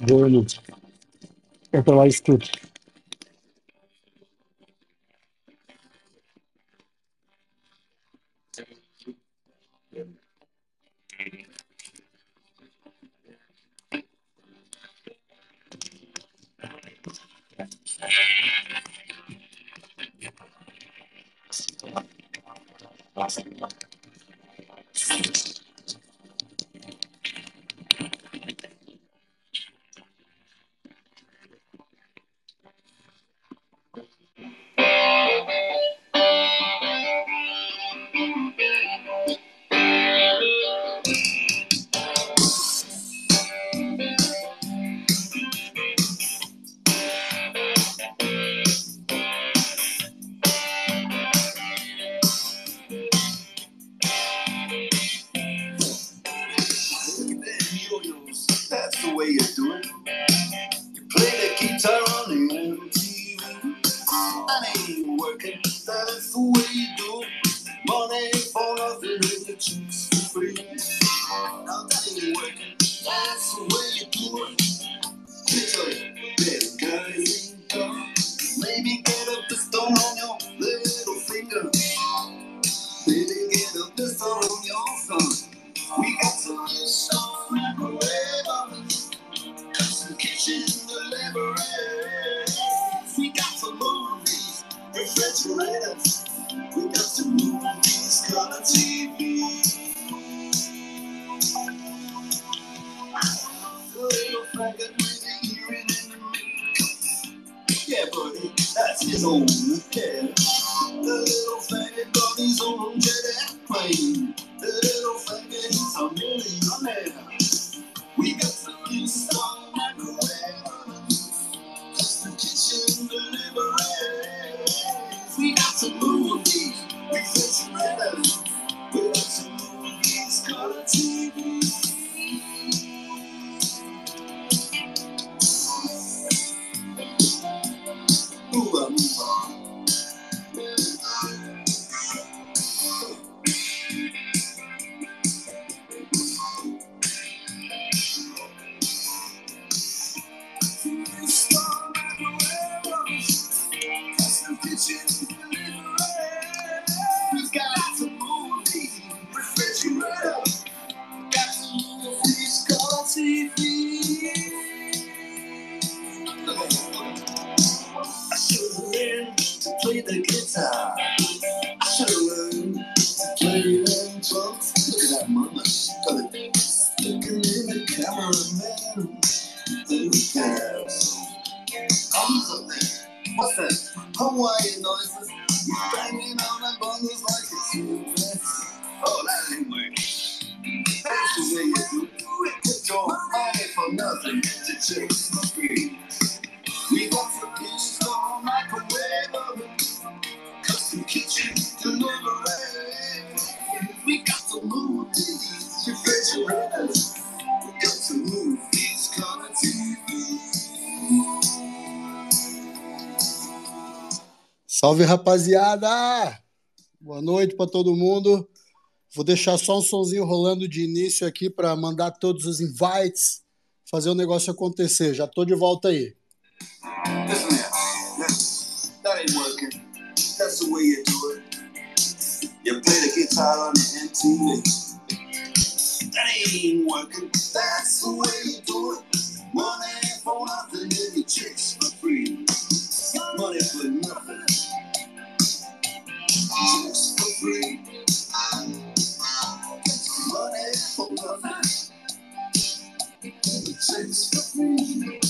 gordo. É pra lá. Salve, rapaziada! Boa noite para todo mundo. Vou deixar só um sonzinho rolando de início aqui para mandar todos os invites, fazer o negócio acontecer. Já tô de volta aí. Money for nothing, chicks for free. Money for nothing. Money for nothing. Sex for free.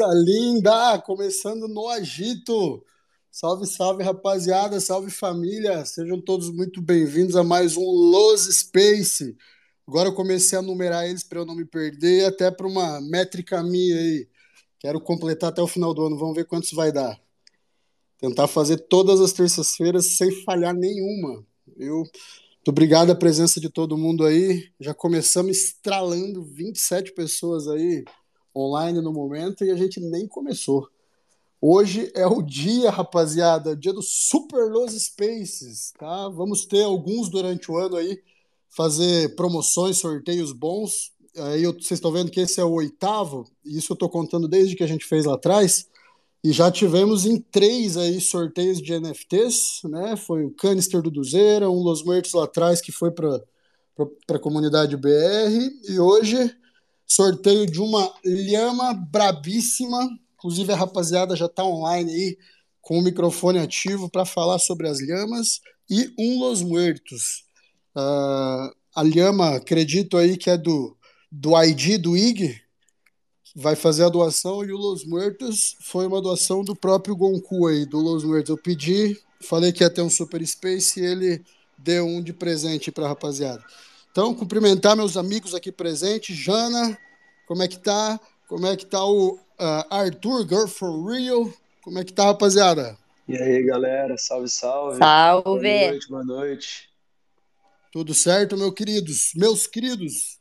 Coisa linda! Começando no agito. Salve, salve, rapaziada, salve família. Sejam todos muito bem-vindos a mais um Los Space. Agora eu comecei a numerar eles para eu não me perder, até para uma métrica minha aí. Quero completar até o final do ano, vamos ver quantos vai dar. Tentar fazer todas as terças-feiras sem falhar nenhuma. Eu muito obrigado a presença de todo mundo aí. Já começamos estralando 27 pessoas aí online no momento e a gente nem começou. Hoje é o dia, rapaziada, dia do Super Los Spaces, tá? Vamos ter alguns durante o ano aí, fazer promoções, sorteios bons. Aí eu, vocês estão vendo que esse é o oitavo, e isso eu estou contando desde que a gente fez lá atrás. E já tivemos em três aí sorteios de NFTs, né? Foi o Canister do Duzeira, um Los Muertos lá atrás que foi para a comunidade BR, e hoje sorteio de uma lhama brabíssima. Inclusive, a rapaziada já está online aí com o microfone ativo para falar sobre as lhamas. E um Los Muertos. Uh, a lhama, acredito aí que é do, do ID do IG, vai fazer a doação. E o Los Muertos foi uma doação do próprio Gonku aí, do Los Muertos. Eu pedi, falei que ia ter um Super Space e ele deu um de presente para a rapaziada. Então, cumprimentar meus amigos aqui presentes. Jana, como é que tá? Como é que tá o uh, Arthur, Girl for Real? Como é que tá, rapaziada? E aí, galera? Salve, salve. Salve. Boa noite, boa noite. Tudo certo, meus queridos? Meus queridos?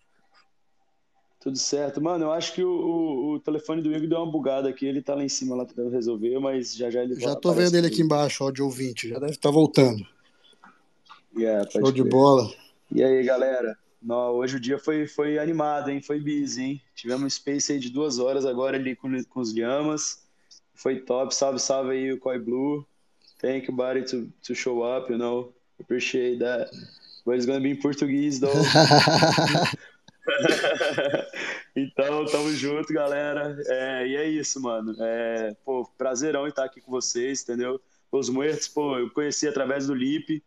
Tudo certo. Mano, eu acho que o, o, o telefone do Igor deu uma bugada aqui. Ele tá lá em cima, lá tentando resolver, mas já já ele Já tô vendo ele aqui embaixo, ó, de ouvinte. Já deve estar tá voltando. Yeah, Show de bola. E aí, galera? Não, hoje o dia foi, foi animado, hein? Foi busy, hein? Tivemos um space aí de duas horas agora ali com, com os Lhamas. Foi top. Salve, salve aí o Koi Blue. Thank you, buddy, to, to show up, you know. Appreciate that. But it's gonna be in Portuguese, though. então, tamo junto, galera. É, e é isso, mano. É, pô, prazerão estar aqui com vocês, entendeu? Os Muertos, pô, eu conheci através do Lip.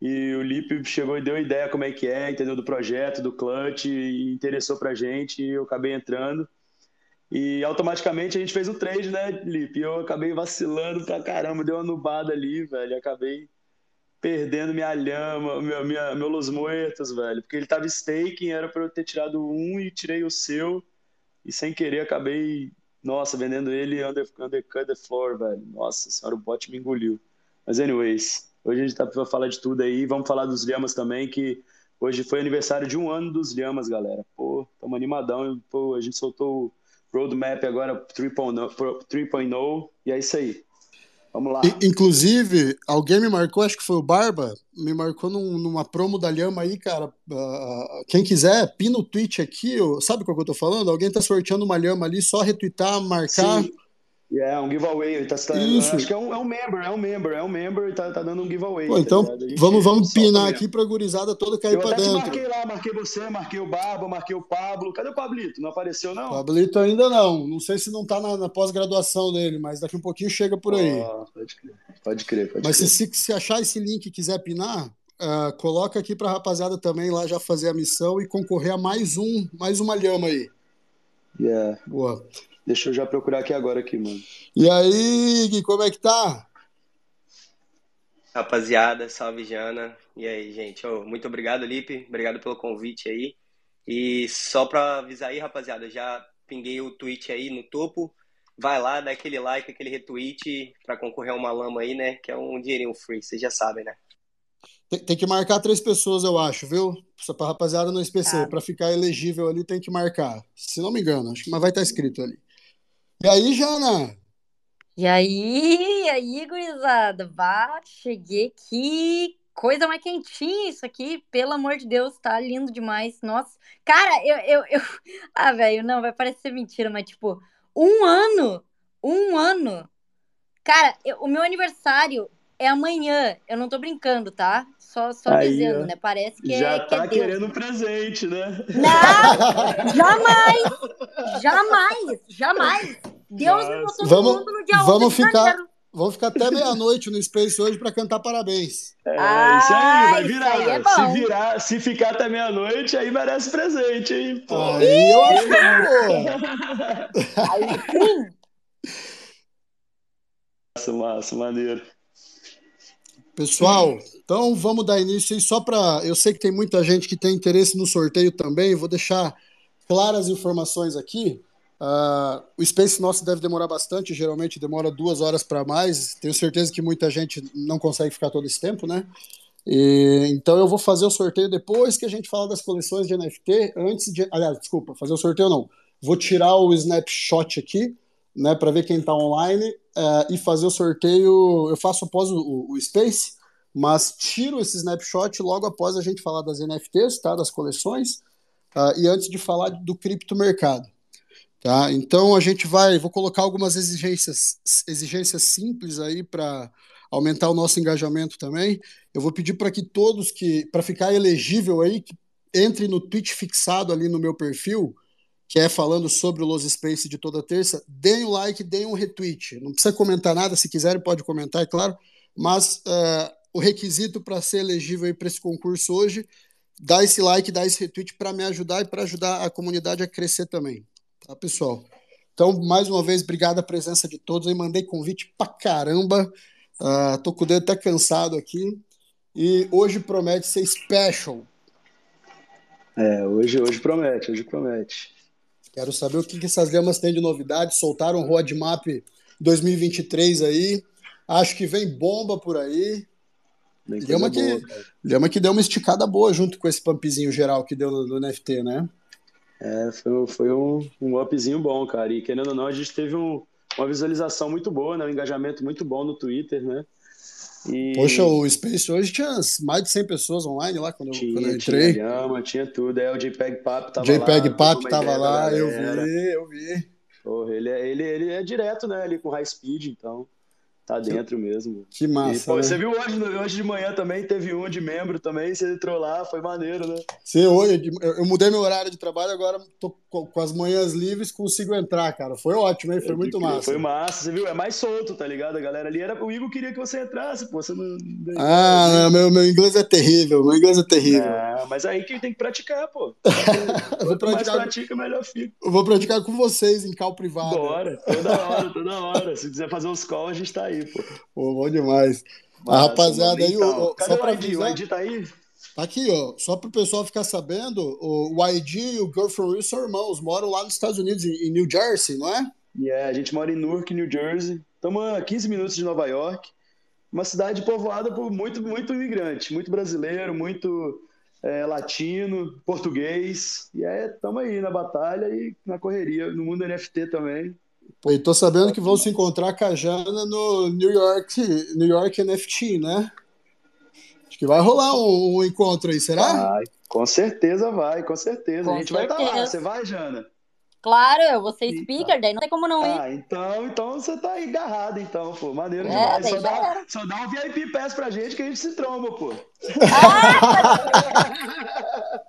E o Lipe chegou e deu ideia como é que é, entendeu? Do projeto, do clutch, e interessou pra gente, e eu acabei entrando. E automaticamente a gente fez o trade, né, Lipe? E eu acabei vacilando pra caramba, deu uma nubada ali, velho. Acabei perdendo minha lhama, meu, minha, meu Los Muertos, velho. Porque ele tava staking, era pra eu ter tirado um e tirei o seu. E sem querer acabei, nossa, vendendo ele under, undercut the floor, velho. Nossa senhora, o bot me engoliu. Mas, anyways, Hoje a gente está para falar de tudo aí. Vamos falar dos Lhamas também, que hoje foi aniversário de um ano dos Lhamas, galera. Pô, estamos animadão. Pô, a gente soltou o roadmap agora 3.0 e é isso aí. Vamos lá. Inclusive, alguém me marcou, acho que foi o Barba, me marcou num, numa promo da Lhama aí, cara. Uh, quem quiser, pina o tweet aqui. Sabe qual que eu tô falando? Alguém tá sorteando uma Lhama ali, só retweetar, marcar. Sim. É, um giveaway. Tá, tá, acho que é um, é um member, é um member, é um member e tá, tá dando um giveaway. Pô, tá então, tá vamos, vamos pinar aqui pra gurizada toda cair eu pra dentro. Eu marquei lá, marquei você, marquei o Barba, marquei o Pablo. Cadê o Pablito? Não apareceu, não? Pablito ainda não. Não sei se não tá na, na pós-graduação dele, mas daqui um pouquinho chega por aí. Pode crer, pode crer. Pode mas crer. Se, se achar esse link e quiser pinar, uh, coloca aqui pra rapaziada também lá já fazer a missão e concorrer a mais um, mais uma lhama aí. Yeah. Boa. Deixa eu já procurar aqui agora, aqui, mano. E aí, Gui, como é que tá? Rapaziada, salve Jana. E aí, gente? Oh, muito obrigado, Lipe. Obrigado pelo convite aí. E só pra avisar aí, rapaziada, já pinguei o tweet aí no topo. Vai lá, dá aquele like, aquele retweet pra concorrer a uma lama aí, né? Que é um dinheirinho free, vocês já sabem, né? Tem, tem, que marcar três pessoas, eu acho, viu? Só pra rapaziada no SPC. Ah. Pra ficar elegível ali, tem que marcar. Se não me engano, acho que mas vai estar tá escrito ali. E aí, Jana? E aí, e aí, gurizada? Vá, cheguei aqui. Coisa mais quentinha isso aqui, pelo amor de Deus, tá lindo demais. Nossa, cara, eu. eu, eu... Ah, velho, não, vai parecer mentira, mas tipo, um ano, um ano. Cara, eu, o meu aniversário é amanhã, eu não tô brincando, tá? Só, só Aí, dizendo, ó, né? Parece que Já é, que é tá Deus. querendo um presente, né? Não, jamais, jamais, jamais. Deus me botou no Vamos, mundo no dia 11 vamos de ficar, janeiro. vamos ficar até meia-noite no Space hoje para cantar parabéns. É, Ah, isso aí, vai isso virar. aí é se virar, se ficar até meia-noite, aí merece presente, hein? Pô. Aí eu acho que pô. Aí sim. Massa, massa, maneiro. Pessoal, então vamos dar início aí só para. Eu sei que tem muita gente que tem interesse no sorteio também, vou deixar claras informações aqui. Ah, o Space nosso deve demorar bastante, geralmente demora duas horas para mais. Tenho certeza que muita gente não consegue ficar todo esse tempo, né? E, então eu vou fazer o sorteio depois que a gente falar das coleções de NFT, antes de. Aliás, desculpa, fazer o sorteio não. Vou tirar o snapshot aqui, né, para ver quem está online eh, e fazer o sorteio. Eu faço após o, o- o Space, mas tiro esse snapshot logo após a gente falar das NFTs, tá, das coleções, ah, e antes de falar do criptomercado. Tá? Então a gente vai, vou colocar algumas exigências, exigências simples aí para aumentar o nosso engajamento também. Eu vou pedir para que todos que, para ficar elegível aí, que entre no tweet fixado ali no meu perfil, que é falando sobre o Los Space de toda terça, deem um like, deem um retweet. Não precisa comentar nada, se quiserem pode comentar, é claro, mas eh, o requisito para ser elegível para esse concurso hoje, dá esse like, dá esse retweet para me ajudar e para ajudar a comunidade a crescer também. Tá, pessoal? Então, mais uma vez, obrigado a presença de todos. Eu mandei convite pra caramba. Ah, tô com o dedo até cansado aqui. E hoje promete ser special. É, hoje, hoje promete, hoje promete. Quero saber o que, que essas gamas têm de novidade. Soltaram o roadmap 2023 aí. Acho que vem bomba por aí. Lhama que, boa. Lhama que deu uma esticada boa junto com esse pumpzinho geral que deu no, no NFT, né? É, foi, foi um, um upzinho bom, cara. E querendo ou não, a gente teve um- uma visualização muito boa, né? Um engajamento muito bom no Twitter, né? E Poxa, o Space hoje tinha mais de 100 pessoas online lá quando, eu- tinha, quando eu tinha entrei. Lhama, tinha tudo. É, o JPEG Papo tava JPEG lá, Pap trocou uma tava lá, eu vi, eu vi. Porra, ele, é, ele, ele é direto, né? Ali com high speed, então tá dentro mesmo. Que E, massa, pô, né? você viu hoje, hoje de manhã também, teve um de membro também, você entrou lá, foi maneiro, né? Você, hoje, eu, eu mudei meu horário de trabalho, agora tô com, com as manhãs livres, consigo entrar, cara. Foi ótimo, hein? Foi muito massa. Foi massa, você viu? É mais solto, tá ligado? A galera ali era. O Igor queria que você entrasse, pô. Você não. Ah, não, meu, meu inglês é terrível, meu inglês é terrível. Ah, mas aí que tem que praticar, pô. Vou Quanto mais praticar, pratica, melhor fica. eu vou praticar com vocês em cal privado. Bora, toda hora, toda hora. Se quiser fazer uns calls, a gente tá aí, pô. Pô, bom demais. A Massa, rapaziada aí, Então, ó, ó, cadê só o pra ID? O ID tá aí? tá aqui, ó, só pro pessoal ficar sabendo, o, o ID e o Girlfriend Will são irmãos, moram lá nos Estados Unidos, em, New Jersey, não é? E é, a gente mora em Newark, New Jersey. Estamos a 15 minutos de Nova York. Uma cidade povoada por muito, muito imigrante, muito brasileiro, muito é, latino, português. E é, estamos aí na batalha e na correria, no mundo NFT também. Pô, e tô sabendo que vão se encontrar com a Jana no New York, New York NFT, né? Acho que vai rolar um, um encontro aí, será? Vai, com certeza vai, com certeza. Com a gente vai estar lá. certeza. Você vai, Jana? Claro, eu vou ser Eita. speaker, daí não tem como não ir. Ah, então, então você tá aí agarrado, então, pô. Maneiro É, demais. Só dá, só dá um VIP pass pra gente que a gente se tromba, pô.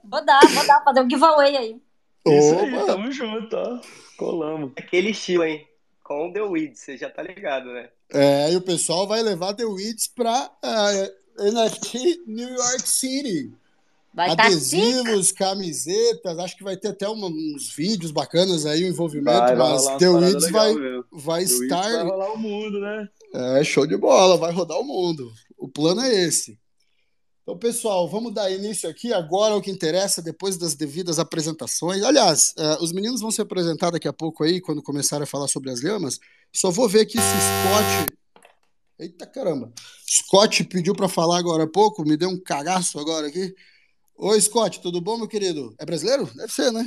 Vou dar, vou dar, fazer um giveaway aí. Isso aí, tamo junto, ó. Colamos. Aquele estilo, hein? Com o The Weed, você já tá ligado, né? É, e o pessoal vai levar The Weeds pra ah, NFT New York City. Vai tá Adesivos, camisetas, acho que vai ter até uma- uns vídeos bacanas aí, o envolvimento, Vai, mas The Weeds vai, mesmo. vai Isso estar. vai rolar o mundo, né? É, show de bola, vai rodar o mundo. O plano é esse. Então, pessoal, vamos dar início aqui agora ao que interessa, depois das devidas apresentações. Aliás, eh, os meninos vão se apresentar daqui a pouco aí, quando começarem a falar sobre as lhamas. Só vou ver aqui se Scott. Eita caramba! Scott pediu para falar agora há pouco, me deu um cagaço agora aqui. Oi, Scott, tudo bom, meu querido? É brasileiro? Deve ser, né?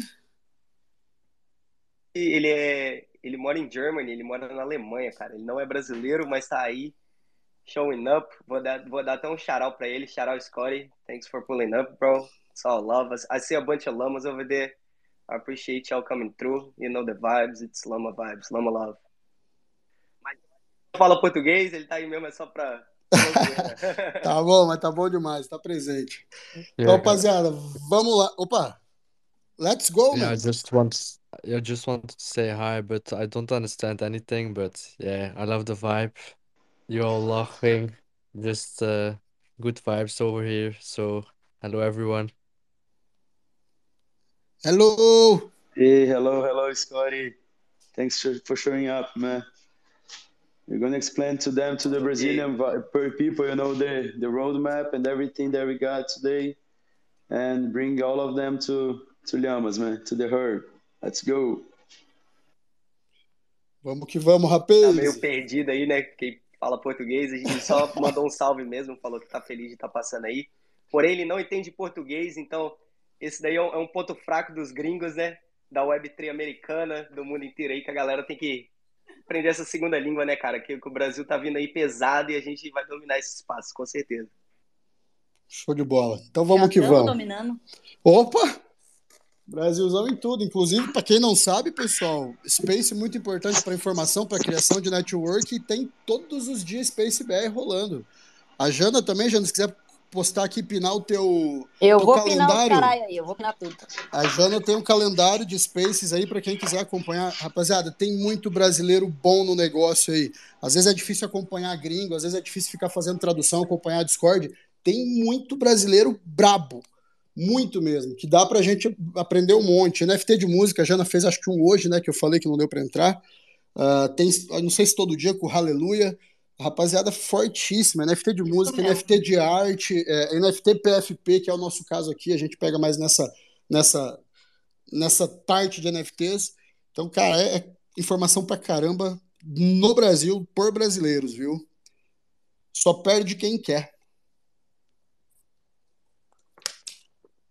Ele é. Ele mora em Germany, ele mora na Alemanha, cara. Ele não é brasileiro, mas tá aí showing up. Vou dar, vou dar até um shout para ele. Shout out, Scotty. Thanks for pulling up, bro. It's all love. I see a bunch of llamas over there. I appreciate y'all coming through. You know the vibes. It's llama vibes, llama love. Mas fala português, ele tá aí mesmo, é só pra. Tá bom, mas tá bom demais, tá presente. Então, Yeah, rapaziada, vamos lá. Opa! Let's go, yeah, I man! just want I just want to say hi, but I don't understand anything. But yeah, I love the vibe. You're all laughing. Just uh, good vibes over here. So, hello everyone. Hello! Hey, hello, hello, Scotty. Thanks for, for showing up, man. We're gonna explain to them, to the Brazilian vi- people, you know, the the roadmap and everything that we got today, and bring all of them to to Llamas, man, to the herd. Let's go. Vamos que vamos, Tá rapaz! meio perdido aí, né? Quem fala português, a gente só mandou um salve mesmo, falou que tá feliz de estar passando aí. Porém, ele não entende português, então esse daí é um, é ponto fraco dos gringos, né? Da Web3 americana, do mundo inteiro aí, que a galera tem que aprender essa segunda língua, né, cara? Que, que o Brasil tá vindo aí pesado e a gente vai dominar esse espaço, com certeza. Show de bola. Então vamos Já que vamos. dominando. Opa! Brasilzão em tudo. Inclusive, para quem não sabe, pessoal, Space é muito importante para informação, para criação de network e tem todos os dias Space BR rolando. A Jana também, Jana, se quiser postar aqui, pinar o teu, Eu teu vou pinar os calendário. caralho aí, eu vou pinar tudo. A Jana tem um calendário de Spaces aí para quem quiser acompanhar. Rapaziada, tem muito brasileiro bom no negócio aí. Às vezes é difícil acompanhar gringo, às vezes é difícil ficar fazendo tradução, acompanhar Discord. Tem muito brasileiro brabo. Muito mesmo, que dá pra gente aprender um monte. NFT de música, a Jana fez acho que um hoje, né? Que eu falei que não deu pra entrar. Ah, tem, não sei se todo dia com Hallelujah. Rapaziada fortíssima, NFT de música. NFT de arte, é, NFT PFP, que é o nosso caso aqui, a gente pega mais nessa, nessa, nessa parte de NFTs. Então, cara, é, é informação pra caramba no Brasil, por brasileiros, viu? Só perde quem quer.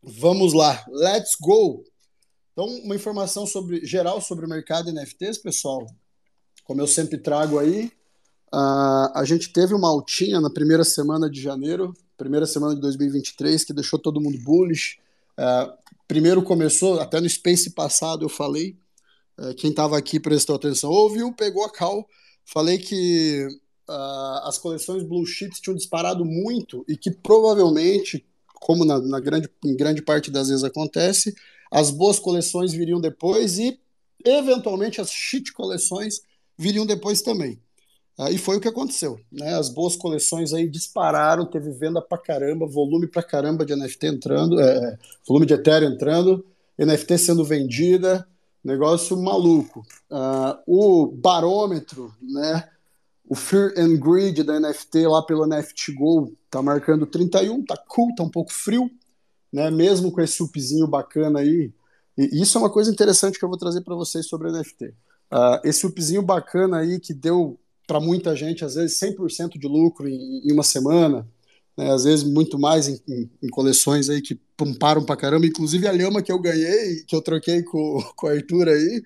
Vamos lá, let's go! Então, uma informação sobre, geral sobre o mercado NFTs, pessoal. Como eu sempre trago aí, ah, a gente teve uma altinha na primeira semana de janeiro, primeira semana de 2023, que deixou todo mundo bullish. Ah, primeiro começou, até no Space passado eu falei, ah, quem estava aqui prestou atenção, ouviu, pegou a cal. Falei que as coleções Blue Chips tinham disparado muito e que provavelmente, como na, na grande, em grande parte das vezes acontece, as boas coleções viriam depois e, eventualmente, as shit coleções viriam depois também. Ah, e foi o que aconteceu. Né? As boas coleções aí dispararam, teve venda pra caramba, volume pra caramba de NFT entrando, é, volume de Ethereum entrando, NFT sendo vendida, negócio maluco. Ah, o barômetro, né? O Fear and Greed da NFT lá pelo NFT Go tá marcando 31, tá cool, tá um pouco frio, né? Mesmo com esse upzinho bacana aí. E isso é uma coisa interessante que eu vou trazer para vocês sobre NFT. Ah, esse upzinho bacana aí que deu para muita gente, às vezes 100% de lucro em, em uma semana, né? às vezes muito mais em, em, em coleções aí que pumparam pra caramba. Inclusive a lhama que eu ganhei, que eu troquei com, com o Arthur aí,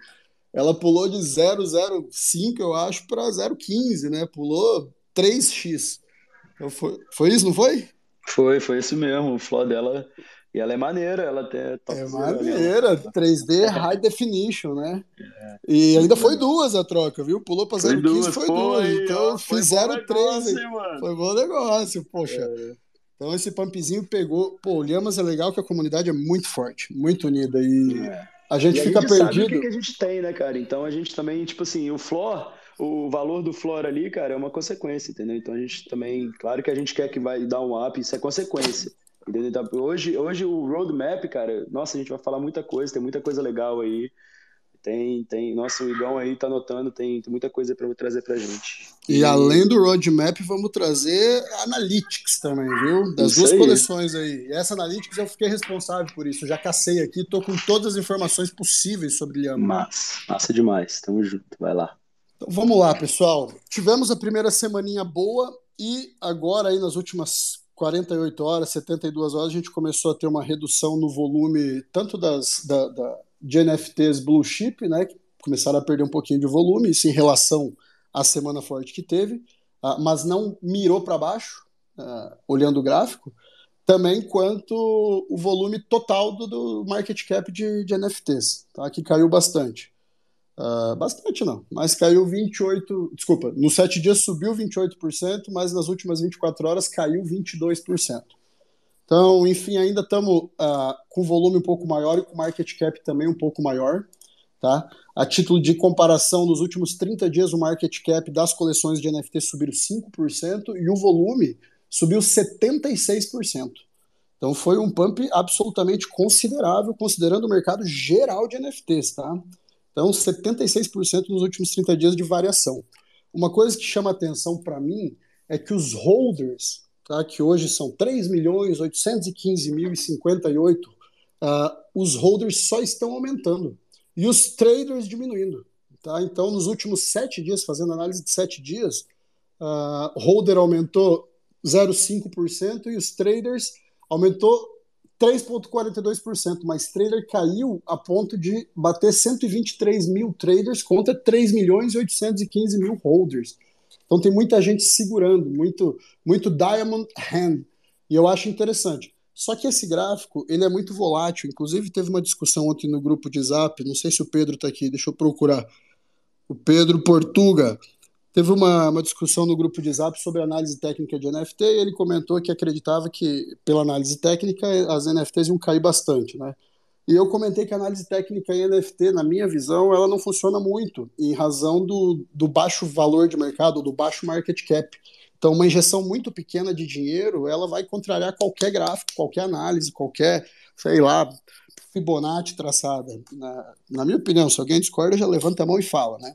ela pulou de 0,05, eu acho, para 0,15, né? Pulou 3x. Então foi, foi isso, não foi? Foi, foi isso mesmo. O flow dela. E ela é maneira, ela tem É top maneira, 3D High Definition, né? E ainda foi duas a troca, viu? Pulou pra 0,15, foi duas. Então fizeram três aí. Foi bom negócio, poxa. É. Então esse pumpzinho pegou. Pô, o Lhamas é legal que a comunidade é muito forte, muito unida. E É. a gente E a fica gente sabe o perdido. que, que a gente tem, né, cara? Então a gente também, tipo assim, o flor, o valor do flor ali, cara, é uma consequência, entendeu? Então a gente também, claro que a gente quer que vai dar um up, isso é consequência. Entendeu? Então, hoje, hoje o roadmap, cara, nossa, a gente vai falar muita coisa, tem muita coisa legal aí. Tem, tem, nossa, o Igão aí tá anotando, tem, tem muita coisa para trazer pra gente. E além do roadmap, vamos trazer analytics também, viu? Das Isso duas aí. coleções aí. E essa analytics eu fiquei responsável por isso. Eu já cacei aqui, tô com todas as informações possíveis sobre Lhama. Massa, massa demais. Tamo junto, vai lá. Então vamos lá, pessoal. Tivemos a primeira semaninha boa e agora aí nas últimas 48 horas, 72 horas, a gente começou a ter uma redução no volume tanto das da, da, de NFTs Blue Chip, né, que começaram a perder um pouquinho de volume, isso em relação à semana forte que teve, ah, mas não mirou para baixo, ah, olhando o gráfico, também quanto o volume total do, do market cap de, de NFTs, tá, que caiu bastante. Uh, bastante não, mas caiu 28, desculpa, nos sete dias subiu 28%, mas nas últimas 24 horas caiu 22%. Então, enfim, ainda estamos uh, com volume um pouco maior e com market cap também um pouco maior. tá? A título de comparação, nos últimos 30 dias o market cap das coleções de NFT subiu 5% e o volume subiu 76%. Então foi um pump absolutamente considerável, considerando o mercado geral de NFTs, tá? Então 76% nos últimos 30 dias de variação. Uma coisa que chama atenção para mim é que os holders, tá, que hoje são 3 milhões 815 mil e 58, uh, os holders só estão aumentando e os traders diminuindo. Tá? Então, nos últimos sete dias, fazendo análise de sete dias, uh, holder aumentou 0,5% e os traders aumentou 3,42%, mas trader caiu a ponto de bater 123 mil traders contra 3 milhões e 815 mil holders. Então tem muita gente segurando, muito, muito diamond hand, e eu acho interessante. Só que esse gráfico, ele é muito volátil, inclusive teve uma discussão ontem no grupo de Zap, não sei se o Pedro está aqui, deixa eu procurar. O Pedro Portuga, teve uma, uma discussão no grupo de Zap sobre análise técnica de NFT e ele comentou que acreditava que, pela análise técnica, as NFTs iam cair bastante, né? E eu comentei que a análise técnica em NFT, na minha visão, ela não funciona muito, em razão do, do baixo valor de mercado, do baixo market cap. Então, uma injeção muito pequena de dinheiro, ela vai contrariar qualquer gráfico, qualquer análise, qualquer, sei lá, Fibonacci traçada. Na, na minha opinião, se alguém discorda, já levanta a mão e fala, né?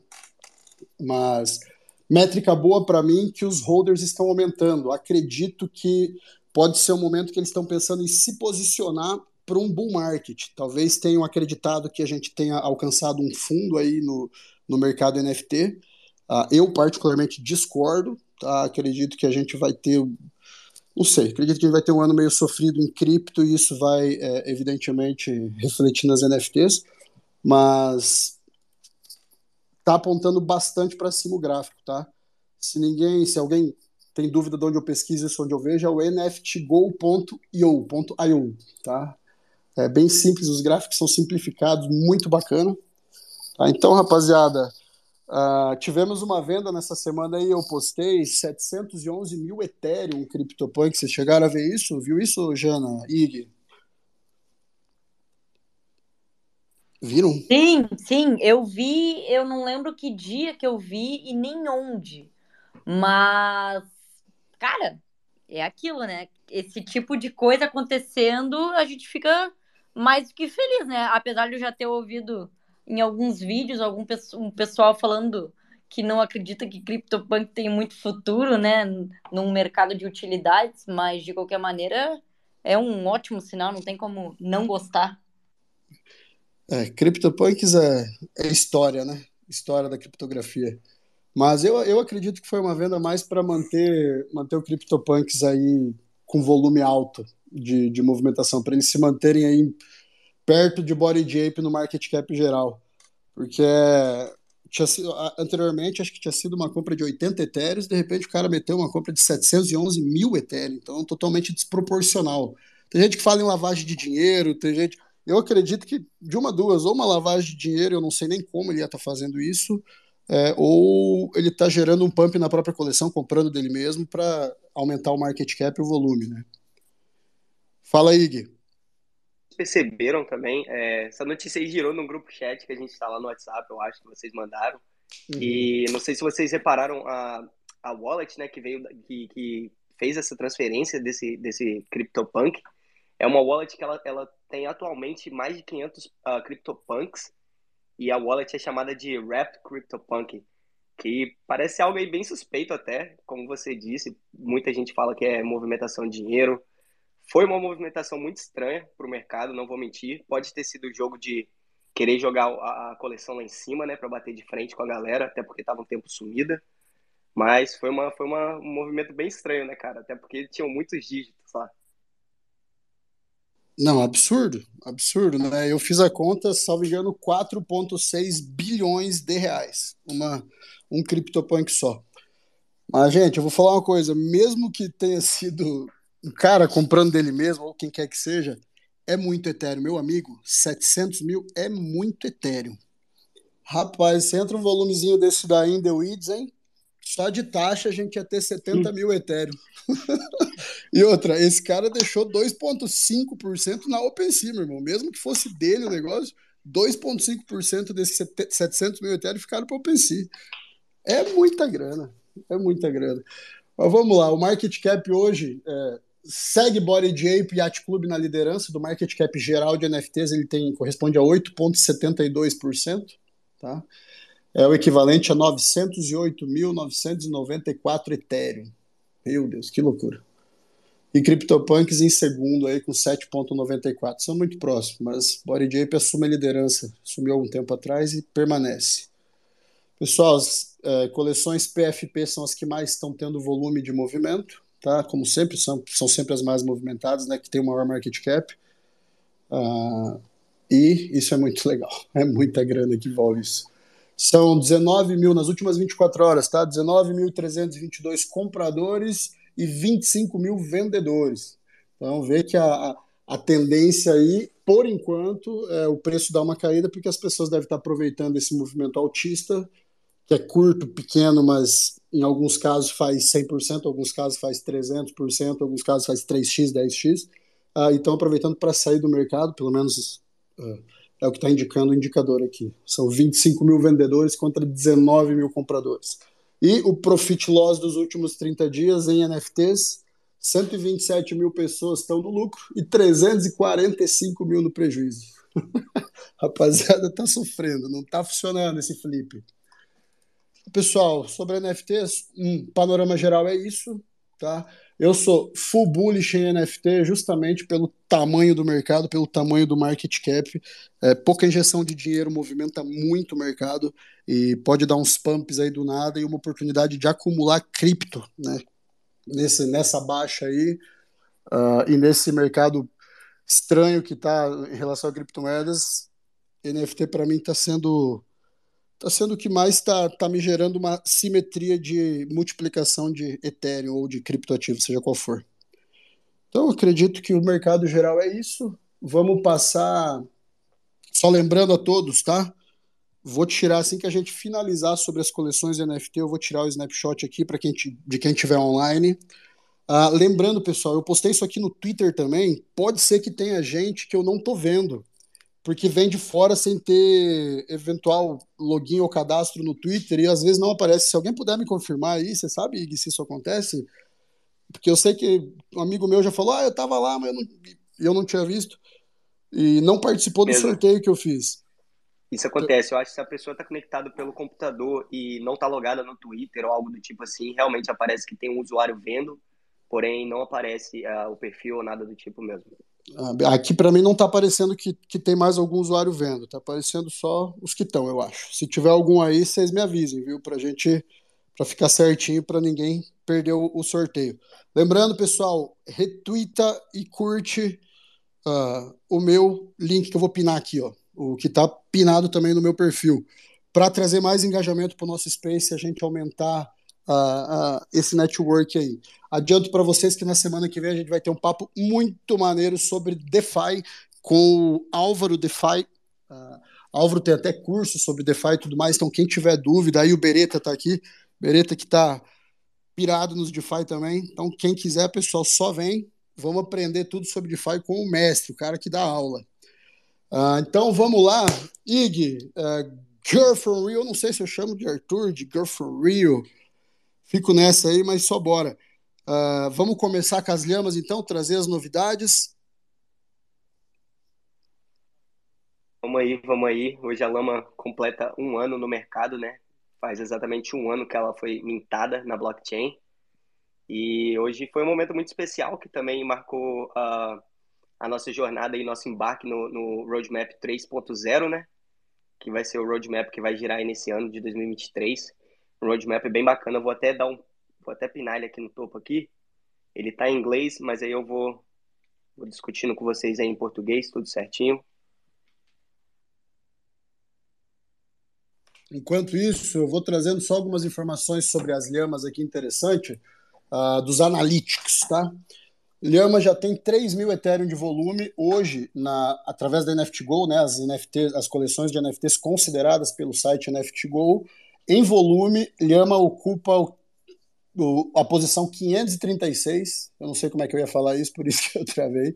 Mas métrica boa para mim que os holders estão aumentando. Acredito que pode ser um momento que eles estão pensando em se posicionar para um bull market. Talvez tenham acreditado que a gente tenha alcançado um fundo aí no, no mercado NFT. Uh, eu, particularmente, discordo. Tá? Acredito que a gente vai ter. Não sei, acredito que a gente vai ter um ano meio sofrido em cripto e isso vai, é, evidentemente, refletir nas NFTs. Mas tá apontando bastante para cima o gráfico, tá? Se ninguém, se alguém tem dúvida de onde eu pesquiso isso, onde eu vejo, é o nftgo.io, tá? É bem simples, os gráficos são simplificados, muito bacana. Tá, então, rapaziada, uh, tivemos uma venda nessa semana aí, eu postei 711 mil Ethereum CryptoPunk. Vocês chegaram a ver isso? Viu isso, Jana? Ig? Viram? Sim, sim, eu vi, eu não lembro que dia que eu vi e nem onde. Mas, cara, é aquilo, né? Esse tipo de coisa acontecendo, a gente fica mais do que feliz, né? Apesar de eu já ter ouvido em alguns vídeos algum um pessoal falando que não acredita que CryptoPunk tem muito futuro, né, num mercado de utilidades, mas de qualquer maneira é um ótimo sinal, não tem como não gostar. É, CryptoPunks é, é história, né? História da criptografia. Mas eu, eu acredito que foi uma venda mais para manter, manter o CryptoPunks aí com volume alto de, de movimentação, para eles se manterem aí perto de body ape no market cap geral. Porque tinha sido, anteriormente acho que tinha sido uma compra de 80 etéreos, de repente o cara meteu uma compra de 711 mil etéreos, então totalmente desproporcional. Tem gente que fala em lavagem de dinheiro, tem gente. Eu acredito que de uma duas, ou uma lavagem de dinheiro, eu não sei nem como ele ia estar tá fazendo isso, é, ou ele está gerando um pump na própria coleção, comprando dele mesmo para aumentar o market cap e o volume, né? Fala aí, Gui. Perceberam também, é, essa notícia aí girou no grupo chat que a gente está lá no WhatsApp, eu acho que vocês mandaram. Uhum. E não sei se vocês repararam a, a wallet, né, que veio, que, que fez essa transferência desse, desse CryptoPunk. É uma wallet que ela, ela tem atualmente mais de 500 uh, ah, CryptoPunks e a wallet é chamada de Wrapped CryptoPunk, que parece algo aí bem suspeito até, como você disse. Muita gente fala que é movimentação de dinheiro, foi uma movimentação muito estranha para o mercado, não vou mentir. Pode ter sido o jogo de querer jogar a, coleção lá em cima, né, para bater de frente com a galera, até porque estava um tempo sumida. Mas foi, uma, foi uma, um movimento bem estranho, né, cara? Até porque tinham muitos dígitos lá. Não, absurdo, absurdo, né? Eu fiz a conta, salvo engano, 4,6 bilhões de reais. Uma, um CryptoPunk só. Mas, gente, eu vou falar uma coisa: mesmo que tenha sido um cara comprando dele mesmo, ou quem quer que seja, é muito etéreo. Meu amigo, 700 mil é muito etéreo. Rapaz, entra um volumezinho desse daí em The Weeds, hein? Só de taxa a gente ia ter 70 mil etéreo. e outra, esse cara deixou 2,5% na OpenSea, meu irmão. Mesmo que fosse dele o negócio, 2,5% desses 700 mil Ethereum ficaram para OpenSea. É muita grana, é muita grana. Mas vamos lá, o market cap hoje é, segue Body Ape Yacht Club na liderança do market cap geral de NFTs, ele tem corresponde a 8,72%, tá? É o equivalente a 908.994 Ethereum. Meu Deus, que loucura. E CryptoPunks em segundo aí com 7,94. São muito próximos, mas Body Ape assume a liderança. Assumiu algum tempo atrás e permanece. Pessoal, as é, coleções PFP são as que mais estão tendo volume de movimento, tá? Como sempre, são, são sempre as mais movimentadas, né? Que tem o maior market cap. Uh, e isso é muito legal. É muita grana que envolve isso. São 19 mil nas últimas 24 horas, tá? 19.322 compradores e 25 mil vendedores. Então, vê que a, a tendência aí, por enquanto, é o preço dá uma caída, porque as pessoas devem estar aproveitando esse movimento altista, que é curto, pequeno, mas em alguns casos faz 100%, alguns casos faz 300%, alguns casos faz 3x, 10x. Ah, então, aproveitando para sair do mercado, pelo menos uh, é o que está indicando o indicador aqui. São 25 mil vendedores contra 19 mil compradores. E o profit loss dos últimos 30 dias em NFTs, 127 mil pessoas estão no lucro e 345 mil no prejuízo. Rapaziada, tá sofrendo, não tá funcionando esse flip. Pessoal, sobre NFTs, um panorama geral é isso, tá? Eu sou full bullish em NFT justamente pelo tamanho do mercado, pelo tamanho do market cap. É, pouca injeção de dinheiro movimenta muito o mercado e pode dar uns pumps aí do nada e uma oportunidade de acumular cripto, né? Nesse, nessa baixa aí uh, e nesse mercado estranho que está em relação a criptomoedas, NFT para mim está sendo está sendo o que mais está tá me gerando uma simetria de multiplicação de Ethereum ou de criptoativo, seja qual for. Então, acredito que o mercado geral é isso. Vamos passar. Só lembrando a todos, tá? Vou tirar assim que a gente finalizar sobre as coleções de NFT, eu vou tirar o snapshot aqui para quem de quem tiver online. Ah, lembrando, pessoal, eu postei isso aqui no Twitter também. Pode ser que tenha gente que eu não tô vendo porque vem de fora sem ter eventual login ou cadastro no Twitter e às vezes não aparece. Se alguém puder me confirmar aí, você sabe Iggy, se isso acontece? Porque eu sei que um amigo meu já falou, ah, eu tava lá, mas eu não, eu não tinha visto. E não participou do Mesmo. sorteio que eu fiz. Isso acontece. Eu acho que se a pessoa está conectada pelo computador e não está logada no Twitter ou algo do tipo assim, realmente aparece que tem um usuário vendo, porém não aparece uh, o perfil ou nada do tipo mesmo. Ah, aqui para mim não está aparecendo que, que tem mais algum usuário vendo, está aparecendo só os que estão, eu acho. Se tiver algum aí, vocês me avisem, viu? Para gente, para ficar certinho, para ninguém perder o, o, sorteio. Lembrando, pessoal, retweeta e curte uh, o meu link que eu vou pinar aqui, ó, o que está pinado também no meu perfil, para trazer mais engajamento para o nosso space, a gente aumentar uh, uh, esse network aí. Adianto para vocês que na semana que vem a gente vai ter um papo muito maneiro sobre DeFi com o Álvaro DeFi. Uh, Álvaro tem até curso sobre DeFi e tudo mais, então quem tiver dúvida, aí o Bereta está aqui, Bereta que está pirado nos DeFi também, então quem quiser, pessoal, só vem, vamos aprender tudo sobre DeFi com o mestre, o cara que dá aula. Uh, então vamos lá, Ig, uh, Girl from Rio, não sei se eu chamo de Arthur, de Girl from Rio, Fico nessa aí, mas só bora. Uh, vamos começar com as lhamas, então, trazer as novidades. Vamos aí, vamos aí. Hoje a lama completa um ano no mercado, né? Faz exatamente um ano que ela foi mintada na blockchain. E hoje foi um momento muito especial que também marcou uh, a nossa jornada e nosso embarque no, no Roadmap 3.0, né? Que vai ser o roadmap que vai girar aí nesse ano de 2023 um roadmap bem bacana. vou até dar um, vou até pinar ele aqui no topo aqui. Ele tá em inglês, mas aí eu vou, vou discutindo com vocês aí em português, tudo certinho. Enquanto isso, eu vou trazendo só algumas informações sobre as lhamas aqui interessante uh, dos analytics, tá? Lhama já tem 3 mil Ethereum de volume hoje, na, através da NFTGO, né, as, NFT, as coleções de NFTs consideradas pelo site NFTGO, em volume, Lhama ocupa o, o, a posição 536. Eu não sei como é que eu ia falar isso, por isso que eu travei.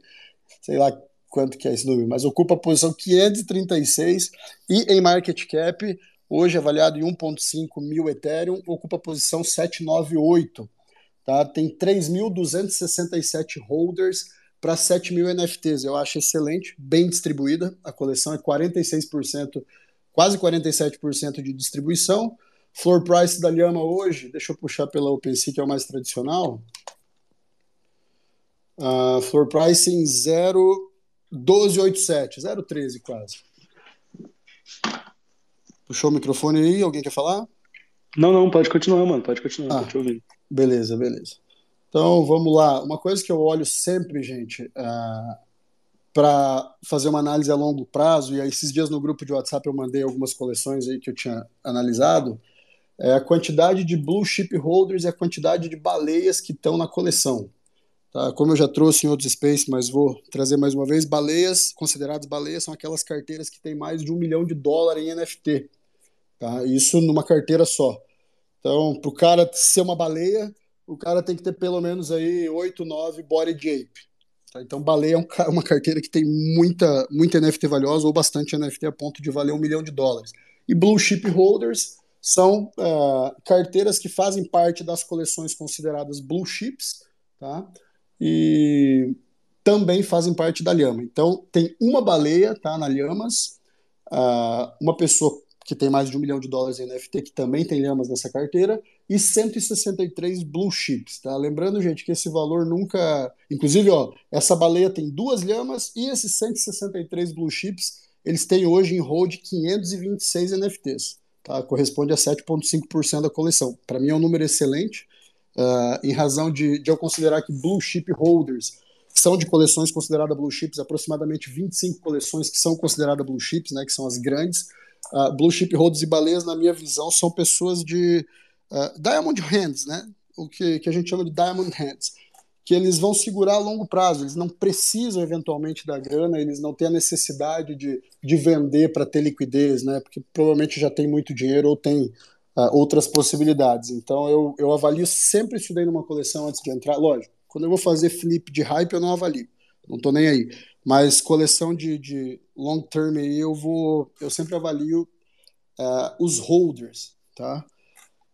Sei lá, quanto que é esse número, mas ocupa a posição 536 e em market cap, hoje avaliado em 1.5 mil Ethereum, ocupa a posição 798. Tá? Tem 3.267 holders para 7 mil NFTs. Eu acho excelente, bem distribuída. A coleção é 46%, quase 47% de distribuição. Floor price da Lhama hoje, deixa eu puxar pela OpenSea, que é o mais tradicional. Uh, floor price em 0,1287, 0,13 quase. Puxou o microfone aí, alguém quer falar? Não, não, pode continuar, mano, pode continuar, ah, tô te ouvindo. Beleza, beleza. Então, vamos lá. Uma coisa que eu olho sempre, gente, uh, para fazer uma análise a longo prazo, e aí esses dias no grupo de WhatsApp eu mandei algumas coleções aí que eu tinha analisado, é a quantidade de blue chip holders e a quantidade de baleias que estão na coleção. Tá? Como eu já trouxe em outros space, mas vou trazer mais uma vez, baleias, consideradas baleias, são aquelas carteiras que têm mais de um milhão de dólares em NFT. Tá? Isso numa carteira só. Então, para o cara ser uma baleia, o cara tem que ter pelo menos aí 8, 9 body ape. Tá? Então, baleia é um, uma carteira que tem muita, muita NFT valiosa ou bastante NFT a ponto de valer um milhão de dólares. E blue chip holders são uh, carteiras que fazem parte das coleções consideradas blue chips, tá? e também fazem parte da Lhama. Então, tem uma baleia tá, na Lhamas, uh, uma pessoa que tem mais de um milhão de dólares em NFT, que também tem Lhamas nessa carteira, e 163 Blue Chips. Tá? Lembrando, gente, que esse valor nunca. Inclusive, ó, essa baleia tem duas Lhamas e esses 163 Blue Chips, eles têm hoje em hold 526 NFTs. Tá? Corresponde a 7,5% da coleção. Para mim é um número excelente uh, em razão de, de eu considerar que blue chip holders são de coleções consideradas blue chips, aproximadamente 25 coleções que são consideradas blue chips, né, que são as grandes. Uh, blue chip holders e baleias, na minha visão, são pessoas de uh, diamond hands, né, o que, que a gente chama de diamond hands, que eles vão segurar a longo prazo, eles não precisam eventualmente da grana, eles não têm a necessidade de, de vender para ter liquidez, né, porque provavelmente já tem muito dinheiro ou tem uh, outras possibilidades. Então eu, eu avalio sempre isso daí numa coleção antes de entrar. Lógico, quando eu vou fazer flip de hype, eu não avalio. Não tô nem aí. Mas coleção de, de long term aí, eu vou. Eu sempre avalio uh, os holders, tá?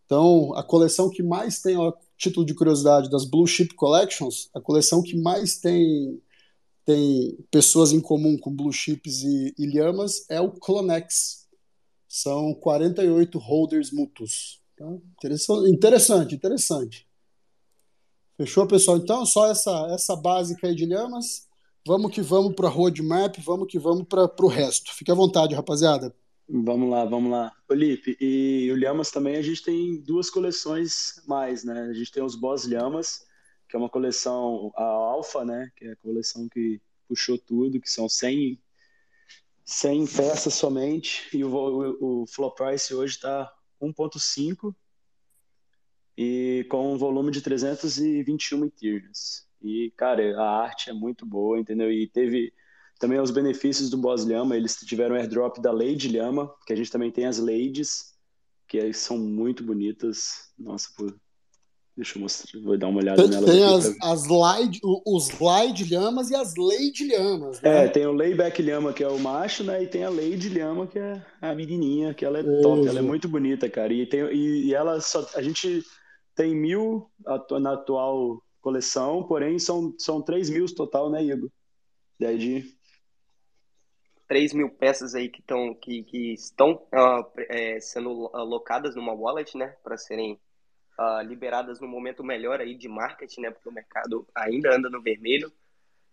Então, a coleção que mais tem, ó, título de curiosidade, das Blue Chip Collections, a coleção que mais tem tem pessoas em comum com Blue Chips e, e Lhamas é o Clonex, são 48 holders mútuos. Tá? Interessante, interessante. Fechou, pessoal? Então, só essa, essa básica aí de lhamas. Vamos que vamos para a roadmap, vamos que vamos para o resto. Fique à vontade, rapaziada. Vamos lá, vamos lá. Felipe, e o Lhamas também a gente tem duas coleções mais, né? A gente tem os Boss Lhamas, que é uma coleção, a Alpha, né? Que é a coleção que puxou tudo, que são 100 100 peças somente, e o, o, o floor price hoje está 1.5 e com um volume de 321 Ethereums. E, cara, a arte é muito boa, entendeu? E teve também os benefícios do Boss Lhama, eles tiveram airdrop da Lady Lhama, que a gente também tem as Ladies, que são muito bonitas. Nossa, pô, Deixa eu mostrar, vou dar uma olhada tem, nelas. Tem as, pra... as Lide, os Lide Lhamas e as Lady Lhamas. Né? É, tem o Layback Lhama, que é o macho, né? E tem a Lady Lhama, que é a menininha, que ela é Isso. top, ela é muito bonita, cara. E, tem, e, e ela só. A gente tem mil na atual coleção, porém são, são 3 mil total, né, Igor? Daí de. 3 mil peças aí que, tão, que, que estão uh, é, sendo alocadas numa wallet, né? Para serem uh, liberadas no momento melhor aí de marketing, né? Porque o mercado ainda anda no vermelho.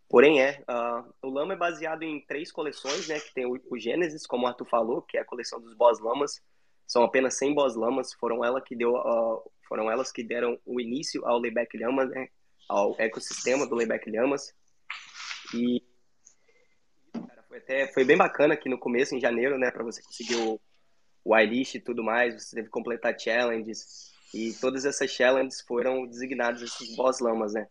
Porém, é. Uh, o Lama é baseado em três coleções, né? Que tem o, o Gênesis, como o Arthur falou, que é a coleção dos Boss Lamas. São apenas 100 Boss Lamas. Foram, ela que deu, foram elas que deram o início ao Layback Llamas, né? Ao ecossistema do Layback Llamas. E cara, foi, até, foi bem bacana aqui no começo, em janeiro, né? Para você conseguir o, o e tudo mais. Você teve que completar challenges. E todas essas challenges foram designados esses boss lamas, né?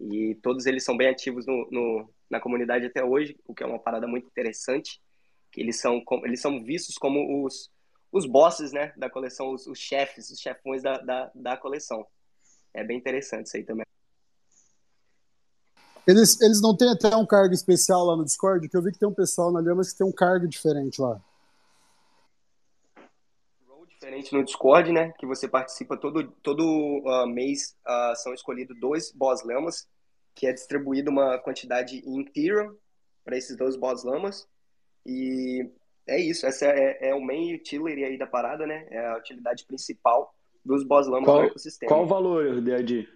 E todos eles são bem ativos no, no, na comunidade até hoje, o que é uma parada muito interessante. Que eles são, eles são vistos como os, os bosses, né, da coleção, os, os chefes, os chefões da, da, da coleção. É bem interessante isso aí também. Eles, eles não têm até um cargo especial lá no Discord, que eu vi que tem um pessoal na Lhamas que tem um cargo diferente lá. Role diferente no Discord, né? Que você participa todo, todo uh, mês, uh, são escolhidos dois boss lamas, que é distribuído uma quantidade em Ethereum para esses dois boss lamas. E é isso, essa é, é o main utility aí da parada, né? É a utilidade principal dos boss lamas Qual, no ecossistema. qual o valor, DAD?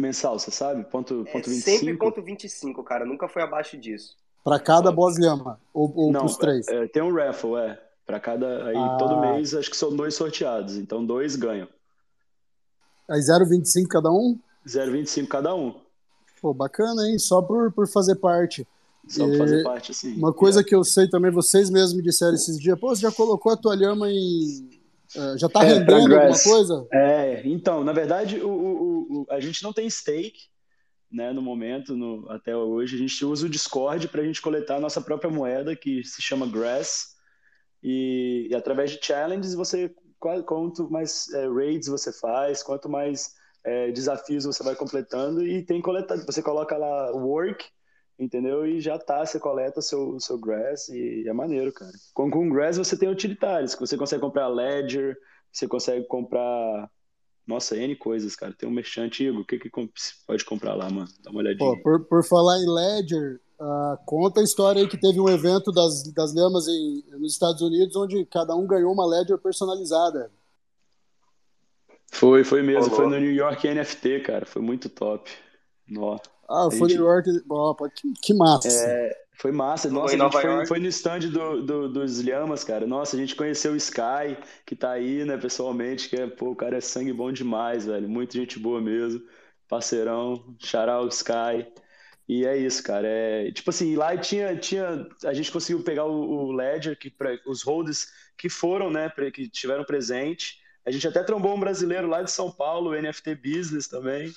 Mensal, você sabe? Ponto, É ponto sempre 25? ponto 25, cara. Nunca foi abaixo disso. Pra cada boss lhama, ou, ou Não, pros três. é, tem um raffle, é. Pra cada. Aí Ah. todo mês acho que são dois sorteados. Então dois ganham. Aí 0,25 cada um? 0,25 cada um. Pô, bacana, hein? Só por, por fazer parte. Só pra E fazer parte assim. Uma coisa que eu sei também, vocês mesmos me disseram esses dias, pô, você já colocou a tua lhama em. Eh, já tá É, rendendo alguma coisa? É, então, na verdade, o, o- o- a gente não tem stake, né, no momento, no- até hoje. A gente usa o Discord para a gente coletar a nossa própria moeda, que se chama Grass. E, e através de challenges, você qua- quanto mais é, raids você faz, quanto mais é, desafios você vai completando, e tem coletado. Você coloca lá work, entendeu? E já tá, você coleta seu, seu Grass, e é maneiro, cara. Com, com Grass você tem utilitários, que você consegue comprar Ledger, você consegue comprar. Nossa, N coisas, cara. Tem um merchan antigo. O que, que pode comprar lá, mano? Dá uma olhadinha. Pô, por, por falar em Ledger, ah, conta a história aí que teve um evento das, das lhamas em, nos Estados Unidos, onde cada um ganhou uma Ledger personalizada. Foi, foi mesmo. Rolou. Foi no New York NFT, cara. Foi muito top. Nó. Ah, foi. New York. Que, que massa. É, foi massa. Nossa, foi, York. foi no stand do, do- dos Lhamas, cara. Nossa, a gente conheceu o Sky, que tá aí, né, pessoalmente, que é, pô, o cara é sangue bom demais, velho. Muita gente boa mesmo. Parceirão, xará o Sky. E é isso, cara. É, tipo assim, lá tinha, tinha, a gente conseguiu pegar o, o Ledger, que, pra- os holders que foram, né, pra- que tiveram presente. A gente até trombou um brasileiro lá de São Paulo, o NFT Business também.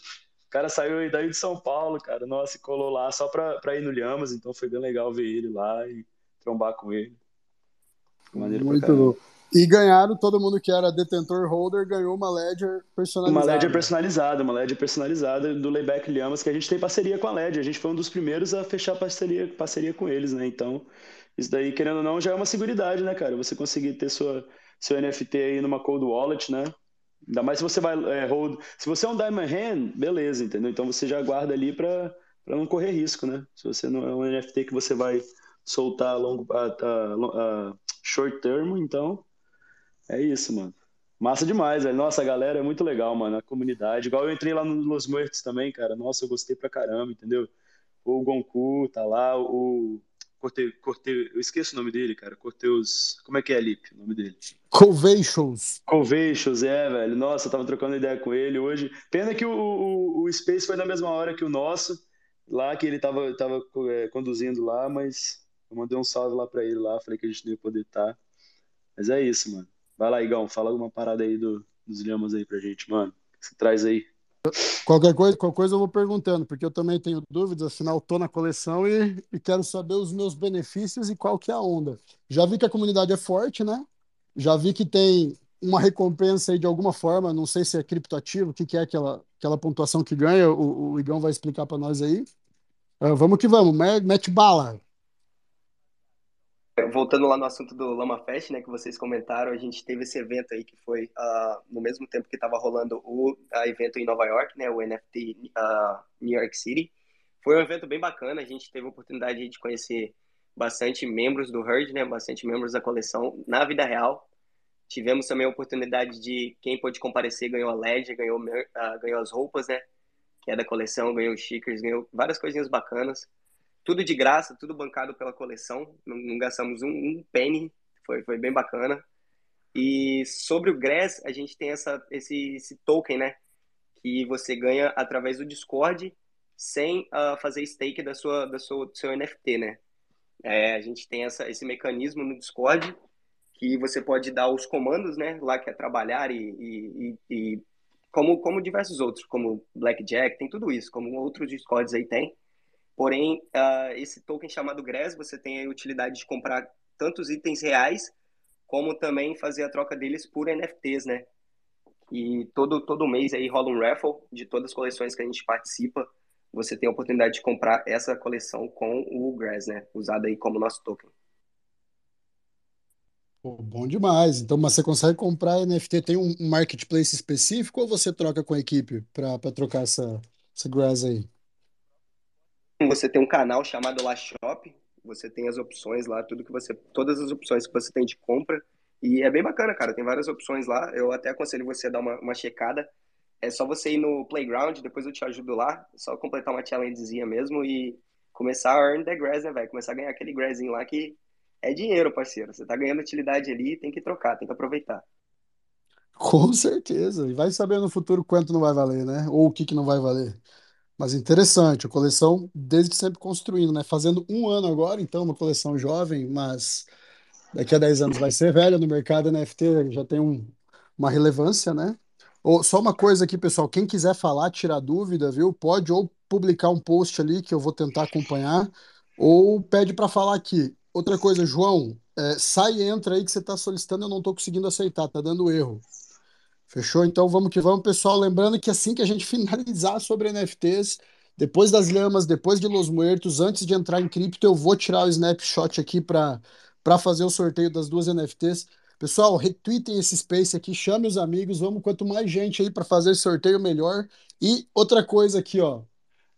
O cara saiu daí de São Paulo, cara. Nossa, e colou lá só pra, pra ir no Lhamas, então foi bem legal ver ele lá e trombar com ele. Maneiro Muito louco. E ganharam, todo mundo que era detentor holder ganhou uma Ledger personalizada. Uma Ledger personalizada, uma Ledger personalizada do Layback Lhamas, que a gente tem parceria com a Ledger. A gente foi um dos primeiros a fechar parceria, parceria com eles, né? Então, isso daí, querendo ou não, já é uma seguridade, né, cara? Você conseguir ter sua, seu NFT aí numa cold wallet, né? Ainda mais se você vai é, hold. Se você é um Diamond Hand, beleza, entendeu? Então você já guarda ali para não correr risco, né? Se você não é um NFT que você vai soltar a longo, a, a- a short term, então é isso, mano. Massa demais, velho. Nossa, a galera é muito legal, mano. A comunidade. Igual eu entrei lá no Los Muertos também, cara. Nossa, eu gostei pra caramba, entendeu? O Gonku tá lá, o. Corte, Corte, eu esqueço o nome dele, cara. Corteus. Como é que é, Lipe, o nome dele? Covations. Conveixos, é, velho. Nossa, eu tava trocando ideia com ele hoje. Pena que o, o, o Space foi na mesma hora que o nosso, lá que ele tava, tava é, conduzindo lá, mas eu mandei um salve lá pra ele lá, falei que a gente não ia poder estar. Mas é isso, mano. Vai lá, Igão, fala alguma parada aí do, dos Lhamas aí pra gente, mano. O que você traz aí? Qualquer coisa, qualquer coisa eu vou perguntando, porque eu também tenho dúvidas, afinal tô na coleção e, e quero saber os meus benefícios e qual que é a onda. Já vi que a comunidade é forte, né? Já vi que tem uma recompensa aí de alguma forma, não sei se é criptoativo, o que, que é aquela, aquela pontuação que ganha, o, o Igão vai explicar para nós aí. Ah, vamos que vamos, me- mete bala. Voltando lá no assunto do Lama Fest, né, que vocês comentaram, a gente teve esse evento aí que foi ah, no mesmo tempo que estava rolando o ah, evento em Nova York, né, o NFT ah, New York City. Foi um evento bem bacana, a gente teve a oportunidade de conhecer bastante membros do Herd, né, bastante membros da coleção na vida real. Tivemos também a oportunidade de quem pôde comparecer ganhou a LED, ganhou, ah, ganhou as roupas, né, que é da coleção, ganhou stickers, ganhou várias coisinhas bacanas tudo de graça, tudo bancado pela coleção, não, não gastamos um, um penny, foi, foi bem bacana. E sobre o Grass, a gente tem essa, esse, esse token, né, que você ganha através do Discord, sem ah, fazer stake da sua, da sua, do seu NFT, né. É, a gente tem essa, esse mecanismo no Discord, que você pode dar os comandos, né, lá que é trabalhar e, e, e, e como, como diversos outros, como Blackjack, tem tudo isso, como outros Discords aí tem. Porém, uh, esse token chamado Grass, você tem a utilidade de comprar tantos itens reais, como também fazer a troca deles por NFTs, né? E todo, todo mês aí rola um raffle de todas as coleções que a gente participa você tem a oportunidade de comprar essa coleção com o Grass, né? Usado aí como nosso token. Pô, bom demais. Então, mas você consegue comprar NFT? Tem um marketplace específico ou você troca com a equipe para trocar essa, essa grass aí? Você tem um canal chamado La Shop, você tem as opções lá, tudo que você, todas as opções que você tem de compra. E é bem bacana, cara. Tem várias opções lá. Eu até aconselho você a dar uma, uma checada. É só você ir no Playground, depois eu te ajudo lá. É só completar uma challengezinha mesmo e começar a earn the grass, né, velho? Começar a ganhar aquele grassinho lá que é dinheiro, parceiro. Você tá ganhando utilidade ali, tem que trocar, tem que aproveitar. Com certeza. E vai saber no futuro quanto não vai valer, né? Ou o que que não vai valer. Mas interessante, a coleção desde sempre construindo, né? Fazendo um ano agora, então, uma coleção jovem, mas daqui a 10 anos vai ser velha no mercado NFT, já tem um- uma relevância, né? Ou, só uma coisa aqui, pessoal, quem quiser falar, tirar dúvida, viu? Pode ou publicar um post ali que eu vou tentar acompanhar, ou pede para falar aqui. Outra coisa, João, é, sai e entra aí que você está solicitando, eu não estou conseguindo aceitar, tá dando erro. Fechou? Então vamos que vamos, pessoal. Lembrando que assim que a gente finalizar sobre NFTs, depois das lhamas, depois de Los Muertos, antes de entrar em cripto, eu vou tirar o snapshot aqui para fazer o sorteio das duas NFTs. Pessoal, retweetem esse space aqui, chame os amigos, vamos quanto mais gente aí para fazer esse sorteio, melhor. E outra coisa aqui, ó.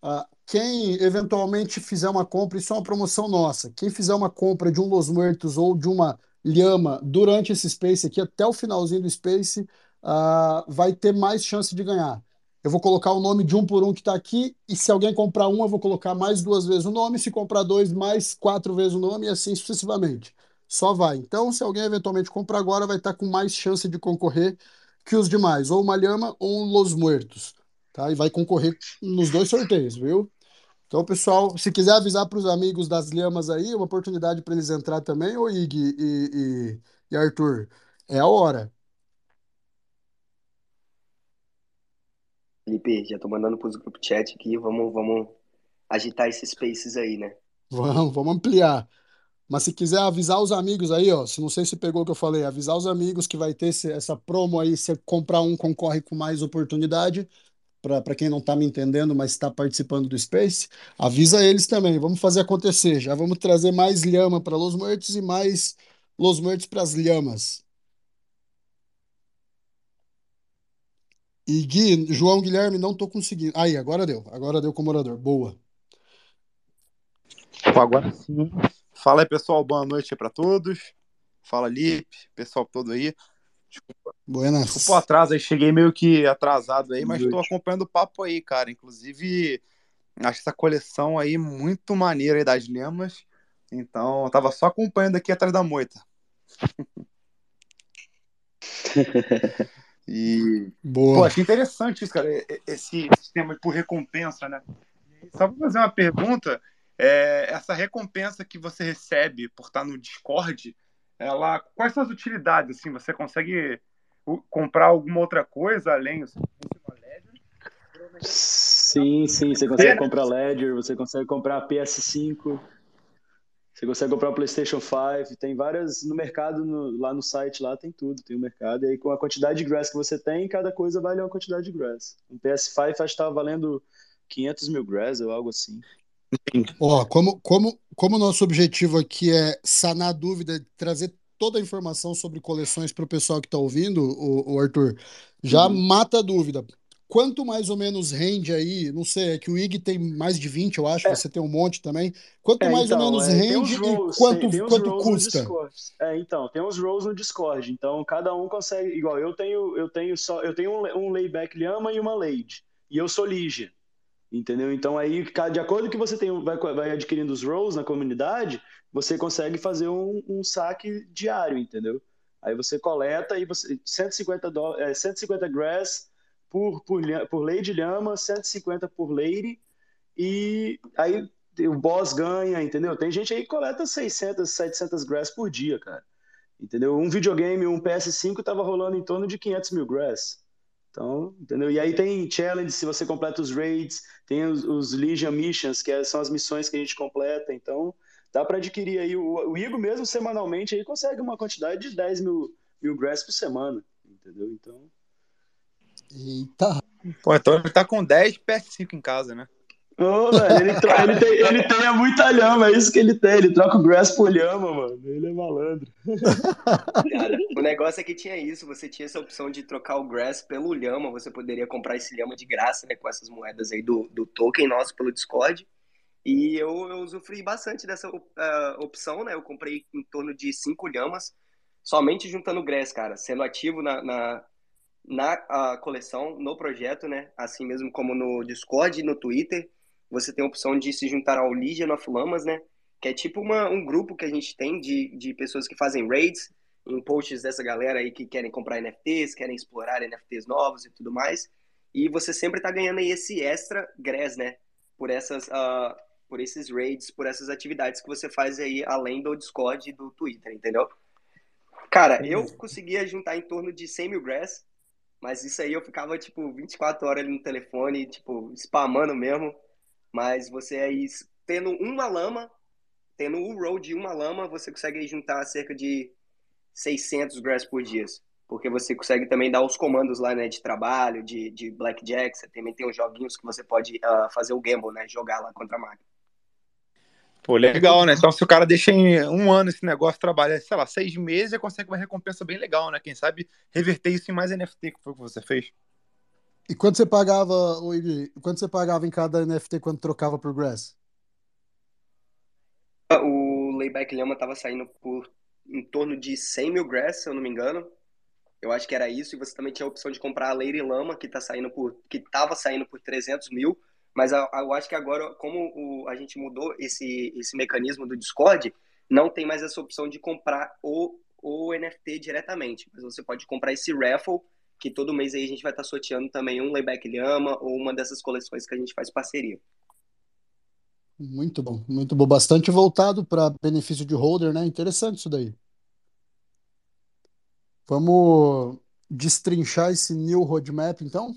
Ah, quem eventualmente fizer uma compra, isso é uma promoção nossa. Quem fizer uma compra de um Los Muertos ou de uma Lhama durante esse Space aqui, até o finalzinho do Space, ah, vai ter mais chance de ganhar. Eu vou colocar o nome de um por um que está aqui, e se alguém comprar um, eu vou colocar mais duas vezes o nome, se comprar dois, mais quatro vezes o nome, e assim sucessivamente. Só vai. Então, se alguém eventualmente comprar agora, vai estar com mais chance de concorrer que os demais, ou uma Lhama ou um Los Muertos, tá? E vai concorrer nos dois sorteios, viu? Então, pessoal, se quiser avisar para os amigos das lhamas aí, uma oportunidade para eles entrar também, ô Ig e, e, e Arthur, é a hora. Felipe, já tô mandando pros grupo chat aqui, vamos, vamos agitar esses spaces aí, né? Vamos, vamos ampliar. Mas se quiser avisar os amigos aí, ó, se não sei se pegou o que eu falei, avisar os amigos que vai ter esse- essa promo aí, se comprar um, concorre com mais oportunidade. Para quem não está me entendendo, mas está participando do Space, avisa eles também. Vamos fazer acontecer. Já vamos trazer mais lhama para Los Muertos e mais Los Muertos para as lhamas. E Gui, João Guilherme, não estou conseguindo. Aí, agora deu. Agora deu com o morador. Boa. Agora sim. Fala aí, pessoal. Boa noite para todos. Fala, Lipe, pessoal todo aí. Desculpa, Buenas. desculpa o atraso aí, cheguei meio que atrasado aí, mas estou acompanhando o papo aí, cara. Inclusive, acho essa coleção aí muito maneira aí das lemas. Então, eu tava só acompanhando aqui atrás da moita. E, pô, Boa. achei interessante isso, cara, esse sistema por recompensa, né? Só para fazer uma pergunta, é, essa recompensa que você recebe por estar no Discord, ela, quais são as utilidades, assim? Você consegue comprar alguma outra coisa além? Sim, sim, você consegue comprar Ledger, você consegue comprar PS5, você consegue comprar PlayStation 5, tem várias no mercado, no- lá no site, lá tem tudo, tem o mercado, e aí com a quantidade de grass que você tem, cada coisa vale uma quantidade de grass. Um PS5 acho que estava valendo 500 mil grass ou algo assim. Ó, como, como, como o nosso objetivo aqui é sanar a dúvida, trazer toda a informação sobre coleções para o pessoal que está ouvindo, o, o Arthur, já Uhum. mata a dúvida. Quanto mais ou menos rende aí, não sei, é que o IG tem mais de 20, eu acho, É. você tem um monte também. Quanto É, mais ou então, menos é, rende roles, e quanto, tem, tem quanto custa? Discord. É, então, tem uns roles no Discord. Então, cada um consegue, igual eu tenho, eu tenho só, eu tenho um, um layback Lhama e uma Lade. E eu sou Ligia. Entendeu? Então aí, de acordo que você tem, vai, vai adquirindo os roles na comunidade, você consegue fazer um, um saque diário, entendeu? Aí você coleta e você 150 dó, é, 150 grass por por, por lady lhama, 150 por lady e aí o boss ganha, entendeu? Tem gente aí que coleta 600, 700 grass por dia, cara. Entendeu? Um videogame, um PS5 tava rolando em torno de 500 mil grass. Então, entendeu? E aí tem challenge, se você completa os raids, tem os, os Legion Missions, que é- são as missões que a gente completa. Então, dá para adquirir aí. O, o Igor mesmo, semanalmente, aí consegue uma quantidade de 10 mil, mil grass por semana. Entendeu? Então, Eita, Pô, então ele tá com 10 PS5 em casa, né? Ô, velho, ele, tro- ele tem, ele tem muita lhama, é isso que ele tem. Ele troca o grass por lhama, mano. Ele é malandro. Cara, o negócio é que tinha isso, você tinha essa opção de trocar o grass pelo lhama, você poderia comprar esse lhama de graça, né, com essas moedas aí do, do token nosso pelo Discord. E eu, eu usufruí bastante dessa uh, opção, né? Eu comprei em torno de cinco lhamas, somente juntando grass, cara, sendo ativo na, na, na coleção, no projeto, né? Assim mesmo como no Discord e no Twitter. Você tem a opção de se juntar ao Legion of Lamas, né? Que é tipo uma, um grupo que a gente tem de, de pessoas que fazem raids em posts dessa galera aí que querem comprar NFTs, querem explorar NFTs novos e tudo mais. E você sempre tá ganhando aí esse extra grass, né? Por essas, uh, por esses raids, por essas atividades que você faz aí além do Discord e do Twitter, entendeu? Cara, eu conseguia juntar em torno de 100 mil grass, mas isso aí eu ficava, tipo, 24 horas ali no telefone, tipo, spamando mesmo. Mas você aí, tendo uma lama, tendo o roll de uma lama, você consegue juntar cerca de 600 grass por dia. Porque você consegue também dar os comandos lá, né, de trabalho, de, de blackjack, você também tem os joguinhos que você pode uh, fazer o gamble, né, jogar lá contra a máquina. Pô, legal, né? Então, se o cara deixa em um ano esse negócio, trabalha, sei lá, seis meses, ele consegue uma recompensa bem legal, né? Quem sabe reverter isso em mais NFT, que foi o que você fez. E quanto você pagava, Igor, quanto você pagava em cada NFT quando trocava por Grass? O Layback Lama tava saindo por em torno de 100 mil Grass, se eu não me engano. Eu acho que era isso. E você também tinha a opção de comprar a Lady Lama, que tá saindo por, que tava saindo por 300 mil. Mas eu, acho que agora, como a gente mudou esse, esse mecanismo do Discord, não tem mais essa opção de comprar o, o NFT diretamente. Mas você pode comprar esse raffle que todo mês aí a gente vai estar sorteando também um Layback Lhama ou uma dessas coleções que a gente faz parceria. Muito bom, muito bom. Bastante voltado para benefício de holder, né? Interessante isso daí. Vamos destrinchar esse new roadmap, então?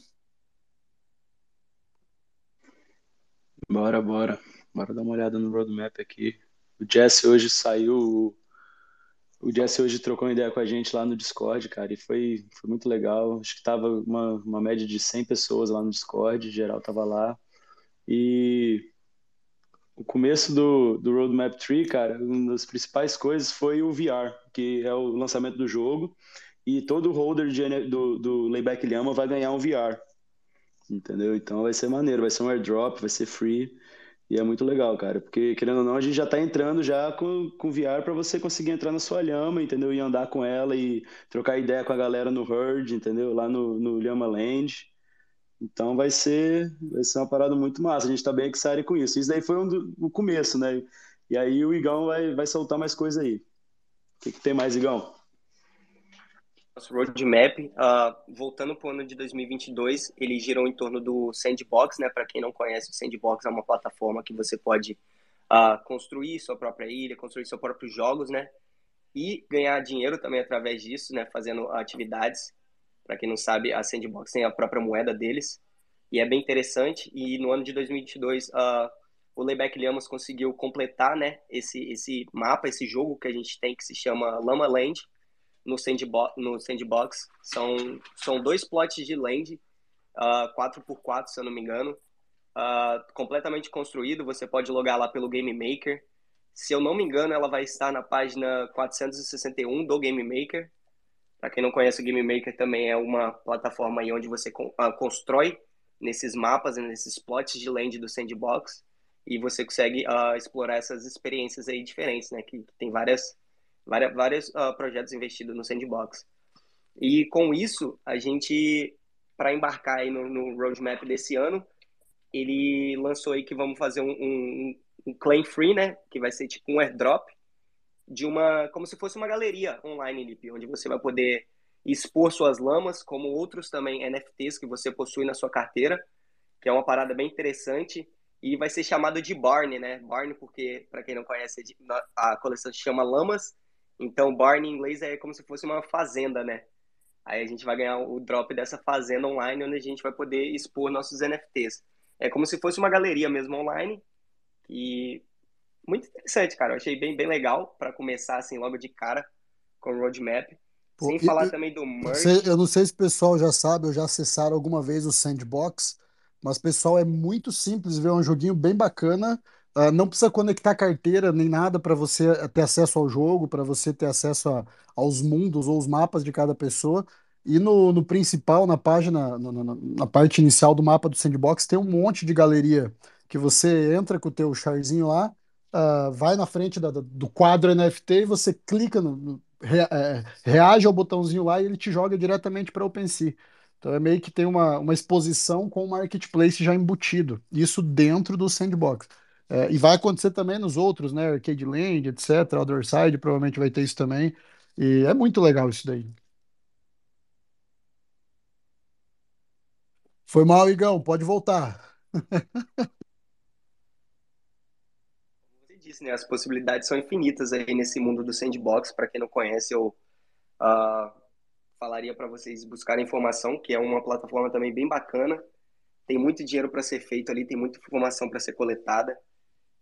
Bora, bora. Bora dar uma olhada no roadmap aqui. O Jesse hoje saiu o Jesse hoje trocou uma ideia com a gente lá no Discord, cara, e foi, foi muito legal. Acho que tava uma, uma média de 100 pessoas lá no Discord, geral tava lá. E o começo do, do Roadmap Tree, cara, uma das principais coisas foi o VR, que é o lançamento do jogo, e todo holder de, do, do Layback Lhama vai ganhar um VR, entendeu? Então vai ser maneiro, vai ser um airdrop, vai ser free. E é muito legal, cara, porque querendo ou não, a gente já tá entrando já com, com VR para você conseguir entrar na sua lhama, entendeu? E andar com ela e trocar ideia com a galera no Herd, entendeu? Lá no, no Lhama Land. Então vai ser, vai ser uma parada muito massa. A gente tá bem excited com isso. Isso daí foi um do, o começo, né? E aí o Igão vai, vai soltar mais coisa aí. O que, que tem mais, Igão? Nosso roadmap, uh, voltando para o ano de 2022, ele girou em torno do Sandbox, né? Para quem não conhece, o Sandbox é uma plataforma que você pode uh, construir sua própria ilha, construir seus próprios jogos, né? E ganhar dinheiro também através disso, né? Fazendo atividades. Para quem não sabe, a Sandbox tem a própria moeda deles. E é bem interessante. E no ano de 2022, uh, o Layback Llamas conseguiu completar, né? Esse, esse mapa, esse jogo que a gente tem que se chama Lama Land no sandbox, no sandbox. São, são dois plots de land, uh, 4x4, se eu não me engano. Uh, completamente construído, você pode logar lá pelo Game Maker. Se eu não me engano, ela vai estar na página 461 do Game Maker. Para quem não conhece, o Game Maker também é uma plataforma aí onde você uh, constrói nesses mapas, nesses plots de land do sandbox, e você consegue uh, explorar essas experiências aí diferentes, né? Que, que tem várias várias, vários uh, projetos investidos no Sandbox. E com isso, a gente, para embarcar aí no, no, roadmap desse ano, ele lançou aí que vamos fazer um, um, um claim free, né? Que vai ser tipo um airdrop de uma, como se fosse uma galeria online, onde você vai poder expor suas lamas, como outros também NFTs que você possui na sua carteira, que é uma parada bem interessante e vai ser chamado de Barn, né? Barn porque para quem não conhece a coleção chama Lamas então, barn em inglês é como se fosse uma fazenda, né? Aí a gente vai ganhar o drop dessa fazenda online, onde a gente vai poder expor nossos NFTs. É como se fosse uma galeria mesmo online. E muito interessante, cara. Eu achei bem, bem legal para começar assim logo de cara com o roadmap. Pô, Sem e, falar também do merge. Eu não sei se o pessoal já sabe ou já acessaram alguma vez o Sandbox, Mas, pessoal, é muito simples ver um joguinho bem bacana. Uh, não precisa conectar carteira nem nada para você ter acesso ao jogo, para você ter acesso a, aos mundos ou os mapas de cada pessoa. E no, no principal, na página, na, na, na, parte inicial do mapa do sandbox, tem um monte de galeria que você entra com o teu charzinho lá, uh, vai na frente da, do quadro NFT e você clica no, no re, é, reage ao botãozinho lá e ele te joga diretamente para OpenSea. Então é meio que tem uma, uma exposição com o marketplace já embutido, isso dentro do sandbox. É, e vai acontecer também nos outros, né? Arcade Land, etc. Other Side provavelmente vai ter isso também. E é muito legal isso daí. Foi mal, Igão, pode voltar. Você disse, né? As possibilidades são infinitas aí nesse mundo do sandbox. Para quem não conhece, eu uh, falaria para vocês buscarem informação, que é uma plataforma também bem bacana. Tem muito dinheiro para ser feito ali, tem muita informação para ser coletada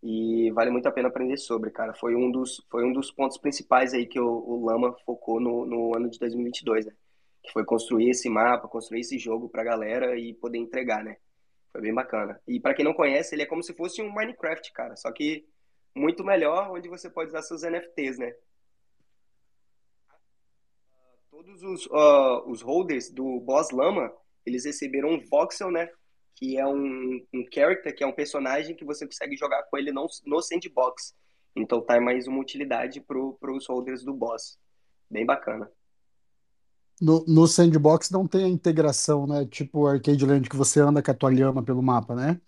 e vale muito a pena aprender sobre, cara. Foi um dos, foi um dos pontos principais aí que o, o Lama focou no, no ano de 2022, né? Que foi construir esse mapa, construir esse jogo pra galera e poder entregar, né? Foi bem bacana. E para quem não conhece, ele é como se fosse um Minecraft, cara, só que muito melhor, onde você pode usar seus NFTs, né? Todos os, uh, os holders do Boss Lama, eles receberam um voxel, né? Que é um, um character, que é um personagem que você consegue jogar com ele no, no sandbox. Então tá mais uma utilidade para os holders do Boss. Bem bacana. No, no sandbox não tem a integração, né? Tipo o Arcade Land que você anda com a tua lhama pelo mapa, né?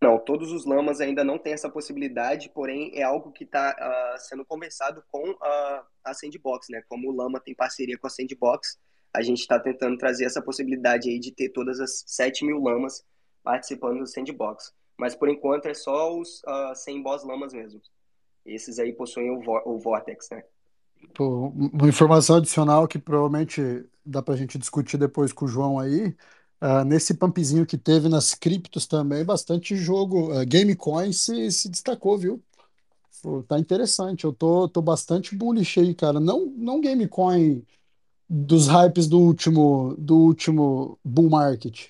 Não, todos os lamas ainda não têm essa possibilidade, porém é algo que está uh, ah, sendo conversado com uh, a Sandbox, né? Como o Lama tem parceria com a Sandbox, a gente está tentando trazer essa possibilidade aí de ter todas as 7 mil lamas participando do Sandbox. Mas por enquanto é só os uh, 100 boss lamas mesmo. Esses aí possuem o, o Vortex, né? Pô, uma informação adicional que provavelmente dá para a gente discutir depois com o João aí Uh, nesse pumpzinho que teve nas criptos também, bastante jogo. Uh, Gamecoin se, se destacou, viu? Pô, tá interessante. Eu tô, tô bastante bullish aí, cara. Não, não Gamecoin dos hypes do último, do último bull market.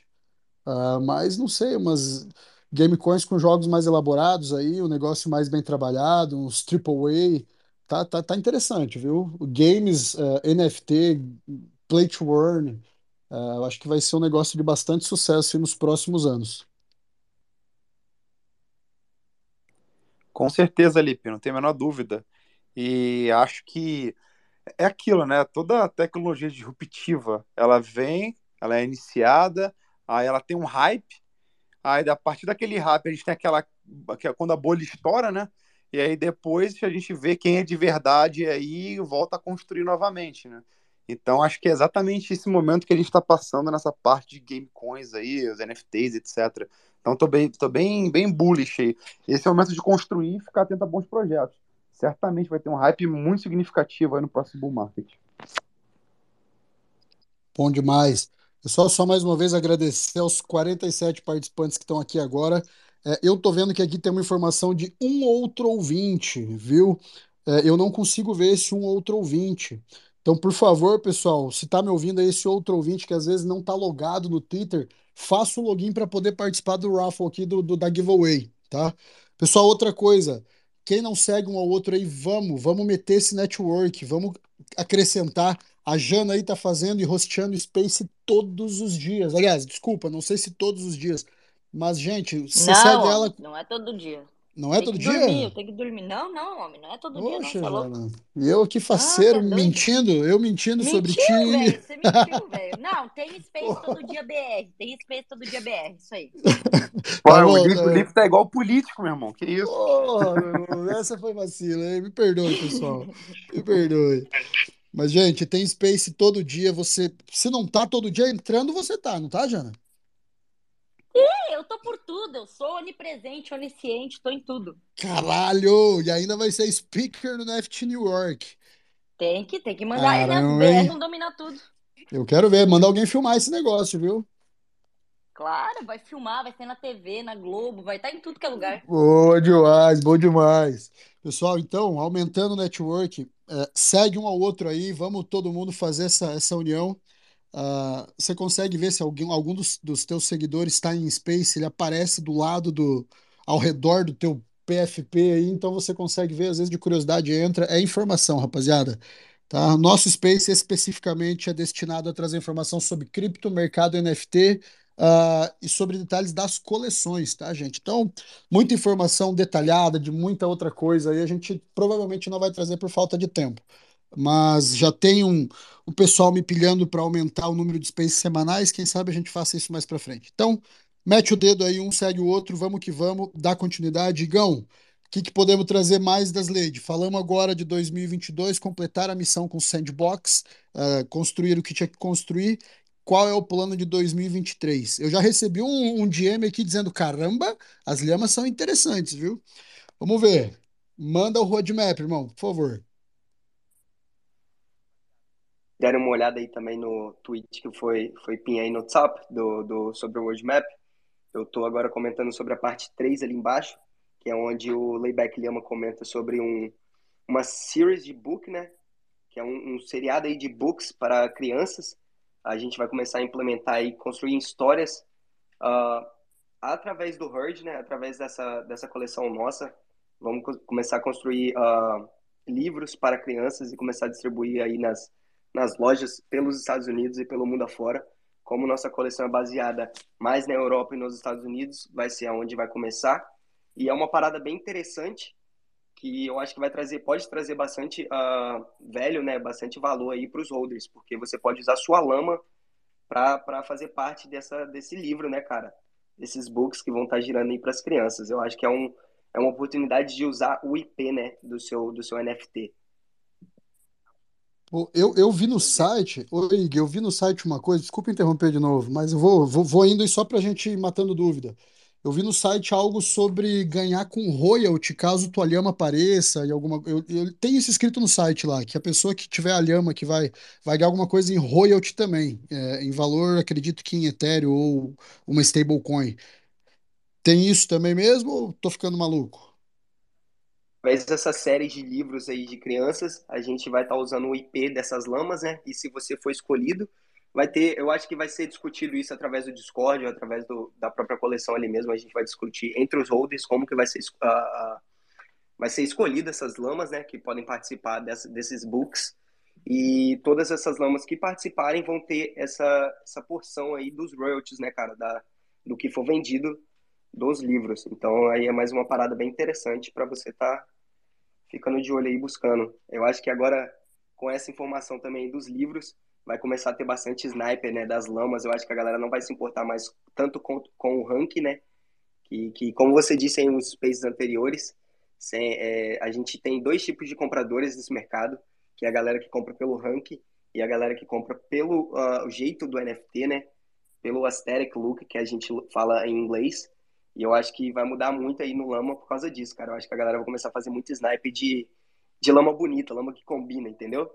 Uh, mas não sei, umas Gamecoins com jogos mais elaborados aí, um negócio mais bem trabalhado, uns AAA. Tá, tá, tá interessante, viu? Games, uh, NFT, Play to Earn. Uh, eu acho que vai ser um negócio de bastante sucesso nos próximos anos. Com certeza, Lipe, não tem a menor dúvida. E acho que é aquilo, né? Toda tecnologia disruptiva, ela vem, ela é iniciada, aí ela tem um hype, aí a partir daquele hype a gente tem aquela é quando a bolha estoura, né? E aí depois a gente vê quem é de verdade aí volta a construir novamente, né? Então, acho que é exatamente esse momento que a gente está passando nessa parte de game coins aí, os NFTs, etc. Então, tô bem, tô bem, bem bullish aí. Esse é o momento de construir e ficar atento a bons projetos. Certamente vai ter um hype muito significativo aí no próximo bull market. Bom demais. Pessoal, só mais uma vez agradecer aos 47 participantes que estão aqui agora. É, eu tô vendo que aqui tem uma informação de um outro ouvinte, viu? É, eu não consigo ver esse um outro ouvinte. Então, por favor, pessoal, se está me ouvindo aí, esse outro ouvinte que às vezes não está logado no Twitter, faça o login para poder participar do raffle aqui do, do, da giveaway, tá? Pessoal, outra coisa, quem não segue um ao outro aí, vamos, vamos meter esse network, vamos acrescentar. A Jana aí tá fazendo e rosteando Space todos os dias. Aliás, desculpa, não sei se todos os dias, mas gente, você não, segue ela. Não é todo dia. Não é tem todo que dia? Dormir, eu tenho que dormir. Não, não, homem, não é todo Poxa, dia, não. Falou? E eu aqui faceiro, Ah, tá mentindo, eu mentindo Mentiu, sobre ti. velho. Você mentiu, velho. Não, tem Space todo dia BR. Tem Space todo dia BR. Isso aí. Pô, Tá o bom, Lipe, tá tá igual político, meu irmão. Que isso? Porra, meu irmão, essa foi vacila. hein? Me perdoe, pessoal. Me perdoe. Mas, gente, tem Space todo dia. Você, se não tá todo dia entrando, você tá, não tá, Jana? Eu tô por tudo. Eu sou onipresente, onisciente, tô em tudo. Caralho! E ainda vai ser speaker no NFT New York. Tem que, tem que mandar né? Caramba, hein? não domina tudo. Eu quero ver, mandar alguém filmar esse negócio, viu? Claro, vai filmar, vai ser na TV, na Globo, vai estar em tudo que é lugar. Boa demais, bom demais. Pessoal, então, aumentando o network, é, segue um ao outro aí, vamos todo mundo fazer essa, essa união. Uh, você consegue ver se alguém, algum dos, dos teus seguidores está em Space, ele aparece do lado do, ao redor do teu PFP aí, então você consegue ver, às vezes de curiosidade entra, é informação, rapaziada. Tá? Nosso Space especificamente é destinado a trazer informação sobre cripto, mercado NFT uh, e sobre detalhes das coleções, tá, gente? Então, muita informação detalhada de muita outra coisa aí a gente provavelmente não vai trazer por falta de tempo. Mas já tem um, o pessoal me pilhando para aumentar o número de spaces semanais, quem sabe a gente faça isso mais para frente. Então, mete o dedo aí, um segue o outro, vamos que vamos, dá continuidade. Igão, o que, que, podemos trazer mais das Lady? Falamos agora de 2022, completar a missão com Sandbox, uh, construir o que tinha que construir. Qual é o plano de 2023? Eu já recebi um, um DM aqui dizendo: caramba, as lhamas são interessantes, viu? Vamos ver. Manda o roadmap, irmão, por favor. Deram uma olhada aí também no tweet que foi, foi pinha aí no top do, do, sobre o roadmap. Eu estou agora comentando sobre a parte 3 ali embaixo que é onde o Layback Lima comenta sobre um, uma series de book, né? Que é um, um seriado aí de books para crianças. A gente vai começar a implementar e construir histórias uh, através do Herd, né? Através dessa, dessa coleção nossa. Vamos co começar a construir uh, livros para crianças e começar a distribuir aí nas, nas lojas pelos Estados Unidos e pelo mundo afora. Como nossa coleção é baseada mais na Europa e nos Estados Unidos, vai ser aonde vai começar. E é uma parada bem interessante que eu acho que vai trazer, pode trazer bastante uh, velho, né, bastante valor aí para os holders, porque você pode usar sua lama para fazer parte dessa, desse livro, né, cara? Desses books que vão estar tá girando aí para as crianças. Eu acho que é, um, é uma oportunidade de usar o IP, né, do seu, do seu NFT. Eu, eu vi no site, oi, eu vi no site uma coisa, desculpa interromper de novo, mas eu vou, vou, vou indo só para a gente ir matando dúvida. Eu vi no site algo sobre ganhar com royalty caso tua lhama apareça e alguma. Eu, eu tenho isso escrito no site lá, que a pessoa que tiver a lhama que vai, vai ganhar alguma coisa em royalty também, é, em valor, acredito que em Ethereum ou uma stablecoin. Tem isso também mesmo ou tô ficando maluco? Através dessa série de livros aí de crianças, a gente vai estar tá usando o IP dessas lamas, né? E se você for escolhido, vai ter, eu acho que vai ser discutido isso através do Discord, através do, da própria coleção ali mesmo, a gente vai discutir entre os holders como que vai ser, uh, vai ser escolhida essas lamas, né, que podem participar dessa, desses books, e todas essas lamas que participarem vão ter essa, essa porção aí dos royalties, né, cara, da, do que for vendido dos livros. Então aí é mais uma parada bem interessante para você estar tá ficando de olho aí buscando. Eu acho que agora com essa informação também dos livros, vai começar a ter bastante sniper, né, das lamas. Eu acho que a galera não vai se importar mais tanto com, com o rank, né, que, que como você disse em uns spaces anteriores, é, a gente tem dois tipos de compradores nesse mercado, que é a galera que compra pelo rank e a galera que compra pelo uh, jeito do NFT, né, pelo aesthetic look, que a gente fala em inglês. E eu acho que vai mudar muito aí no lama por causa disso, cara. Eu acho que a galera vai começar a fazer muito snipe de, de lama bonita, lama que combina, entendeu?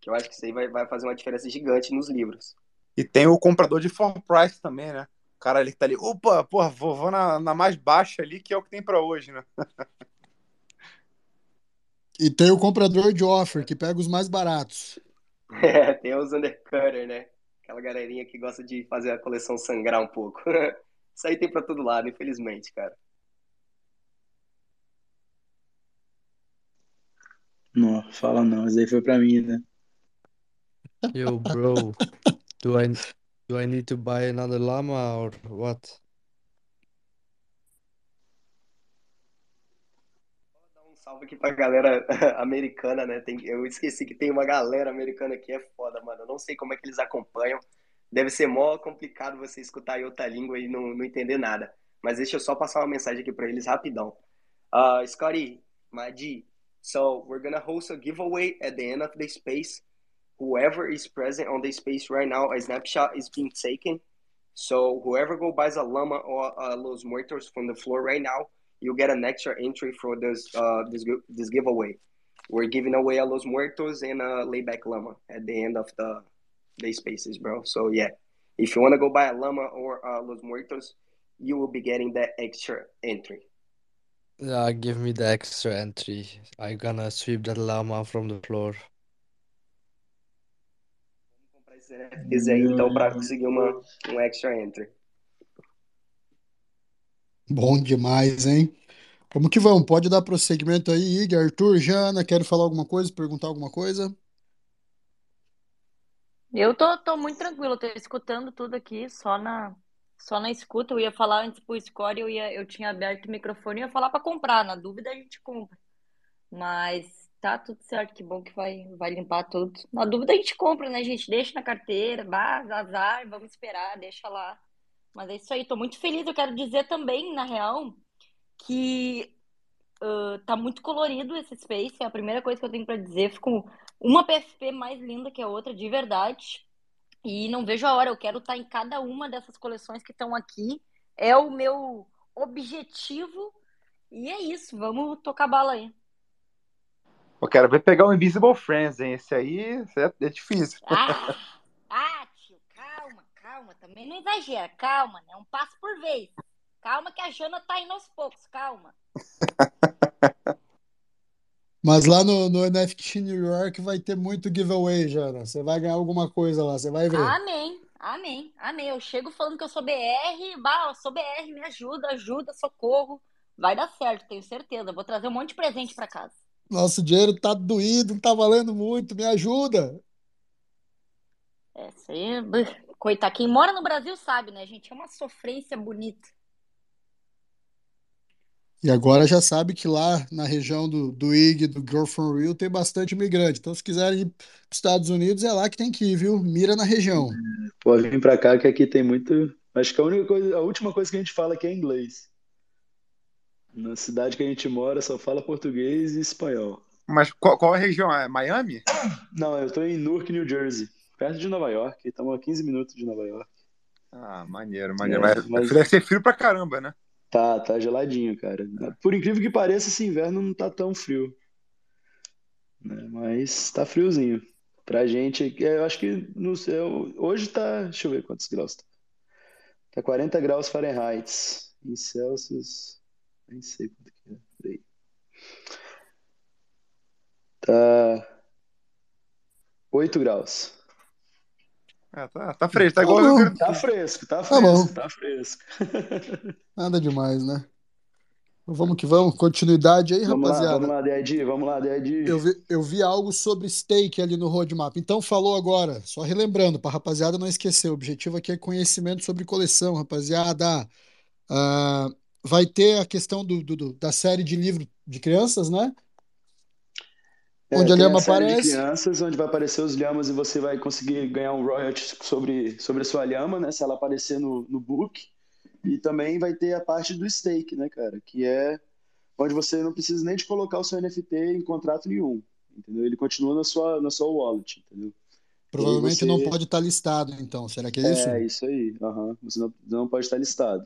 Que eu acho que isso aí vai, vai fazer uma diferença gigante nos livros. E tem o comprador de form price também, né? O cara ali que tá ali, opa, porra, vou, vou na, na mais baixa ali, que é o que tem para hoje, né? e tem o comprador de offer, que pega os mais baratos. É, tem os undercutter, né? Aquela galerinha que gosta de fazer a coleção sangrar um pouco. Isso aí tem para todo lado, infelizmente, cara. Não, fala não, isso aí foi pra mim, né? Yo, bro, do I do I need to buy another llama or what? Vou dar um salve aqui pra galera americana, né? Tem, eu esqueci que tem uma galera americana que é foda, mano. Eu não sei como é que eles acompanham. Deve ser mó complicado você escutar em outra língua e não, não entender nada. Mas deixa eu só passar uma mensagem aqui pra eles rapidão. Uh, Scotty, Madi, so we're gonna host a giveaway at the end of the space. whoever is present on the space right now, a snapshot is being taken. So whoever go buys a llama or a Los Muertos from the floor right now, you get an extra entry for this uh, this this giveaway. We're giving away a Los Muertos and a layback llama at the end of the the spaces, bro. So yeah, if you want to go buy a llama or a Los Muertos, you will be getting that extra entry. Yeah, give me the extra entry. I gonna sweep that llama from the floor. NFTs aí, então, para conseguir uma, um extra entry. Bom demais, hein? Como que vamos? Pode dar prosseguimento aí, Igor, Arthur, Jana, quer falar alguma coisa, perguntar alguma coisa? Eu tô, tô muito tranquilo, tô escutando tudo aqui, só na, só na escuta. Eu ia falar antes pro Score, eu, ia, eu tinha aberto o microfone e ia falar para comprar. Na dúvida a gente compra. Mas tá tudo certo, que bom que vai, vai limpar tudo. Na dúvida a gente compra, né, gente? Deixa na carteira, bah, azar, vamos esperar, deixa lá. Mas é isso aí, tô muito feliz. Eu quero dizer também, na real, que uh, tá muito colorido esse Space. É a primeira coisa que eu tenho para dizer. Fico uma PFP mais linda que a outra, de verdade. E não vejo a hora. Eu quero estar em cada uma dessas coleções que estão aqui. É o meu objetivo. E é isso. Vamos tocar bala aí. Eu quero ver pegar o Invisible Friends, hein? Esse aí é, é difícil. Ah, ah, tio, calma, calma. Também não exagera. Calma, né? Um passo por vez. Calma que a Jana tá indo aos poucos. Calma. Mas lá no, no NFT New York vai ter muito giveaway, Jana. Você vai ganhar alguma coisa lá, você vai ver. Amém, amém, amém. Eu chego falando que eu sou BR, bah, eu sou BR, me ajuda, ajuda, socorro. Vai dar certo, tenho certeza. Vou trazer um monte de presente para casa. Nosso dinheiro tá doído, não tá valendo muito, me ajuda. É, aí, coitado. Quem mora no Brasil sabe, né, gente? É uma sofrência bonita. E agora já sabe que lá na região do, do IG, do Girl from Rio, tem bastante imigrante. Então, se quiserem ir para os Estados Unidos, é lá que tem que ir, viu? Mira na região. Pode vir para cá, que aqui tem muito. Acho que a única coisa, a última coisa que a gente fala aqui é inglês. Na cidade que a gente mora, só fala português e espanhol. Mas qual, qual a região? É Miami? Não, eu estou em Newark, New Jersey, perto de Nova York. Estamos a 15 minutos de Nova York. Ah, maneiro, maneiro. É, mas, mas... Deve ser frio pra caramba, né? Tá, tá geladinho, cara. Por incrível que pareça, esse inverno não tá tão frio. Né? Mas tá friozinho. Pra gente, eu acho que no céu. Hoje tá. Deixa eu ver quantos graus tá. Tá 40 graus Fahrenheit. Em Celsius. Nem sei quanto que é. Peraí. Tá. 8 graus. É, tá, tá fresco, tá igual. Tá, tá fresco, tá fresco, tá, tá fresco. Nada demais, né? Vamos que vamos, continuidade aí, vamos rapaziada. Lá, vamos lá, DID, vamos lá, DID. Eu vi, eu vi algo sobre stake ali no roadmap. Então falou agora, só relembrando, para rapaziada não esquecer, o objetivo aqui é conhecimento sobre coleção, rapaziada. Uh, vai ter a questão do, do, da série de livro de crianças, né? É, onde a lhama aparece. Crianças, onde vai aparecer os lhamas e você vai conseguir ganhar um royalty sobre, sobre a sua lhama, né? Se ela aparecer no, no book. E também vai ter a parte do stake, né, cara? Que é onde você não precisa nem de colocar o seu NFT em contrato nenhum. Entendeu? Ele continua na sua, na sua wallet, entendeu? Provavelmente você... não pode estar listado, então. Será que é isso? É, isso aí. Uhum. Você não, não pode estar listado.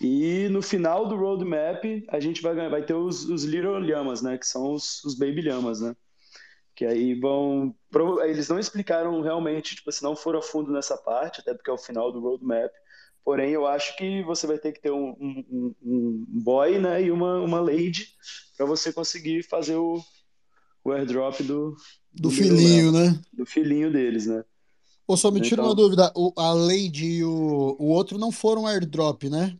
E no final do roadmap, a gente vai, vai ter os, os Little Lhamas, né? Que são os, os Baby Lhamas, né? Que aí vão. Eles não explicaram realmente, tipo, se não for a fundo nessa parte, até porque é o final do roadmap. Porém, eu acho que você vai ter que ter um, um, um boy né, e uma, uma lady para você conseguir fazer o, o airdrop do, do, do filhinho, né? Do filhinho deles, né? Ou só me tira então... uma dúvida: o, a lady e o, o outro não foram airdrop, né?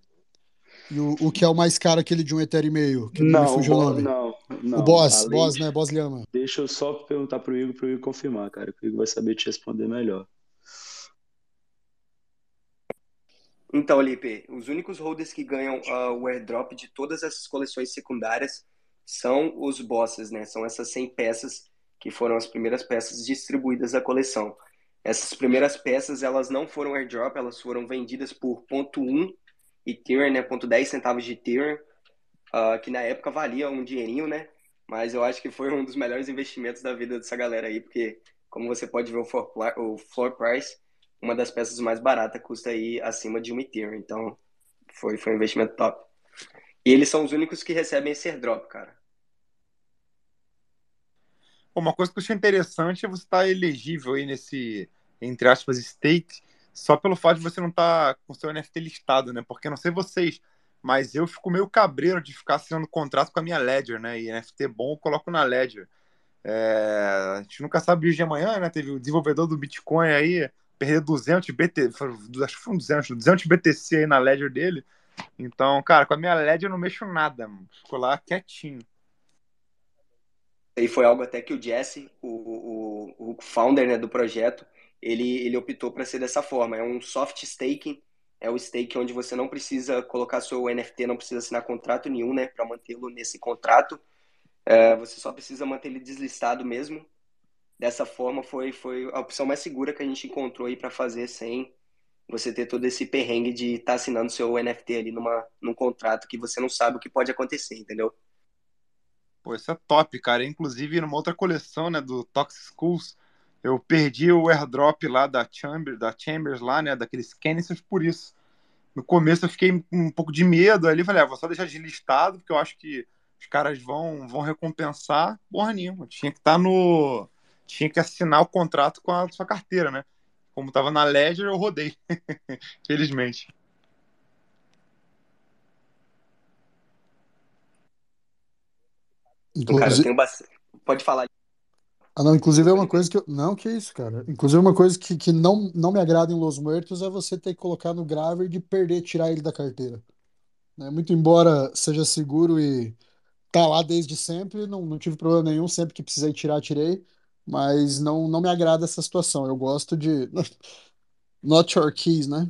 E o, o que é o mais caro, aquele de um Ether e meio? Que não, fugiu o, o nome. Não, não. O Boss, Boss, né? Boss Lhama. Deixa eu só perguntar pro Igor, pro Igor confirmar, cara. Que o Igor vai saber te responder melhor. Então, Lipe, os únicos holders que ganham uh, o airdrop de todas essas coleções secundárias são os bosses, né? São essas 100 peças que foram as primeiras peças distribuídas da coleção. Essas primeiras peças, elas não foram airdrop, elas foram vendidas por ponto .1 Ethereum, né? Ponto 10 centavos de Ethereum, uh, que na época valia um dinheirinho, né? Mas eu acho que foi um dos melhores investimentos da vida dessa galera aí, porque como você pode ver o floor, o floor price, uma das peças mais baratas custa aí acima de um Ethereum. Então, foi, foi um investimento top. E eles são os únicos que recebem esse airdrop, cara. Uma coisa que eu achei interessante é você estar elegível aí nesse, entre aspas, state, só pelo fato de você não estar tá com seu NFT listado, né? Porque não sei vocês, mas eu fico meio cabreiro de ficar assinando contrato com a minha Ledger, né? E NFT bom eu coloco na Ledger. É... A gente nunca sabe dia de amanhã, né? Teve o desenvolvedor do Bitcoin aí, perder 200 BTC, acho que foram 200, 200 BTC aí na Ledger dele. Então, cara, com a minha Ledger eu não mexo nada. Ficou lá quietinho. E foi algo até que o Jesse, o, o, o founder né, do projeto, ele, ele optou para ser dessa forma. É um soft staking, é o stake onde você não precisa colocar seu NFT, não precisa assinar contrato nenhum, né, para mantê-lo nesse contrato. É, você só precisa manter ele deslistado mesmo. Dessa forma, foi, foi a opção mais segura que a gente encontrou aí para fazer sem você ter todo esse perrengue de estar tá assinando seu NFT ali numa, num contrato que você não sabe o que pode acontecer, entendeu? Pô, isso é top, cara. Inclusive, numa outra coleção, né, do Toxic Schools, eu perdi o airdrop lá da, Chamber, da Chambers, lá, né, daqueles Canisters por isso. No começo eu fiquei um pouco de medo ali, falei, ah, vou só deixar de listado, porque eu acho que os caras vão, vão recompensar. Porra nenhuma, tinha que estar tá no... Tinha que assinar o contrato com a sua carteira, né? Como tava na Ledger, eu rodei. Felizmente. Cara, eu tenho bastante... Pode falar. Ah, não, inclusive é uma coisa que eu... Não, que isso, cara. Inclusive uma coisa que, que não, não me agrada em Los Muertos é você ter que colocar no Graver de perder, tirar ele da carteira. Né? Muito embora seja seguro e tá lá desde sempre, não, não tive problema nenhum, sempre que precisei tirar, tirei, mas não, não me agrada essa situação. Eu gosto de not your keys, né?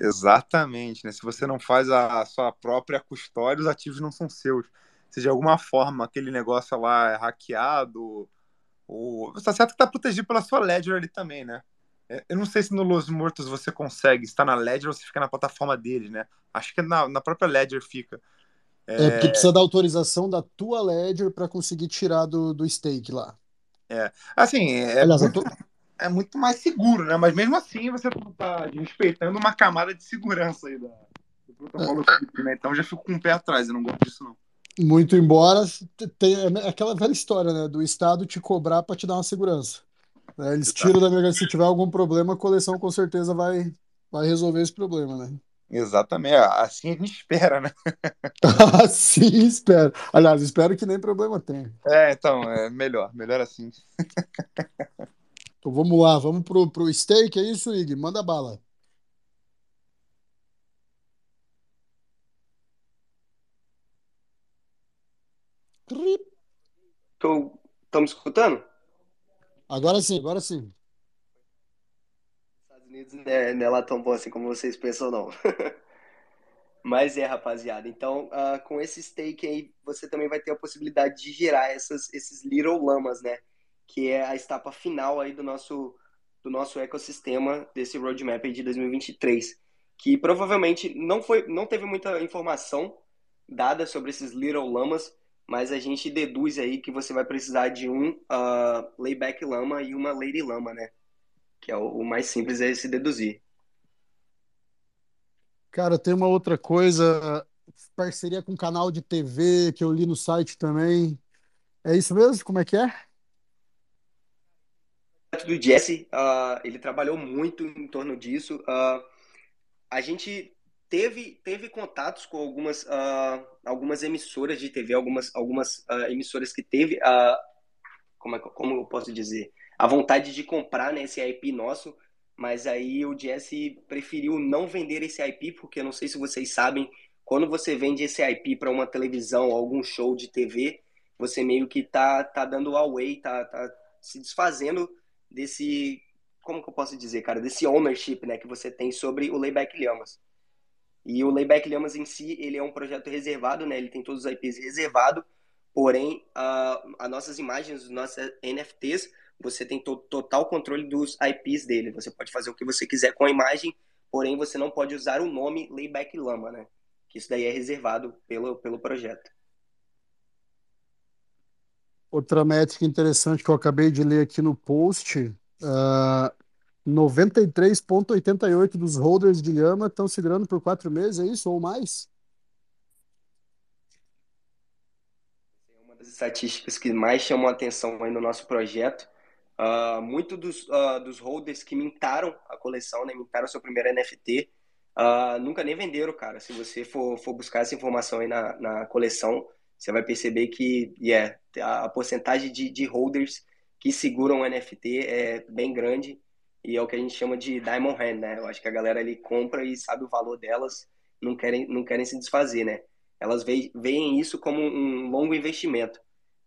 Exatamente, né? Se você não faz a sua própria custódia, os ativos não são seus. Se de alguma forma aquele negócio lá é hackeado, ou. Está certo que está protegido pela sua ledger ali também, né? É, eu não sei se no Los Mortos você consegue estar na Ledger ou você fica na plataforma dele, né? Acho que na, na própria Ledger fica. É... é porque precisa da autorização da tua Ledger para conseguir tirar do, do stake lá. É. Assim, é, Aliás, muito, tô... é muito mais seguro, né? Mas mesmo assim você tá respeitando uma camada de segurança aí da, do protocolo é. né? Então já fico com o pé atrás, eu não gosto disso, não. Muito embora tenha é aquela velha história, né? Do Estado te cobrar para te dar uma segurança. Né? Eles tiram da minha se tiver algum problema, a coleção com certeza vai, vai resolver esse problema, né? Exatamente, assim a gente espera, né? assim espero. Aliás, espero que nem problema tenha. É, então, é melhor, melhor assim. então vamos lá, vamos pro, pro steak, é isso, Ig? Manda bala. Estamos escutando? Agora sim, agora sim. Estados Unidos não é, não é lá tão bom assim como vocês pensam, não. Mas é, rapaziada. Então, uh, com esse stake aí, você também vai ter a possibilidade de gerar essas, esses little lamas, né? Que é a etapa final aí do nosso, do nosso ecossistema desse roadmap aí de 2023. Que provavelmente não, foi, não teve muita informação dada sobre esses little lamas, mas a gente deduz aí que você vai precisar de um uh, layback lama e uma lady lama, né? Que é o, o mais simples é se deduzir. Cara, tem uma outra coisa, parceria com canal de TV que eu li no site também. É isso mesmo? Como é que é? Do Jesse, uh, ele trabalhou muito em torno disso. Uh, a gente teve, teve contatos com algumas, uh, algumas emissoras de TV, algumas, algumas uh, emissoras que teve a. Uh, como, é, como eu posso dizer? A vontade de comprar né, esse IP nosso, mas aí o Jesse preferiu não vender esse IP, porque eu não sei se vocês sabem, quando você vende esse IP para uma televisão algum show de TV, você meio que tá, tá dando away, tá, tá se desfazendo desse. Como que eu posso dizer, cara? Desse ownership né, que você tem sobre o Layback Lhamas. E o Layback Llamas em si, ele é um projeto reservado, né? Ele tem todos os IPs reservados, porém, uh, as nossas imagens, os nossos NFTs, você tem to total controle dos IPs dele. Você pode fazer o que você quiser com a imagem, porém você não pode usar o nome Layback Lama, né? Que isso daí é reservado pelo, pelo projeto. Outra métrica interessante que eu acabei de ler aqui no post, uh, 93,88 dos holders de Lhama estão segurando por quatro meses, é isso ou mais? Uma das estatísticas que mais chamam a atenção aí no nosso projeto. Uh, muito dos, uh, dos holders que mintaram a coleção, né, mintaram seu primeiro NFT, uh, ah, nunca nem venderam, cara. Se você for, for buscar essa informação aí na, na coleção, você vai perceber que yeah, a porcentagem de, de holders que seguram o NFT é bem grande e é o que a gente chama de diamond hand, né? Eu acho que a galera ali compra e sabe o valor delas, não querem, não querem se desfazer, né? Elas veem isso como um longo investimento,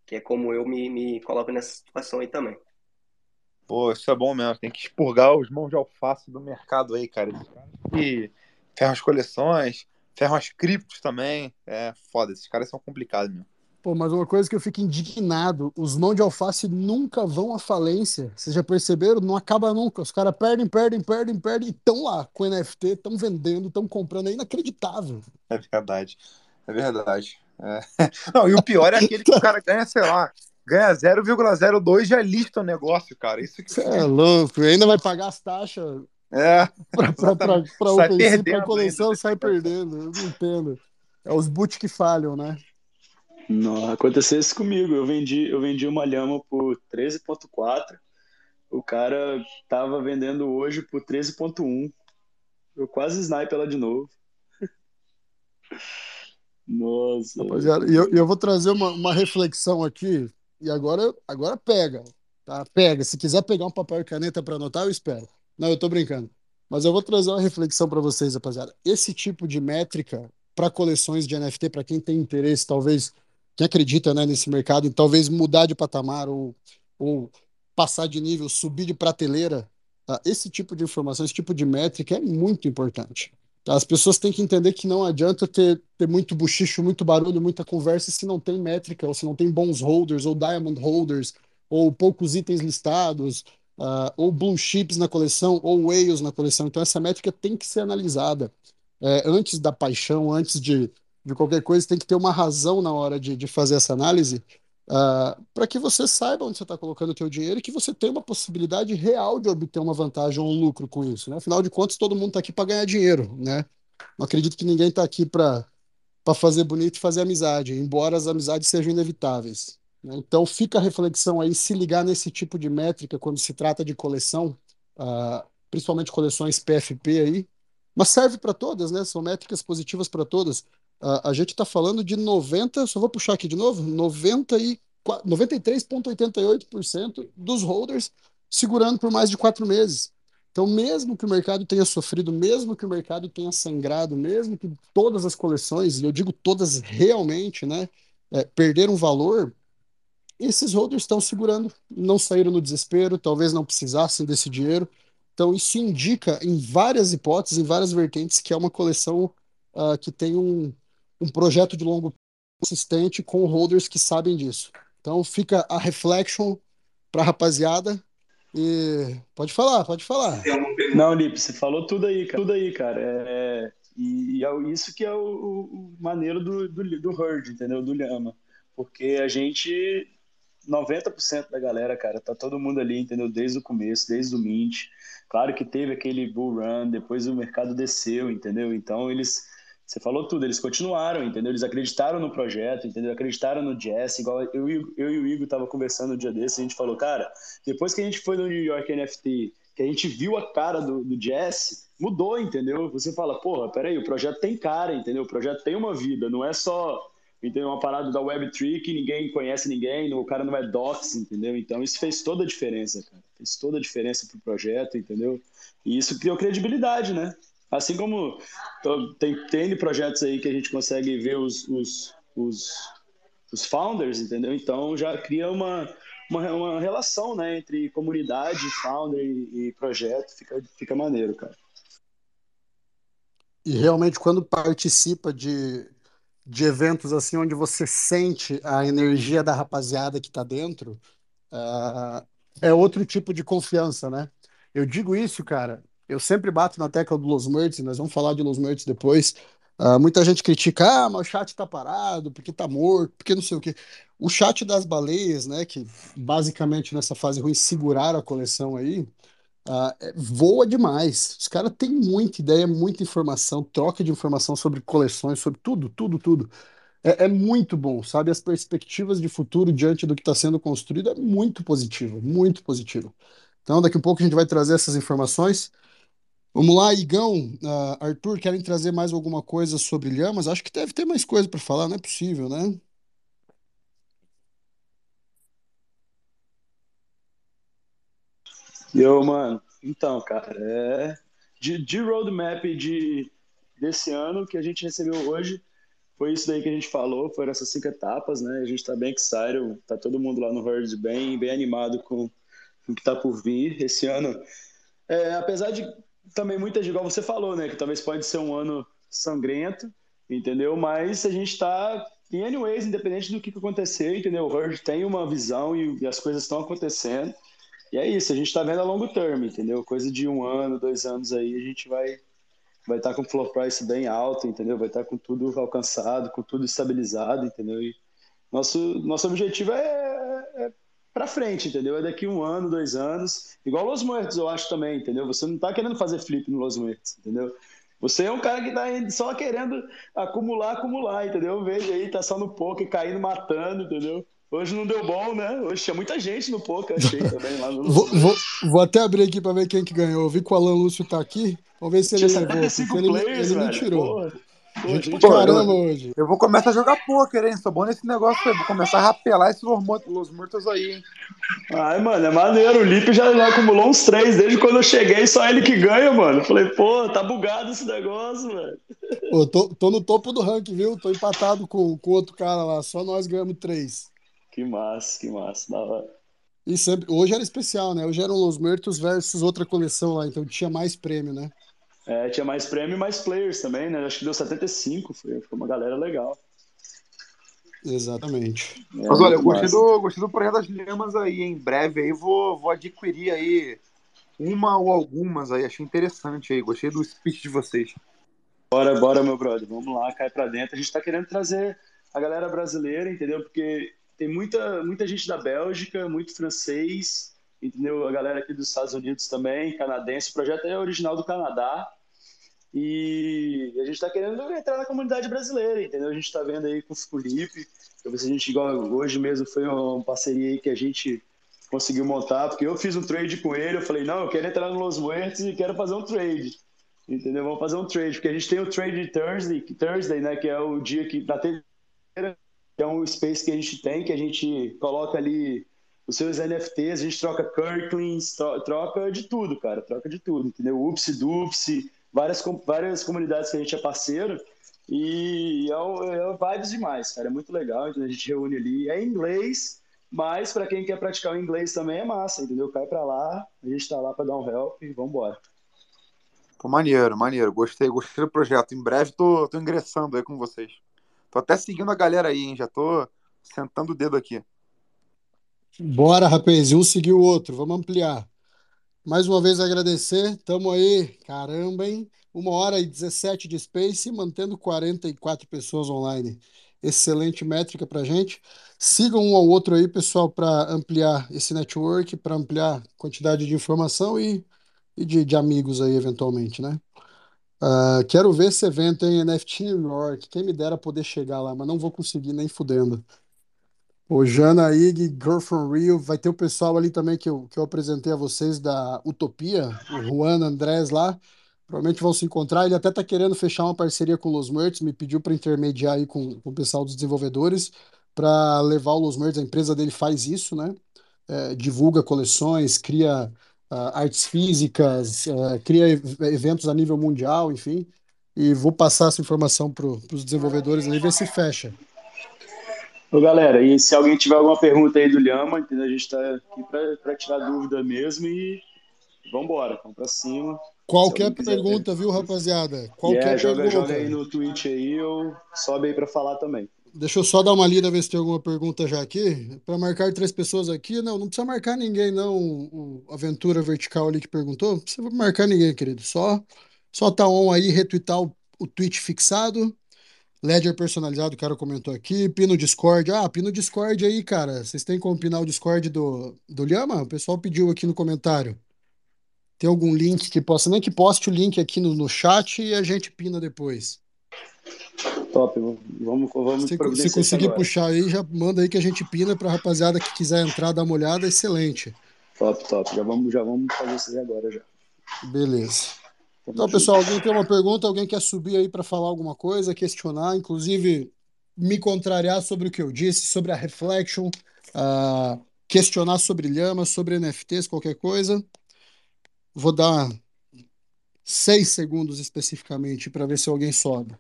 que é como eu me, me coloco nessa situação aí também. Pô, isso é bom mesmo. Tem que expurgar os mãos de alface do mercado aí, cara. E ferram as coleções, ferram as criptos também. É foda, esses caras são complicados mesmo. Pô, mas uma coisa que eu fico indignado, os mãos de alface nunca vão à falência. Vocês já perceberam? Não acaba nunca. Os caras perdem, perdem, perdem, perdem e estão lá com NFT, estão vendendo, estão comprando. É inacreditável. É verdade. É verdade. É. Não, e o pior é aquele que o cara ganha, sei lá, ganha 0,02 já lista o negócio, cara. Isso que... é louco. E ainda vai pagar as taxas é, para o OpenSea, para a coleção, ainda. sai perdendo. Eu não entendo. É os boot que falham, né? Não, aconteceu isso comigo. Eu vendi, eu vendi uma lhama por 13.4. O cara tava vendendo hoje por 13.1. Eu quase snipe ela de novo. Nossa. Rapaziada, e eu, eu vou trazer uma, uma reflexão aqui e agora, agora pega, tá? Pega. Se quiser pegar um papel e caneta para anotar, eu espero. Não, eu tô brincando. Mas eu vou trazer uma reflexão para vocês, rapaziada. Esse tipo de métrica para coleções de NFT, para quem tem interesse, talvez, quem acredita né, nesse mercado, e talvez mudar de patamar ou, ou passar de nível, subir de prateleira, tá? esse tipo de informação, esse tipo de métrica é muito importante. As pessoas têm que entender que não adianta ter, ter muito buchicho, muito barulho, muita conversa se não tem métrica, ou se não tem bons holders, ou diamond holders, ou poucos itens listados, uh, ou blue chips na coleção, ou whales na coleção. Então, essa métrica tem que ser analisada é, antes da paixão, antes de, de qualquer coisa, tem que ter uma razão na hora de, de fazer essa análise, uh, ah, para que você saiba onde você está colocando o seu dinheiro e que você tenha uma possibilidade real de obter uma vantagem ou um lucro com isso. Né? Afinal de contas, todo mundo está aqui para ganhar dinheiro. Né? Não acredito que ninguém está aqui para fazer bonito e fazer amizade, embora as amizades sejam inevitáveis. Né? Então, fica a reflexão aí, se ligar nesse tipo de métrica quando se trata de coleção, uh, principalmente coleções PFP aí, mas serve para todas, né? São métricas positivas para todas. Uh, a gente está falando de 90, só vou puxar aqui de novo, 93,88% dos holders segurando por mais de quatro meses. Então, mesmo que o mercado tenha sofrido, mesmo que o mercado tenha sangrado, mesmo que todas as coleções, e eu digo todas realmente, né, é, perderam valor, esses holders estão segurando, não saíram no desespero, talvez não precisassem desse dinheiro. Então, isso indica, em várias hipóteses, em várias vertentes, que é uma coleção uh, que tem um, um projeto de longo consistente com holders que sabem disso. Então, fica a reflection para a rapaziada. E pode falar, pode falar. Não, Lipe, você falou tudo aí, cara. Tudo aí, cara. É, e, é isso que é o, o maneiro do, do, do Herd, entendeu? Do Lhama. Porque a gente 90% da galera, cara, tá todo mundo ali, entendeu? Desde o começo, desde o Mint. Claro que teve aquele bull run, depois o mercado desceu, entendeu? Então eles, você falou tudo, eles continuaram, entendeu? Eles acreditaram no projeto, entendeu? Acreditaram no Jazz, igual eu, eu e o Igor tava conversando um dia desse, a gente falou, cara, depois que a gente foi no New York NFT, que a gente viu a cara do, do Jazz, mudou, entendeu? Você fala, porra, peraí, o projeto tem cara, entendeu? O projeto tem uma vida, não é só então, uma parada da Web3 que ninguém conhece ninguém, o cara não é docs, entendeu? Então, isso fez toda a diferença, cara. Fez toda a diferença pro projeto, entendeu? E isso criou credibilidade, né? Assim como tem, tem projetos aí que a gente consegue ver os, os, os, os founders, entendeu? Então, já cria uma, uma, uma relação, né? Entre comunidade, founder e, projeto. Fica, fica maneiro, cara. E realmente, quando participa de de eventos assim onde você sente a energia da rapaziada que está dentro, uh, é outro tipo de confiança, né? Eu digo isso, cara. Eu sempre bato na tecla do Los Mertz, nós vamos falar de Los Mertz depois. Uh, muita gente critica, ah, mas o chat tá parado, porque tá morto, porque não sei o quê. O chat das baleias, né, que basicamente nessa fase ruim seguraram a coleção aí, Uh, voa demais. Os caras têm muita ideia, muita informação, troca de informação sobre coleções, sobre tudo, tudo, tudo. É, é muito bom, sabe? As perspectivas de futuro diante do que está sendo construído é muito positivo, muito positivo. Então, daqui a pouco a gente vai trazer essas informações. Vamos lá, Igão, uh, Arthur, querem trazer mais alguma coisa sobre Lhamas? Acho que deve ter mais coisa para falar, não é possível, né? Eu, mano. Então, cara, é de, de roadmap de, desse ano que a gente recebeu hoje, foi isso daí que a gente falou, foram essas cinco etapas, né? A gente tá bem excited, tá todo mundo lá no Herd bem, bem animado com, com o que tá por vir esse ano. É, apesar de também muita gente, igual você falou, né? Que talvez pode ser um ano sangrento, entendeu? Mas a gente tá, em anyways, independente do que, que acontecer, entendeu? O Herd tem uma visão e, e as coisas estão acontecendo. E é isso, a gente tá vendo a longo termo, entendeu? Coisa de um ano, dois anos aí, a gente vai vai estar tá com floor price bem alto, entendeu? Vai estar tá com tudo alcançado, com tudo estabilizado, entendeu? E nosso, nosso objetivo é para frente, entendeu? É daqui um ano, dois anos. Igual Los Muertos, eu acho também, entendeu? Você não está querendo fazer flip no Los Muertos, entendeu? Você é um cara que está só querendo acumular, acumular, entendeu? Eu vejo aí, tá só no poker, caindo, matando, entendeu? Hoje não deu bom, né? Hoje tinha muita gente no poker, achei também lá no. vou, vou, vou, até abrir aqui para ver quem que ganhou. Eu vi que o Alan Lúcio tá aqui. Vamos ver se ele tinha levou. Ele, players, ele me tirou. Porra. Pô, gente pra caramba hoje. Eu vou começar a jogar poker, hein? Sou bom nesse negócio aí. Vou começar a rapelar esses Los Muertos aí, hein? Ai, mano, é maneiro. O Lipe já, já, acumulou uns três desde quando eu cheguei, só ele que ganha, mano. Falei, pô, tá bugado esse negócio, velho. Pô, tô, tô no topo do ranking, viu? Tô empatado com, com outro cara lá. Só nós ganhamos três. Que massa, que massa, da hora. E sempre, hoje era especial, né? Hoje eram Los Muertos versus outra coleção lá, então tinha mais prêmio, né? É, tinha mais prêmio e mais players também, né? Acho que deu 75, foi, foi uma galera legal. Exatamente. É, Mas olha, eu gostei do, gostei do projeto das Lhamas aí, em breve aí vou, vou adquirir aí uma ou algumas aí, achei interessante aí, gostei do speech de vocês. Bora, bora, meu brother, vamos lá, cai pra dentro. A gente tá querendo trazer a galera brasileira, entendeu? Porque tem muita, muita gente da Bélgica, muito francês, entendeu? A galera aqui dos Estados Unidos também, canadense. O projeto é original do Canadá. E a gente está querendo entrar na comunidade brasileira, entendeu? A gente está vendo aí com o Felipe, a gente, igual hoje mesmo, foi uma parceria aí que a gente conseguiu montar, porque eu fiz um trade com ele, eu falei, não, eu quero entrar no Los Muertos e quero fazer um trade, entendeu? Vamos fazer um trade, porque a gente tem o Trade Thursday, Thursday, né, que é o dia que, na terça é um space que a gente tem, que a gente coloca ali os seus NFTs, a gente troca Kirklings, troca de tudo, cara, troca de tudo, entendeu? Upsi, Dupsi, várias, várias comunidades que a gente é parceiro, e é, é vibes demais, cara, é muito legal, então a gente reúne ali, é em inglês, mas para quem quer praticar o inglês também é massa, entendeu? Cai para lá, a gente tá lá para dar um help e vambora. Pô, maneiro, maneiro, gostei, gostei do projeto, em breve tô, tô ingressando aí com vocês. Tô até seguindo a galera aí, hein? Já tô sentando o dedo aqui. Bora, rapaz. Um seguiu o outro. Vamos ampliar. Mais uma vez agradecer. Tamo aí. Caramba, hein? Uma hora e 17 de Space, mantendo 44 pessoas online. Excelente métrica pra gente. Sigam um ao outro aí, pessoal, para ampliar esse network, para ampliar quantidade de informação e, e de, de amigos aí, eventualmente, né? Uh, quero ver esse evento em NFT New York. Quem me dera poder chegar lá, mas não vou conseguir nem fudendo. O Jana Ig, Girl from Rio, vai ter o pessoal ali também que eu, que eu apresentei a vocês da Utopia, o Juan Andrés lá. Provavelmente vão se encontrar. Ele até tá querendo fechar uma parceria com Los Muertos, me pediu para intermediar aí com, com o pessoal dos desenvolvedores para levar o Los Muertos. A empresa dele faz isso, né? É, divulga coleções, cria uh, artes físicas, uh, cria eventos a nível mundial, enfim. E vou passar essa informação para os desenvolvedores ali, ver se fecha. Ô, galera, e se alguém tiver alguma pergunta aí do Lhama, entendeu? a gente está aqui para tirar dúvida mesmo e vamos embora, vamos para cima. Qualquer pergunta, viu, rapaziada? Qualquer yeah, joga, pergunta. Joga aí no Twitch aí, ou sobe aí para falar também. Deixa eu só dar uma lida, ver se tem alguma pergunta já aqui. Para marcar três pessoas aqui, não, não precisa marcar ninguém, não. O Aventura Vertical ali que perguntou, não precisa marcar ninguém, querido. Só, só tá on aí, retweetar o, o tweet fixado. Ledger personalizado, o cara comentou aqui. Pino Discord. Ah, pino Discord aí, cara. Vocês têm como pinar o Discord do, do Lhama? O pessoal pediu aqui no comentário. Tem algum link que possa, nem que poste o link aqui no, no chat e a gente pina depois. Top, vamos, vamos se, se conseguir agora. puxar aí, já manda aí que a gente pina pra rapaziada que quiser entrar, dar uma olhada, excelente. Top, top. Já vamos, já vamos fazer isso aí agora já. Beleza. Então, pessoal, alguém tem uma pergunta? Alguém quer subir aí para falar alguma coisa, questionar, inclusive me contrariar sobre o que eu disse, sobre a Reflection, uh, questionar sobre Lhama, sobre NFTs, qualquer coisa? vou dar seis segundos especificamente para ver se alguém sobe.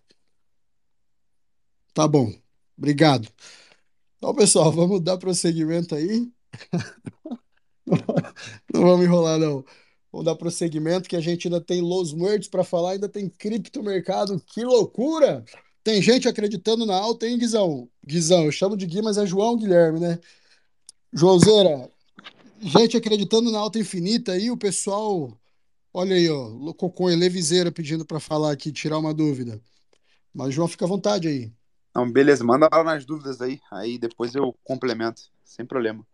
Tá bom. Obrigado. Então, pessoal, vamos dar prosseguimento aí. Não vamos enrolar, não. Vamos dar prosseguimento, que a gente ainda tem Los Muertos para falar, ainda tem criptomercado. Que loucura! Tem gente acreditando na alta, hein, Guizão? Guizão, eu chamo de Gui, mas é João Guilherme, né? Joãozeira, gente acreditando na alta infinita aí, o pessoal. Olha aí, ó, Cocô Leviseira pedindo para falar aqui, tirar uma dúvida. Mas, João, fica à vontade aí. Não, beleza, manda lá nas dúvidas aí, aí depois eu complemento, sem problema.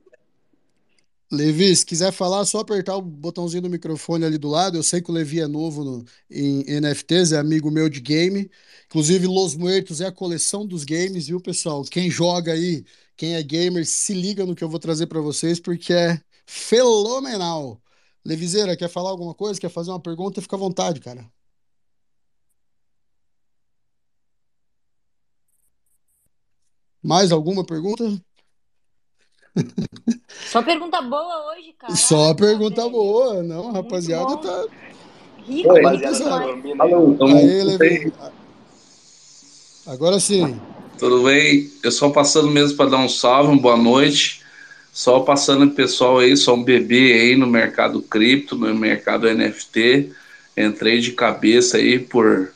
Levi, se quiser falar, só apertar o botãozinho do microfone ali do lado. Eu sei que o Levi é novo no, em NFTs, é amigo meu de game. Inclusive, Los Muertos é a coleção dos games, viu, pessoal? Quem joga aí, quem é gamer, se liga no que eu vou trazer para vocês, porque é fenomenal. Levizeira, quer falar alguma coisa? Quer fazer uma pergunta? Fica à vontade, cara. Mais alguma pergunta? Só pergunta boa hoje, cara. Só pergunta boa, não, rapaziada tá. Rico, Oi, rapaziada. Alô, Aí, Levi. Agora sim. tudo bem? Eu só passando mesmo para dar um salve, uma boa noite. Só passando pro pessoal aí, sou um bebê aí no mercado cripto, no mercado NFT. Entrei de cabeça aí por,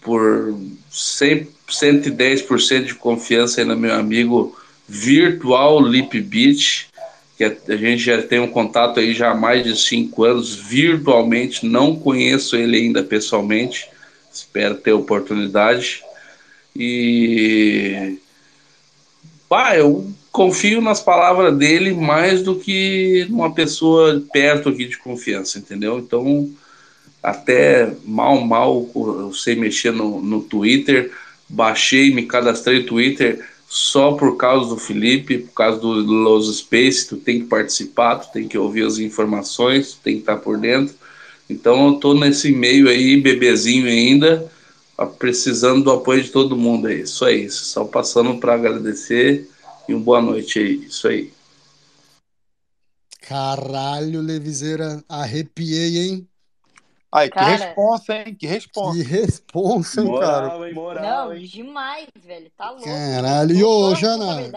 por 100, 110% de confiança aí no meu amigo virtual Lipbit, que a, a gente já tem um contato aí já há mais de cinco anos, virtualmente, não conheço ele ainda pessoalmente, espero ter oportunidade. E pá, eu confio nas palavras dele mais do que numa pessoa perto aqui de confiança, entendeu? Então, até mal, mal eu sei mexer no, no Twitter, baixei, me cadastrei no Twitter só por causa do Felipe, por causa do Los Space, tu tem que participar, tu tem que ouvir as informações, tu tem que estar por dentro. Então eu tô nesse meio aí, bebezinho ainda, precisando do apoio de todo mundo aí. Isso aí, só passando para agradecer e uma boa noite aí. Isso aí. Caralho, Levizeira, arrepiei, hein? Aí, que Cara. responsa, hein? Que responsa. Que responsa, hein, cara? Moral, hein? Moral, Não, hein? demais, velho. Tá louco. Caralho. E, ô, Jana,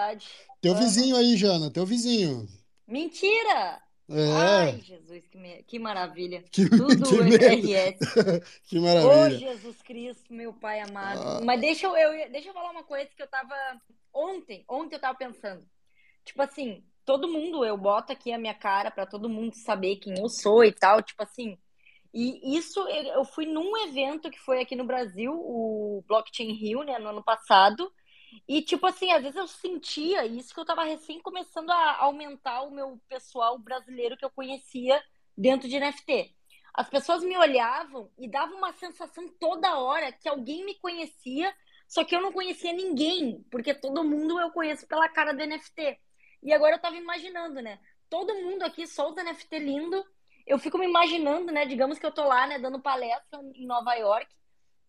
teu Ah. vizinho aí, Jana, teu vizinho. Mentira! É, Ai, Jesus, que, me- que maravilha. que, Tudo que. RS. Que Ô, maravilha. Jesus Cristo, meu Pai amado. Ah. Mas deixa eu, eu- deixa eu falar uma coisa que eu tava. Ontem, ontem eu tava pensando. Tipo assim, todo mundo, eu boto aqui a minha cara pra todo mundo saber quem eu sou e tal. Tipo assim. E isso, eu fui num evento que foi aqui no Brasil, o Blockchain Rio, né, no ano passado. E, tipo assim, às vezes eu sentia isso que eu tava recém começando a aumentar o meu pessoal brasileiro que eu conhecia dentro de NFT. As pessoas me olhavam e dava uma sensação toda hora que alguém me conhecia, só que eu não conhecia ninguém, porque todo mundo eu conheço pela cara do NFT. E agora eu tava imaginando, né? Todo mundo aqui solta NFT lindo. Eu fico me imaginando, né? Digamos que eu tô lá, né, dando palestra em Nova York.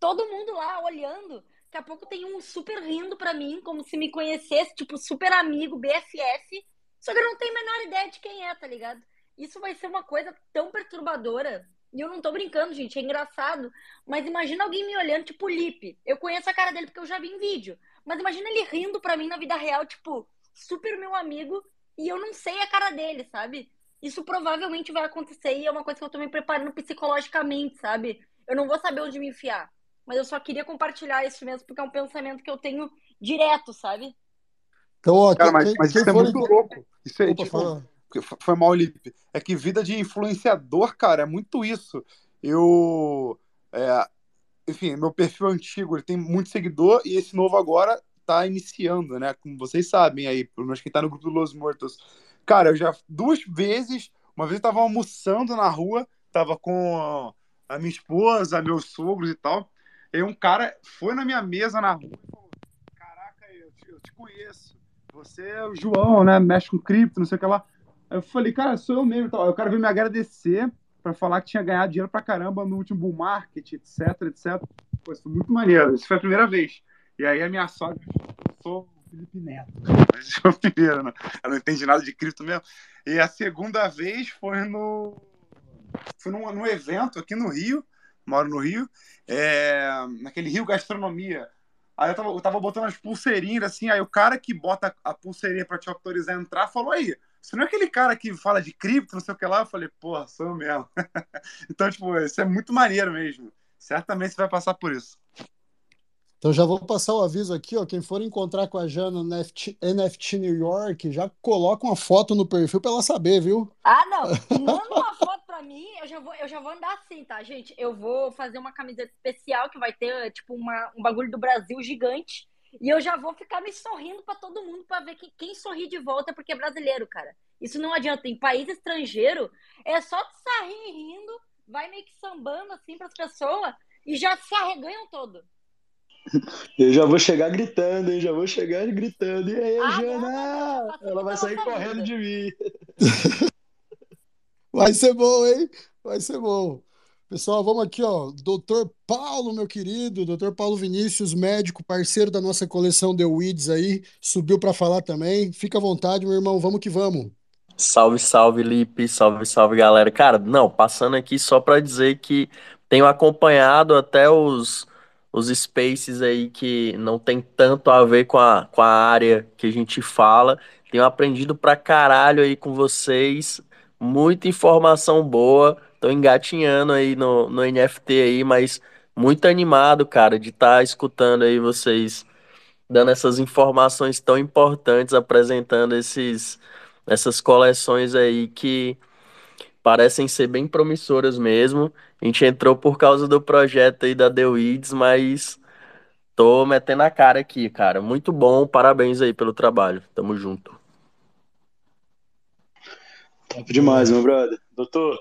Todo mundo lá olhando. Daqui a pouco tem um super rindo pra mim, como se me conhecesse, tipo, super amigo, BFF. Só que eu não tenho a menor ideia de quem é, tá ligado? Isso vai ser uma coisa tão perturbadora. E eu não tô brincando, gente, é engraçado. Mas imagina alguém me olhando, tipo, Lipe. Eu conheço a cara dele porque eu já vi em vídeo. Mas imagina ele rindo pra mim na vida real, tipo, super meu amigo, e eu não sei a cara dele, sabe? Isso provavelmente vai acontecer e é uma coisa que eu tô me preparando psicologicamente, sabe? Eu não vou saber onde me enfiar. Mas eu só queria compartilhar isso mesmo, porque é um pensamento que eu tenho direto, sabe? Então, ó, Cara, mas, quem, mas isso é muito louco. Isso é, Opa, tipo, foi mal, Lipe. É que vida de influenciador, cara, é muito isso. Eu. é, enfim, meu perfil antigo ele tem muito seguidor e esse novo agora tá iniciando, né? Como vocês sabem aí, pelo menos quem tá no grupo do Los Mortos. Cara, eu já duas vezes, uma vez eu tava almoçando na rua, tava com a minha esposa, meus sogros e tal. E um cara foi na minha mesa na rua e falou: Caraca, eu te, eu te conheço. Você é o João, né? Mexe com cripto, não sei o que lá. Eu falei, cara, sou eu mesmo. e. Aí o cara veio me agradecer pra falar que tinha ganhado dinheiro pra caramba no último bull market, etc, etc. Pô, isso foi muito maneiro. Isso foi a primeira vez. E aí a minha sogra, sou Felipe Neto. Foi o primeiro, né? Ela não entende nada de cripto mesmo. E a segunda vez foi no. fui num, num evento aqui no Rio, moro no Rio, é, naquele Rio Gastronomia. Aí eu tava, eu tava botando as pulseirinhas assim, aí o cara que bota a pulseirinha pra te autorizar a entrar falou aí. Você não é aquele cara que fala de cripto, não sei o que lá? Eu falei, pô, sou mesmo. então, tipo, isso é muito maneiro mesmo. Certamente você vai passar por isso. Então já vou passar o aviso aqui, ó. Quem for encontrar com a Jana no NFT, NFT New York, já coloca uma foto no perfil para ela saber, viu? Ah, não. Manda uma foto para mim, eu já vou, eu já vou andar assim, tá, gente? Eu vou fazer uma camiseta especial que vai ter tipo uma, um bagulho do Brasil gigante. E eu já vou ficar me sorrindo para todo mundo para ver que quem sorri de volta é porque é brasileiro, cara. Isso não adianta. Em país estrangeiro, é só tu sair rindo, vai meio que sambando assim para as pessoas e já se arreganham todo. Eu já vou chegar gritando, hein? Já vou chegar gritando. E aí, ah, Jana? Não, Ela vai sair correndo de mim. Vai ser bom, hein? Vai ser bom. Pessoal, vamos aqui, ó. Doutor Paulo, meu querido, doutor Paulo Vinícius, médico, parceiro da nossa coleção The Weeds aí, subiu para falar também. Fica à vontade, meu irmão, vamos que vamos. Salve, salve, Lipe, salve, salve, galera. Cara, não, passando aqui só para dizer que tenho acompanhado até os os spaces aí que não tem tanto a ver com a, com a área que a gente fala. Tenho aprendido pra caralho aí com vocês, muita informação boa. Tô engatinhando aí no, no NFT aí, mas muito animado, cara, de estar tá escutando aí vocês dando essas informações tão importantes, apresentando esses, essas coleções aí que parecem ser bem promissoras mesmo. A gente entrou por causa do projeto aí da The Weeds, mas tô metendo a cara aqui, cara. Muito bom, parabéns aí pelo trabalho. Tamo junto. Top demais, meu brother. Doutor,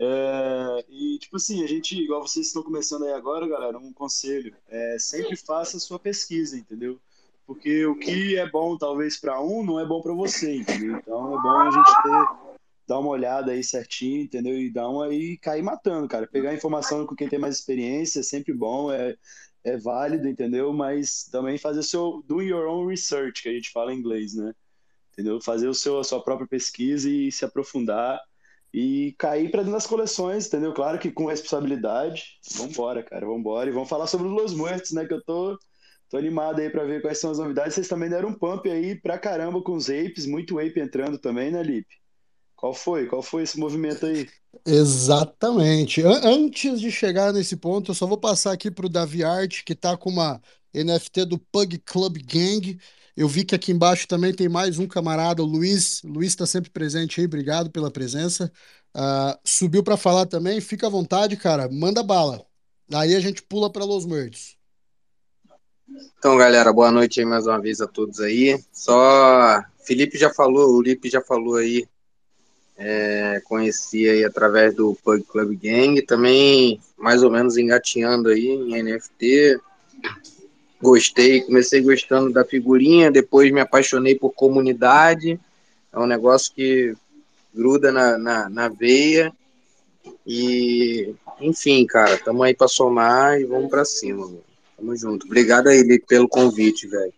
é, e tipo assim, a gente, igual vocês estão começando aí agora, galera, um conselho, é, sempre faça a sua pesquisa, entendeu? Porque o que é bom talvez para um não é bom para você, entendeu? Então é bom a gente ter dar uma olhada aí certinho, entendeu? E dar uma e cair matando, cara. Pegar informação com quem tem mais experiência é sempre bom, é, é válido, entendeu? Mas também fazer seu do your own research, que a gente fala em inglês, né? Entendeu? Fazer o seu a sua própria pesquisa e se aprofundar e cair para dentro das coleções, entendeu? Claro que com responsabilidade. Vambora, cara, vambora. E vamos falar sobre os Los Muertos, né? Que eu tô, tô animado aí para ver quais são as novidades. Vocês também deram um pump aí pra caramba com os apes, muito ape entrando também, né, Lipe? Qual foi? Qual foi esse movimento aí? Exatamente. Antes de chegar nesse ponto, eu só vou passar aqui para o Davi Art, que está com uma NFT do Pug Club Gang. Eu vi que aqui embaixo também tem mais um camarada, o Luiz. O Luiz está sempre presente aí, obrigado pela presença. Uh, subiu para falar também, fica à vontade, cara, manda bala. Aí a gente pula para Los Muertos. Então, galera, boa noite aí mais uma vez a todos aí. Só Felipe já falou, o Lipe já falou aí é, conheci aí através do Pug Club Gang, também mais ou menos engatinhando aí em NFT. Gostei, comecei gostando da figurinha, depois me apaixonei por comunidade. É um negócio que gruda na, na, na veia. E, enfim, cara, tamo aí para somar e vamos para cima. Mano. Tamo junto. Obrigado aí pelo convite, velho.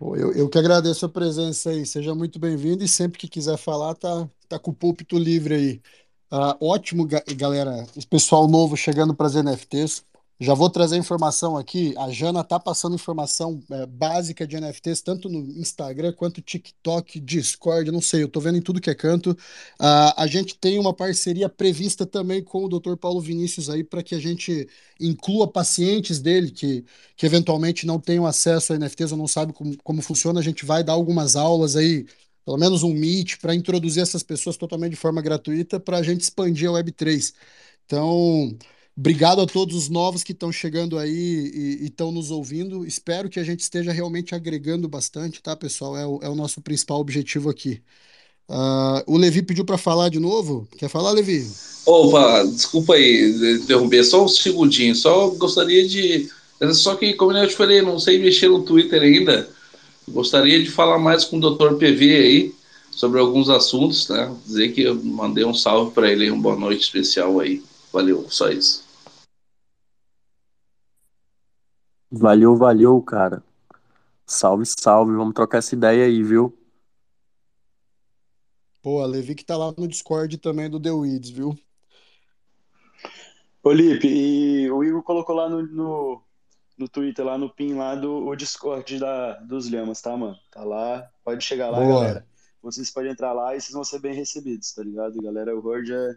Eu, eu que agradeço a presença aí. Seja muito bem-vindo e sempre que quiser falar, tá, tá com o púlpito livre aí. Uh, ótimo, galera. Esse pessoal novo chegando para as NFTs. Já vou trazer informação aqui. A Jana tá passando informação é, básica de NFTs, tanto no Instagram quanto TikTok, Discord, não sei, eu tô vendo em tudo que é canto. Uh, a gente tem uma parceria prevista também com o Dr. Paulo Vinícius aí para que a gente inclua pacientes dele que, que eventualmente não tenham acesso a NFTs ou não sabem como, como funciona. A gente vai dar algumas aulas aí pelo menos um Meet, para introduzir essas pessoas totalmente de forma gratuita para a gente expandir a Web3. Então, obrigado a todos os novos que estão chegando aí e estão nos ouvindo. Espero que a gente esteja realmente agregando bastante, tá, pessoal? É o, é o nosso principal objetivo aqui. Uh, o Levi pediu para falar de novo. Quer falar, Levi? Opa, desculpa aí, derrubei só um segundinho. Só gostaria de. Só que, como eu te falei, não sei mexer no Twitter ainda. Gostaria de falar mais com o Dr. PV aí sobre alguns assuntos, né? Dizer que eu mandei um salve para ele, uma boa noite especial aí. Valeu, só isso. Valeu, valeu, cara. Salve, salve. Vamos trocar essa ideia aí, viu? Pô, a Levi que tá lá no Discord também do The Weeds, viu? Ô, Lipe, e o Igor colocou lá no, no, no Twitter, lá no pin lá do o Discord da, dos Lhamas, tá, mano? Tá lá, pode chegar lá, Boa. galera. Vocês podem entrar lá e vocês vão ser bem recebidos, tá ligado? Galera, o Horde é,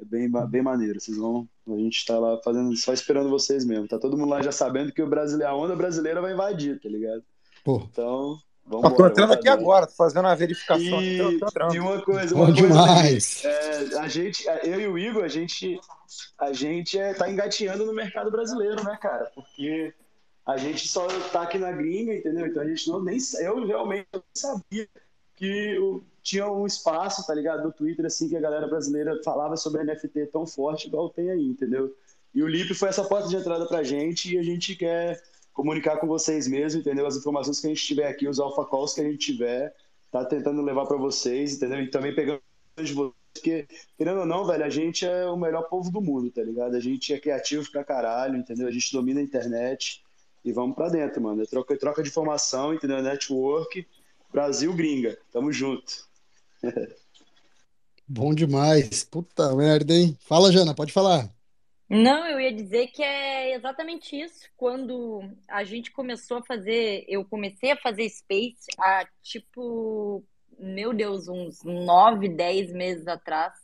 é bem, bem maneiro. Vocês vão. A gente tá lá fazendo, só esperando vocês mesmo. Tá todo mundo lá já sabendo que o brasileiro, a onda brasileira vai invadir, tá ligado? Pô, Então, Eu tô entrando vamos aqui agora, tô fazendo a verificação E, e uma coisa, bom uma coisa, Levi, demais. é, a gente, eu e o Igor, a gente, a gente é, tá engateando no mercado brasileiro, né, cara? Porque a gente só tá aqui na gringa, entendeu? Então a gente não nem, eu realmente não sabia que o- tinha um espaço, tá ligado, no Twitter assim que a galera brasileira falava sobre NFT tão forte igual tem aí, entendeu? E o Lip foi essa porta de entrada pra gente e a gente quer comunicar com vocês mesmo, entendeu? As informações que a gente tiver aqui, os alpha calls que a gente tiver, tá tentando levar pra vocês, entendeu? E também pegando de vocês, porque, querendo ou não, velho, a gente é o melhor povo do mundo, tá ligado? A gente é criativo pra caralho, entendeu? A gente domina a internet e vamos pra dentro, mano. É troca, troca de informação, entendeu? Network, Brasil gringa. Tamo junto. Bom demais. Puta merda, hein? Fala, Jana, pode falar. Não, eu ia dizer que é exatamente isso. Quando a gente começou a fazer, eu comecei a fazer Space há tipo, meu Deus, uns 9, 10 meses atrás,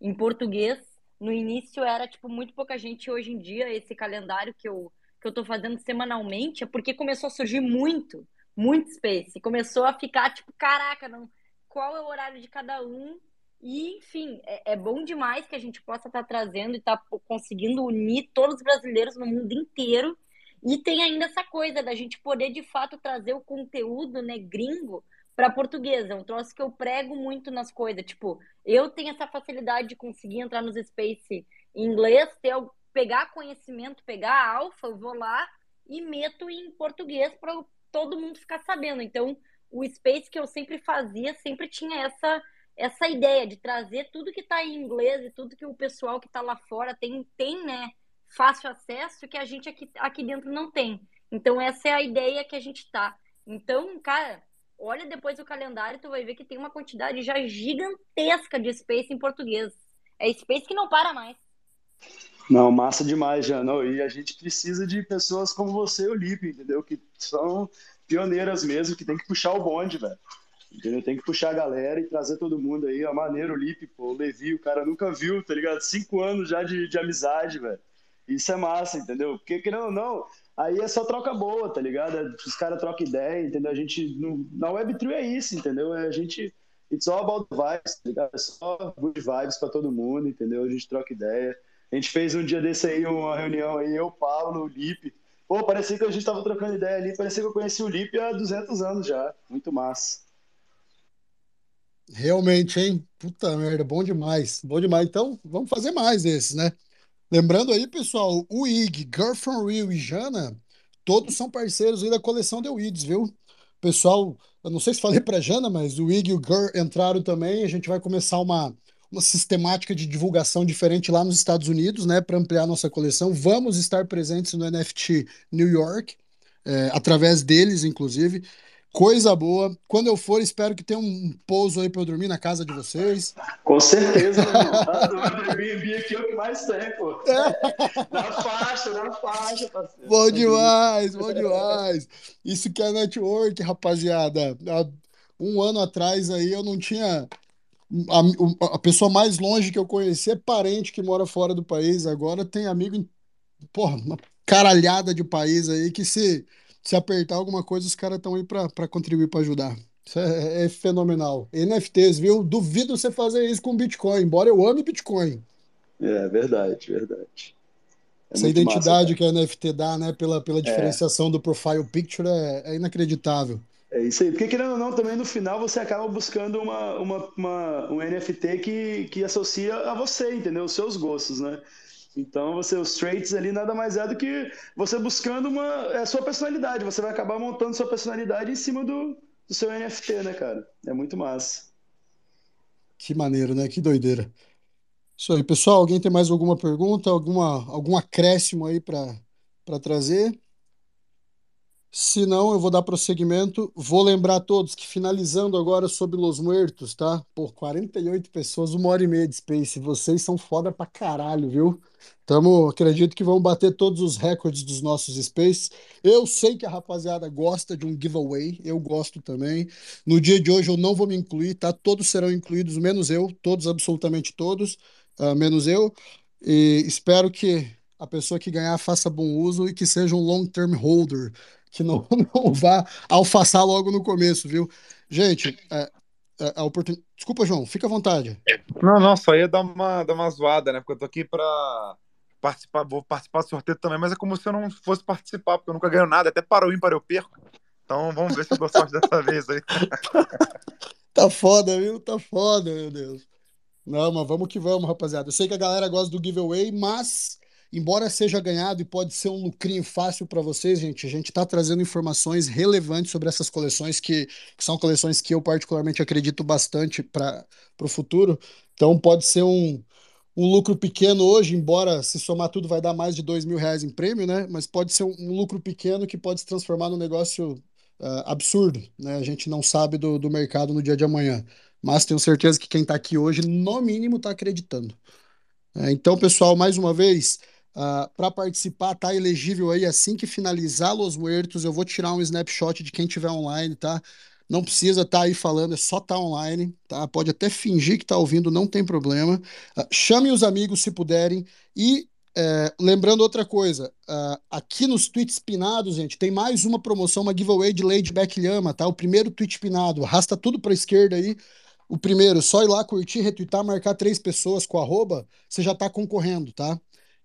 em português. No início era tipo muito pouca gente. Hoje em dia, esse calendário que eu, que eu tô fazendo semanalmente é porque começou a surgir muito, muito Space. Começou a ficar tipo, caraca, não, qual é o horário de cada um? E, enfim, é, é bom demais que a gente possa estar trazendo e estar conseguindo unir todos os brasileiros no mundo inteiro. E tem ainda essa coisa da gente poder, de fato, trazer o conteúdo, né, gringo para português. É um troço que eu prego muito nas coisas. Tipo, eu tenho essa facilidade de conseguir entrar nos space em inglês, ter, pegar conhecimento, pegar alfa, eu vou lá e meto em português para todo mundo ficar sabendo. Então, o space que eu sempre fazia sempre tinha essa essa ideia de trazer tudo que está em inglês e tudo que o pessoal que está lá fora tem, tem, né, fácil acesso que a gente aqui, aqui dentro não tem. Então, essa é a ideia que a gente tá. Então, cara, olha depois o calendário, tu vai ver que tem uma quantidade já gigantesca de Space em português. É Space que não para mais. Não, massa demais, Jana. E a gente precisa de pessoas como você e o Lipe, entendeu? Que são pioneiras mesmo, que tem que puxar o bonde, velho. Entendeu? Tem que puxar a galera e trazer todo mundo aí. É maneiro, o Lipe, pô, o Levi, o cara nunca viu, tá ligado? Cinco anos já de, de amizade, velho. Isso é massa, entendeu? Porque, querendo ou não, aí é só troca boa, tá ligado? Os caras trocam ideia, entendeu? A gente, no, na Web3 é isso, entendeu? É a gente, it's all about vibes, tá ligado? É só good vibes pra todo mundo, entendeu? A gente troca ideia. A gente fez um dia desse aí, uma reunião aí, eu, Paulo, o Lipe. Pô, parecia que a gente tava trocando ideia ali, parecia que eu conheci o Lipe há 200 anos já. Muito massa. Realmente, hein? Puta merda, bom demais. Bom demais. Então, vamos fazer mais desses, né? Lembrando aí, pessoal, o IG, Girl from Rio e Jana, todos são parceiros aí da coleção The Weeds, viu? Pessoal, eu não sei se falei pra Jana, mas o IG e o Girl entraram também. A gente vai começar uma, uma sistemática de divulgação diferente lá nos Estados Unidos, né? Para ampliar nossa coleção. Vamos estar presentes no NFT New York, é, através deles, inclusive. Coisa boa. Quando eu for, espero que tenha um pouso aí para eu dormir na casa de vocês. Com certeza, meu. Tá Airbnb aqui é o que mais tem, pô. Na faixa, na faixa, parceiro. Bom demais, bom demais. Isso que é network, rapaziada. Há um ano atrás aí eu não tinha. A, a pessoa mais longe que eu conheci é parente que mora fora do país. Agora tem amigo em porra, uma caralhada de país aí que se, se apertar alguma coisa, os caras estão aí para contribuir, para ajudar. Isso é, é, fenomenal. NFTs, viu? Duvido você fazer isso com Bitcoin, embora eu ame Bitcoin. É verdade, verdade. É Essa identidade massa, que a NFT dá, né, pela, pela diferenciação é. do profile picture é, é, inacreditável. É isso aí, porque querendo ou não, também no final você acaba buscando uma, uma, uma, um NFT que, que associa a você, entendeu? Os seus gostos, né? Então, você, os traits ali nada mais é do que você buscando uma, é a sua personalidade. Você vai acabar montando sua personalidade em cima do, do seu NFT, né, cara? É muito massa. Que maneiro, né? Que doideira. Isso aí, pessoal. Alguém tem mais alguma pergunta? Alguma, algum acréscimo aí para trazer? Se não, eu vou dar prosseguimento. Vou lembrar a todos que finalizando agora sobre Los Muertos, tá? Por 48 pessoas, uma hora e meia de Space. Vocês são foda pra caralho, viu? Tamo, acredito que vão bater todos os recordes dos nossos Space. Eu sei que a rapaziada gosta de um giveaway, eu gosto também. No dia de hoje eu não vou me incluir, tá? Todos serão incluídos, menos eu, todos, absolutamente todos, uh, menos eu. E espero que a pessoa que ganhar faça bom uso e que seja um long-term holder que não, não vá alfaçar logo no começo, viu? Gente, é, é, a oportun... desculpa, João, fica à vontade. Não, não, só ia dar uma, dar uma zoada, né? Porque eu tô aqui pra participar, vou participar do sorteio também, mas é como se eu não fosse participar, porque eu nunca ganho nada, até para o ímpar eu perco. Então vamos ver se eu dou sorte dessa vez aí. tá foda, viu? Tá foda, meu Deus. Não, mas vamos que vamos, rapaziada. Eu sei que a galera gosta do giveaway, mas Embora seja ganhado e pode ser um lucrinho fácil para vocês, gente, a gente está trazendo informações relevantes sobre essas coleções que, que são coleções que eu particularmente acredito bastante para o futuro. Então pode ser um, um lucro pequeno hoje, embora se somar tudo vai dar mais de dois mil reais em prêmio, né? Mas pode ser um, um lucro pequeno que pode se transformar num negócio uh, absurdo, né? A gente não sabe do, do mercado no dia de amanhã. Mas tenho certeza que quem está aqui hoje, no mínimo, está acreditando. É, então, pessoal, mais uma vez, Uh, ah, para participar, tá elegível aí assim que finalizar Los Muertos. Eu vou tirar um snapshot de quem tiver online, tá? Não precisa estar tá aí falando, é só estar tá online, tá? Pode até fingir que está ouvindo, não tem problema. Uh, chame os amigos se puderem. E é, lembrando outra coisa, uh, aqui nos tweets pinados, gente, tem mais uma promoção, uma giveaway de Lady Back Lhama, tá? O primeiro tweet pinado, arrasta tudo para esquerda aí. O primeiro, só ir lá curtir, retweetar, marcar três pessoas com arroba, você já está concorrendo, tá?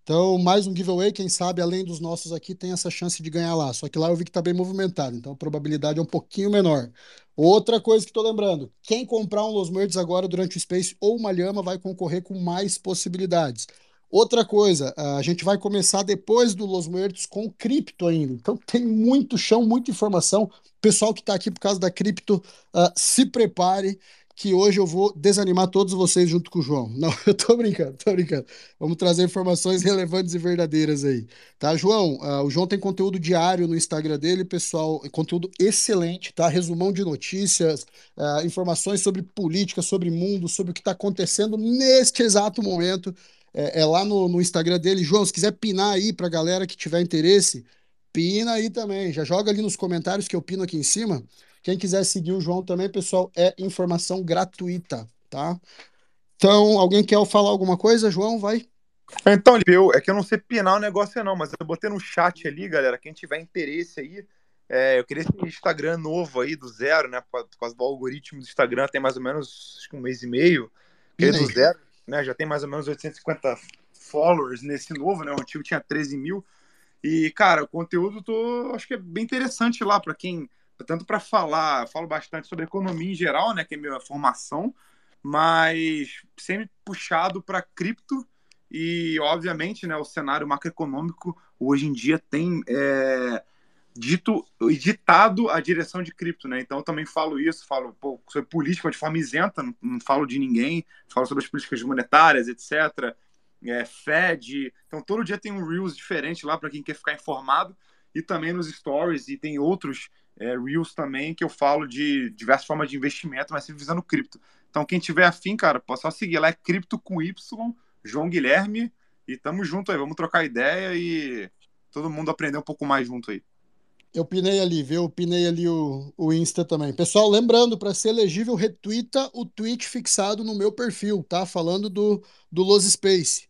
Então, mais um giveaway, quem sabe, além dos nossos aqui, tem essa chance de ganhar lá. Só que lá eu vi que está bem movimentado, então a probabilidade é um pouquinho menor. Outra coisa que estou lembrando: quem comprar um Los Merdes agora durante o Space ou uma Lhama vai concorrer com mais possibilidades. Outra coisa, a gente vai começar depois do Los Muertos com cripto ainda. Então tem muito chão, muita informação. Pessoal que está aqui por causa da cripto, uh, se prepare que hoje eu vou desanimar todos vocês junto com o João. Não, eu tô brincando, tô brincando. Vamos trazer informações relevantes e verdadeiras aí. Tá, João? Uh, o João tem conteúdo diário no Instagram dele, pessoal, conteúdo excelente, tá? Resumão de notícias, uh, informações sobre política, sobre mundo, sobre o que está acontecendo neste exato momento. É, é lá no, no, Instagram dele. João, se quiser pinar aí pra galera que tiver interesse, pina aí também. Já joga ali nos comentários que eu pino aqui em cima. Quem quiser seguir o João também, pessoal, é informação gratuita, tá? Então, alguém quer falar alguma coisa? João, vai. Então, eu, é que eu não sei pinar o negócio não, mas eu botei no chat ali, galera, quem tiver interesse aí, é, eu queria esse Instagram novo aí, do zero, né, por causa do algoritmo do Instagram, tem mais ou menos acho que um mês e meio, que é do zero, né, já tem mais ou menos 850 followers nesse novo, né, o antigo tinha 13 mil, e, cara, o conteúdo tô, acho que é bem interessante lá para quem tanto para falar, falo bastante sobre economia em geral, né, que é minha formação, mas sempre puxado para cripto e, obviamente, né, o cenário macroeconômico hoje em dia tem é, dito ditado a direção de cripto, né? Então eu também falo isso, falo pô, sobre política de forma isenta, não, não, falo de ninguém, falo sobre as políticas monetárias, etc. É, Fed, então todo dia tem um reels diferente lá para quem quer ficar informado e também nos stories e tem outros é, Reels também, que eu falo de diversas formas de investimento, mas sempre visando cripto. Então, quem tiver afim, cara, pode só seguir lá, é Cripto com Y, João Guilherme, e tamo junto aí, vamos trocar ideia e todo mundo aprender um pouco mais junto aí. Eu pinei ali, viu? Eu pinei ali o, o Insta também. Pessoal, lembrando, para ser elegível, retweeta o tweet fixado no meu perfil, tá? Falando do, do Los Space.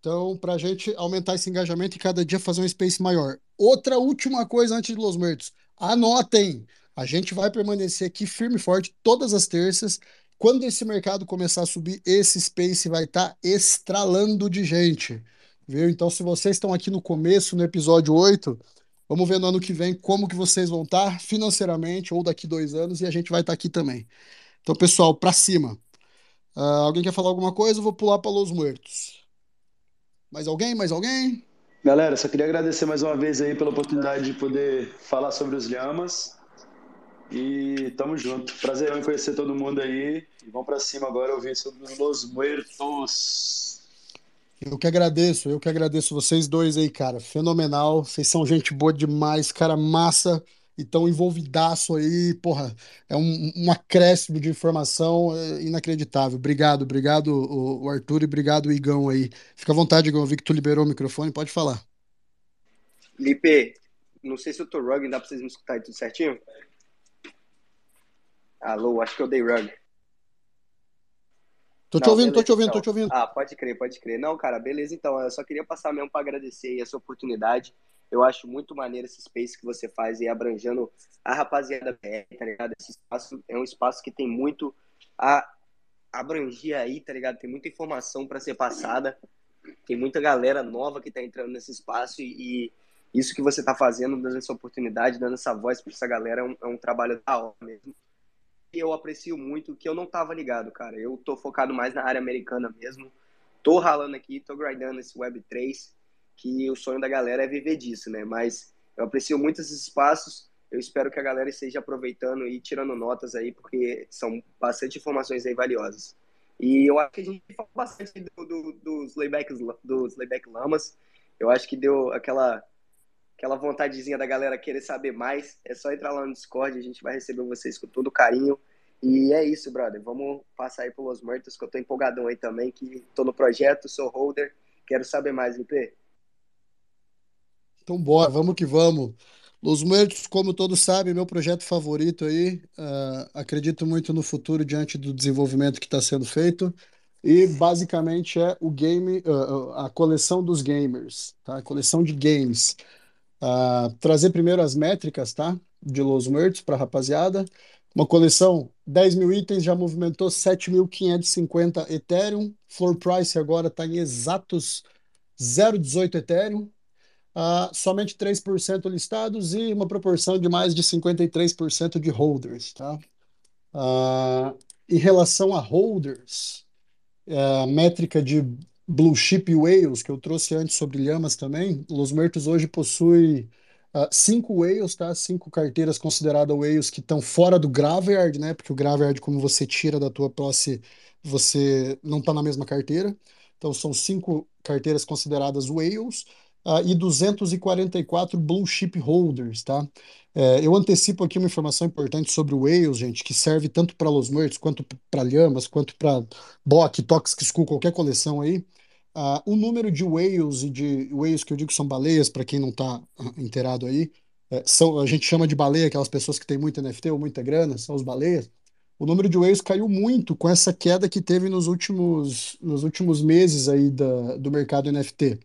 Então, para a gente aumentar esse engajamento e cada dia fazer um space maior. Outra última coisa antes de Los Muertos. Anotem! A gente vai permanecer aqui firme e forte todas as terças. Quando esse mercado começar a subir, esse space vai estar tá estralando de gente. Viu? Então, se vocês estão aqui no começo, no episódio 8, vamos ver no ano que vem como que vocês vão estar tá financeiramente, ou daqui dois anos, e a gente vai estar tá aqui também. Então, pessoal, para cima. Uh, alguém quer falar alguma coisa? Eu vou pular para Los Muertos. Mais alguém? Mais alguém? Galera, só queria agradecer mais uma vez aí pela oportunidade de poder falar sobre os Lhamas. E tamo junto. Prazer em conhecer todo mundo aí. E vamos para cima agora ouvir sobre os Los Muertos. Eu que agradeço, eu que agradeço vocês dois aí, cara. Fenomenal. Vocês são gente boa demais, cara, massa. E tão envolvidaço aí, porra, é um, um acréscimo de informação é, inacreditável. Obrigado, obrigado, o, o Arthur, e obrigado, o Igão aí. Fica à vontade, Igão, eu vi que tu liberou o microfone, pode falar. Lipe, não sei se eu tô rug, dá pra vocês me escutarem tudo certinho? Alô, acho que eu dei rug. Tô te Não, ouvindo, tô beleza, te ouvindo, então. tô te ouvindo. Ah, pode crer, pode crer. Não, cara, beleza, então. Eu só queria passar mesmo para agradecer aí essa oportunidade. Eu acho muito maneiro esse space que você faz aí, abrangendo a rapaziada BR, tá ligado? Esse espaço é um espaço que tem muito a abranger aí, tá ligado? Tem muita informação para ser passada. Tem muita galera nova que tá entrando nesse espaço e, e isso que você tá fazendo, dando essa oportunidade, dando essa voz para essa galera, é um, é um trabalho da hora mesmo que eu aprecio muito, que eu não tava ligado, cara. Eu tô focado mais na área americana mesmo. Tô ralando aqui, tô grindando esse Web3, que o sonho da galera é viver disso, né? Mas eu aprecio muito esses espaços. Eu espero que a galera esteja aproveitando e tirando notas aí, porque são bastante informações aí valiosas. E eu acho que a gente falou bastante do, do, dos, laybacks, dos layback lamas. Eu acho que deu aquela aquela vontadezinha da galera querer saber mais, é só entrar lá no Discord, a gente vai receber vocês com todo carinho. E é isso, brother. Vamos passar aí pelos Muertos, que eu tô empolgadão aí também, que tô no projeto, sou holder, quero saber mais, LP. Então, bora, vamos que vamos. Los Muertos, como todos sabem, meu projeto favorito aí. Uh, acredito muito no futuro diante do desenvolvimento que está sendo feito. E basicamente é o game, uh, a coleção dos gamers, tá? A coleção de games. Uh, trazer primeiro as métricas, tá? De Los Muertos para a rapaziada. Uma coleção, 10 mil itens, já movimentou 7.550 Ethereum. Floor price agora está em exatos 0,18 Ethereum. Uh, somente 3% listados e uma proporção de mais de 53% de holders. Tá? Uh, em relação a holders, a métrica de Blue Chip Whales, que eu trouxe antes sobre Lhamas também, Los Muertos hoje possui uh, cinco Whales, tá? Cinco carteiras consideradas Whales que estão fora do Graveyard, né? Porque o Graveyard, como você tira da tua posse, você não está na mesma carteira. Então, são cinco carteiras consideradas Whales uh, e 244 Blue Chip Holders, tá? É, eu antecipo aqui uma informação importante sobre o Whales, gente, que serve tanto para Los Muertos, quanto para Lhamas, quanto para Bock, Toxic School, qualquer coleção aí. Uh, o número de whales e de whales que eu digo são baleias, para quem não está inteirado aí, é, são, a gente chama de baleia aquelas pessoas que têm muito NFT ou muita grana, são os baleias. O número de whales caiu muito com essa queda que teve nos últimos, nos últimos meses aí da, do mercado NFT.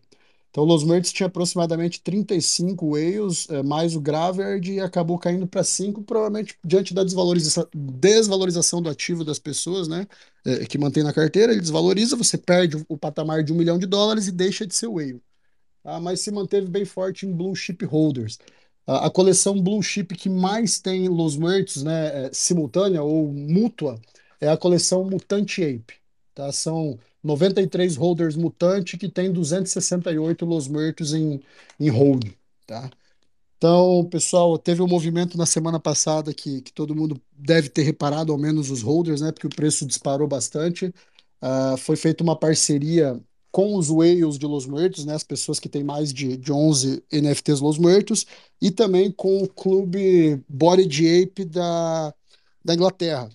Então, Los Muertos tinha aproximadamente 35 whales, é, mais o Graveyard, e acabou caindo para 5, provavelmente diante da desvalorização, desvalorização do ativo das pessoas, né? É, que mantém na carteira, ele desvaloriza, você perde o, patamar de um milhão de dólares e deixa de ser whale. Tá? Mas se manteve bem forte em Blue Chip Holders. A, a coleção Blue Chip que mais tem Los Muertos, né, é, simultânea ou mútua, é a coleção Mutante Ape. Tá? São 93 holders mutante que tem 268 Los Muertos em, em hold, tá? Então, pessoal, teve um movimento na semana passada que, que todo mundo deve ter reparado, ao menos os holders, né? Porque o preço disparou bastante. Uh, foi feita uma parceria com os whales de Los Muertos, né? As pessoas que têm mais de, de 11 NFTs Los Muertos, e também com o clube Body Ape da, da Inglaterra.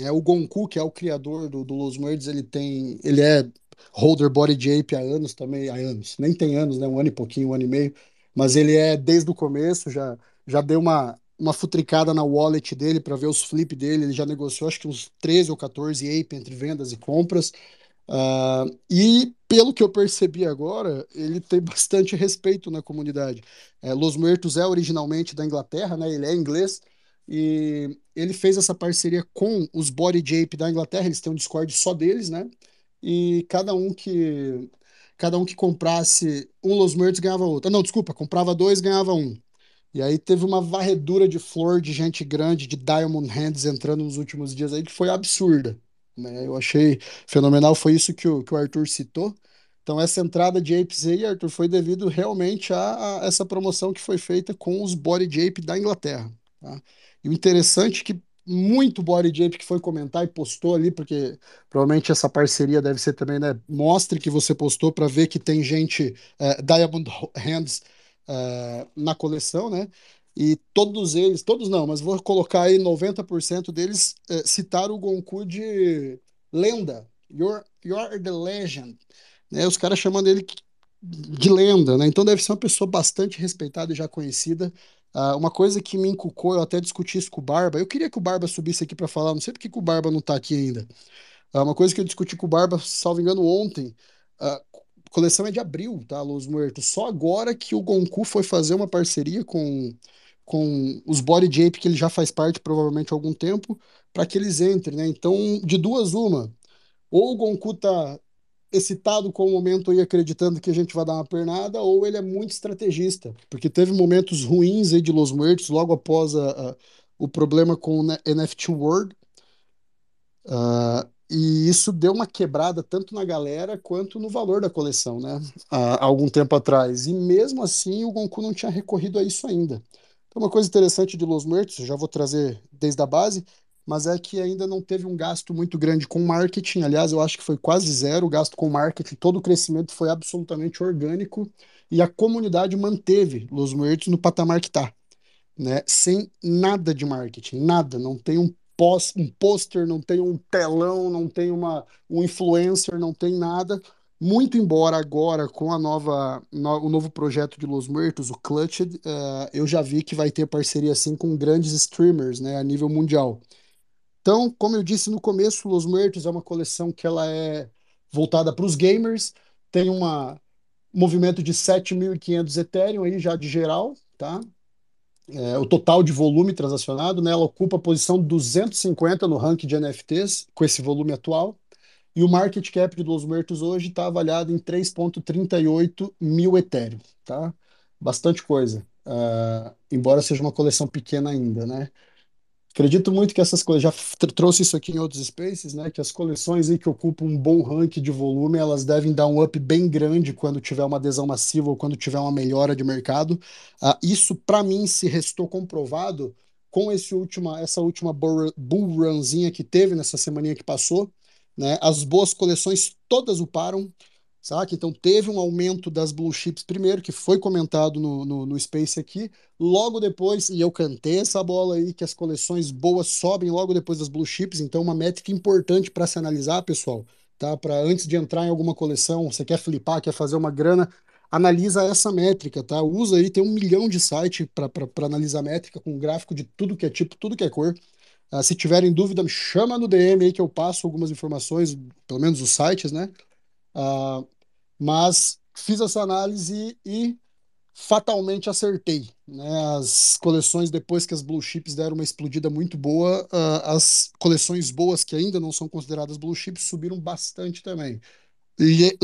É, o Gonku, que é o criador do, do Los Muertos, ele tem, ele é holder body de ape há anos também, há anos, nem tem anos, né, um ano e pouquinho, um ano e meio, mas ele é desde o começo, já, já deu uma, uma futricada na wallet dele para ver os flip dele, ele já negociou acho que uns 13 ou 14 ape entre vendas e compras, uh, e pelo que eu percebi agora, ele tem bastante respeito na comunidade. É, Los Muertos é originalmente da Inglaterra, né, ele é inglês, e ele fez essa parceria com os Body Ape da Inglaterra, eles têm um Discord só deles, né? E cada um que cada um que comprasse um Los Muertos ganhava outro. Não, desculpa, comprava dois, ganhava um. E aí teve uma varredura de flor de gente grande, de Diamond Hands entrando nos últimos dias aí, que foi absurda. Né? Eu achei fenomenal, foi isso que o, que o Arthur citou. Então, essa entrada de Apes aí, Arthur, foi devido realmente a, a essa promoção que foi feita com os Body Ape da Inglaterra. Tá? E o interessante é que muito body jape que foi comentar e postou ali, porque provavelmente essa parceria deve ser também, né? Mostre que você postou para ver que tem gente é, Diamond Hands é, na coleção, né? e todos eles, todos não, mas vou colocar aí 90% deles é, citaram o Gonku de lenda. You're, you're the legend. Né? Os caras chamando ele de lenda, né? Então deve ser uma pessoa bastante respeitada e já conhecida. Uh, uma coisa que me encucou, eu até discuti isso com o Barba. Eu queria que o Barba subisse aqui para falar, não sei porque que o Barba não está aqui ainda. Uh, uma coisa que eu discuti com o Barba, salvo engano, ontem. Uh, coleção é de abril, tá? Los Muertos. Só agora que o Gonku foi fazer uma parceria com, com os Body Jape, que ele já faz parte provavelmente há algum tempo, para que eles entrem, né? Então, de duas, uma. Ou o Gonku tá excitado com o momento e acreditando que a gente vai dar uma pernada, ou ele é muito estrategista, porque teve momentos ruins aí de Los Muertos logo após a, a, o problema com o NFT World. Uh, e isso deu uma quebrada tanto na galera quanto no valor da coleção, né? Há algum tempo atrás. E mesmo assim, o Gonku não tinha recorrido a isso ainda. Então, uma coisa interessante de Los Muertos, já vou trazer desde a base, mas é que ainda não teve um gasto muito grande com marketing. Aliás, eu acho que foi quase zero o gasto com marketing. Todo o crescimento foi absolutamente orgânico e a comunidade manteve Los Muertos no patamar que está, né? Sem nada de marketing, nada. Não tem um pós, um pôster, não tem um telão, não tem uma um influencer, não tem nada. Muito embora agora com a nova no, o novo projeto de Los Muertos, o Clutched, uh, eu já vi que vai ter parceria assim com grandes streamers, né, a nível mundial. Então, como eu disse no começo, Los Muertos é uma coleção que ela é voltada para os gamers, tem um movimento de 7.500 Ethereum aí já de geral, tá? É, o total de volume transacionado, né, ela ocupa a posição 250 no ranking de NFTs, com esse volume atual, e o market cap de Los Muertos hoje está avaliado em 3,38 mil Ethereum, tá? Bastante coisa, uh, embora seja uma coleção pequena ainda, né? Acredito muito que essas coisas, já trouxe isso aqui em outros spaces, né? Que as coleções aí que ocupam um bom ranking de volume, elas devem dar um up bem grande quando tiver uma adesão massiva ou quando tiver uma melhora de mercado. Uh, isso, para mim, se restou comprovado com esse última, essa última bull runzinha que teve nessa semaninha que passou. Né? As boas coleções todas uparam saca? Então teve um aumento das blue chips primeiro, que foi comentado no, no, no, Space aqui, logo depois, e eu cantei essa bola aí, que as coleções boas sobem logo depois das blue chips, então uma métrica importante para se analisar, pessoal, tá? Para antes de entrar em alguma coleção, você quer flipar, quer fazer uma grana, analisa essa métrica, tá? Usa aí, tem um milhão de sites para analisar métrica, com gráfico de tudo que é tipo, tudo que é cor. Uh, se tiverem dúvida, me chama no DM aí que eu passo algumas informações, pelo menos os sites, né? Uh, mas fiz essa análise e fatalmente acertei. Né? As coleções, depois que as blue chips deram uma explodida muito boa, uh, as coleções boas que ainda não são consideradas blue chips subiram bastante também. Le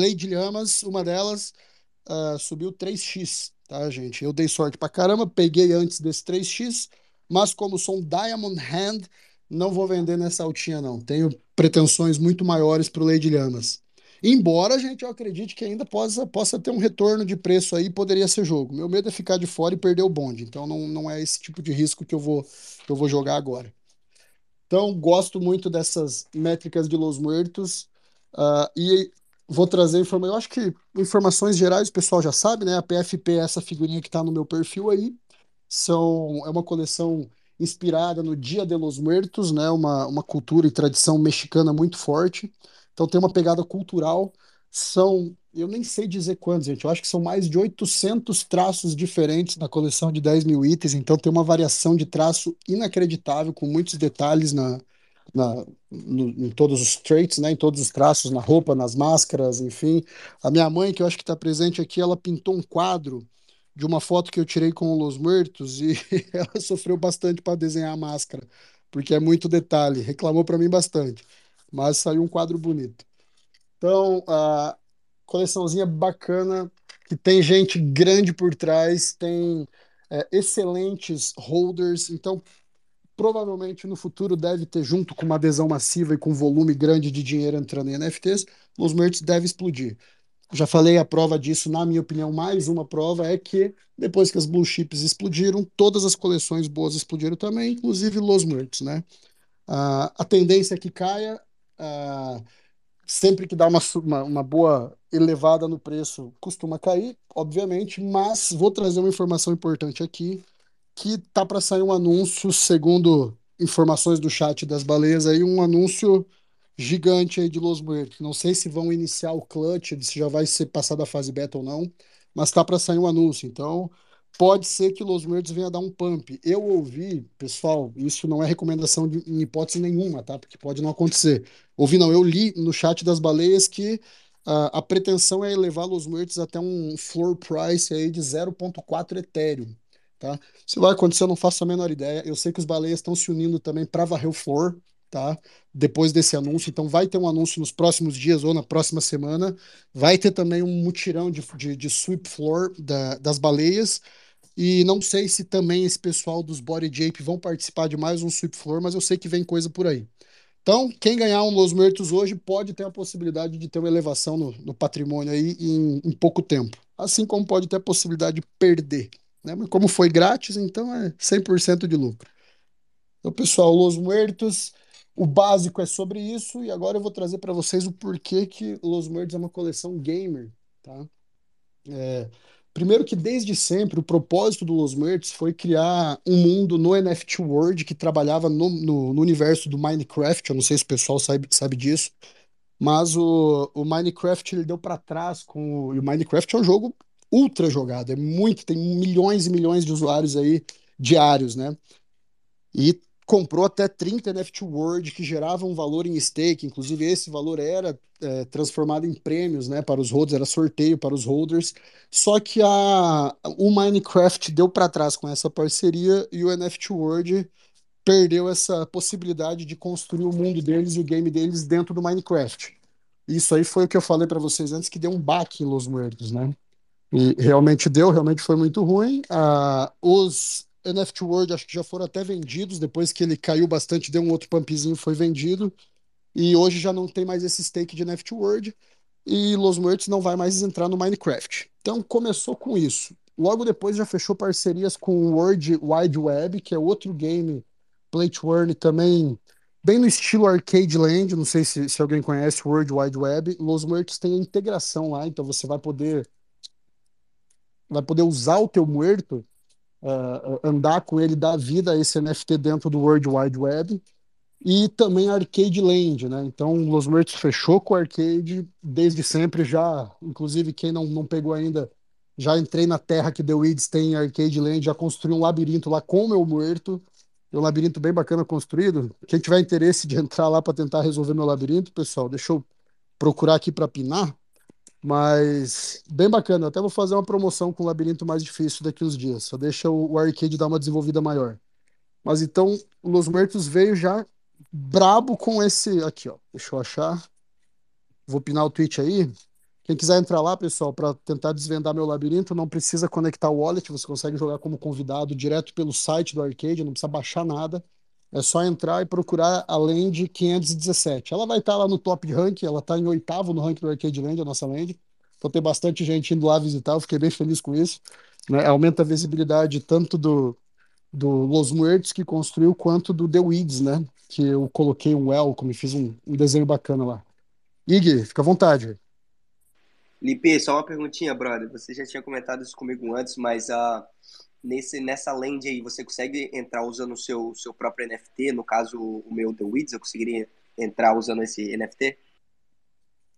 Lady Lhamas, uma delas, uh, subiu 3x, tá, gente? Eu dei sorte pra caramba, peguei antes desse 3x, mas como sou um Diamond Hand, não vou vender nessa altinha, não. Tenho pretensões muito maiores pro Lady Lhamas. Embora, gente, eu acredite que ainda possa, possa ter um retorno de preço aí, poderia ser jogo. Meu medo é ficar de fora e perder o bonde. Então não, não é esse tipo de risco que eu vou, que eu vou jogar agora. Então, gosto muito dessas métricas de Los Muertos. Uh, e vou trazer informações. Eu acho que informações gerais o pessoal já sabe, né? A PFP é essa figurinha que está no meu perfil aí. São, é uma coleção inspirada no Dia de los Muertos, né? Uma, uma cultura e tradição mexicana muito forte. Então tem uma pegada cultural. São, eu nem sei dizer quantos, gente. Eu acho que são mais de 800 traços diferentes na coleção de 10 mil itens. Então tem uma variação de traço inacreditável, com muitos detalhes na, na, no, em todos os traits, né, em todos os traços, na roupa, nas máscaras, enfim. A minha mãe, que eu acho que está presente aqui, ela pintou um quadro de uma foto que eu tirei com Los Muertos e ela sofreu bastante para desenhar a máscara, porque é muito detalhe, reclamou para mim bastante mas saiu um quadro bonito. Então, a coleçãozinha bacana, que tem gente grande por trás, tem é, excelentes holders, então provavelmente no futuro deve ter, junto com uma adesão massiva e com volume grande de dinheiro entrando em NFTs, os merchs deve explodir. Já falei a prova disso, na minha opinião, mais uma prova é que depois que as blue chips explodiram, todas as coleções boas explodiram também, inclusive los merchs, né? Uh, a tendência é que caia, Uh, sempre que dá uma, uma, uma, boa elevada no preço, costuma cair, obviamente, mas vou trazer uma informação importante aqui. que tá para sair um anúncio, segundo informações do chat das baleias aí, um anúncio gigante aí de Los Muertos. Não sei se vão iniciar o clutch, se já vai ser passada a fase beta ou não, mas tá para sair um anúncio. Então, pode ser que Los Muertos venha dar um pump. Eu ouvi, pessoal, isso não é recomendação de, em hipótese nenhuma, tá? Porque pode não acontecer. Ouvi não, eu li no chat das baleias que uh, a pretensão é elevar Los Muertos até um floor price aí de 0.4 Ethereum. Tá? Se vai acontecer, eu não faço a menor ideia. Eu sei que os baleias estão se unindo também para varrer o floor, tá? Depois desse anúncio. Então, vai ter um anúncio nos próximos dias ou na próxima semana. Vai ter também um mutirão de, de, de sweep floor da, das baleias. E não sei se também esse pessoal dos Body Jape vão participar de mais um sweep floor, mas eu sei que vem coisa por aí. Então, quem ganhar um Los Muertos hoje pode ter a possibilidade de ter uma elevação no, no patrimônio aí em, em pouco tempo. Assim como pode ter a possibilidade de perder. Né? Mas como foi grátis, então é 100% de lucro. Então, pessoal, Los Muertos, o básico é sobre isso, e agora eu vou trazer para vocês o porquê que Los Muertos é uma coleção gamer. Tá? É, primeiro que desde sempre o propósito do Los Muertos foi criar um mundo no NFT World que trabalhava no, no, no universo do Minecraft, eu não sei se o pessoal sabe, sabe disso, mas o, o Minecraft ele deu para trás com o, e o Minecraft é um jogo ultra jogado, é muito, tem milhões e milhões de usuários aí diários, né? E comprou até 30 NFT World que geravam um valor em stake, inclusive esse valor era é, transformado em prêmios, né, para os holders, era sorteio para os holders. Só que a, o Minecraft deu para trás com essa parceria e o NFT World perdeu essa possibilidade de construir o mundo deles e o game deles dentro do Minecraft. Isso aí foi o que eu falei para vocês antes que deu um baque em Los Muertos, né? E realmente deu, realmente foi muito ruim. Ah, os NFT World acho que já foram até vendidos, depois que ele caiu bastante, deu um outro pumpzinho, foi vendido. E hoje já não tem mais esse stake de NFT World. E Los Muertos não vai mais entrar no Minecraft. Então começou com isso. Logo depois já fechou parcerias com o World Wide Web, que é outro game play to earn também bem no estilo Arcade Land. Não sei se, se alguém conhece o World Wide Web. Los Muertos tem a integração lá, então você vai poder vai poder usar o teu muerto, uh, andar com ele, dar vida a esse NFT dentro do World Wide Web. E também Arcade Land, né? Então, Los Muertos fechou com o Arcade desde sempre já. Inclusive, quem não, não pegou ainda, já entrei na terra que The Weeds tem Arcade Land, já construí um labirinto lá com o meu muerto. É um labirinto bem bacana construído. Quem tiver interesse de entrar lá para tentar resolver meu labirinto, pessoal, deixa eu procurar aqui para pinar. Mas bem bacana. Eu até vou fazer uma promoção com o labirinto mais difícil daqui uns dias. Só deixa o, o arcade dar uma desenvolvida maior. Mas então, o Los Muertos veio já brabo com esse. Aqui, ó. Deixa eu achar. Vou pinar o tweet aí. Quem quiser entrar lá, pessoal, para tentar desvendar meu labirinto, não precisa conectar o wallet, você consegue jogar como convidado direto pelo site do arcade, não precisa baixar nada. É só entrar e procurar a Land 517. Ela vai estar lá no top ranking, ela está em oitavo no ranking do Arcade Land, a nossa Land. Então tem bastante gente indo lá visitar, eu fiquei bem feliz com isso. Né? Aumenta a visibilidade tanto do, do Los Muertos que construiu, quanto do The Weeds, né? Que eu coloquei um welcome, fiz um, um desenho bacana lá. Ig, fica à vontade. Lipe, só uma perguntinha, brother. Você já tinha comentado isso comigo antes, mas a. Uh nesse, nessa land aí, você consegue entrar usando o seu, seu próprio NFT? No caso, o meu The Weeds, eu conseguiria entrar usando esse NFT?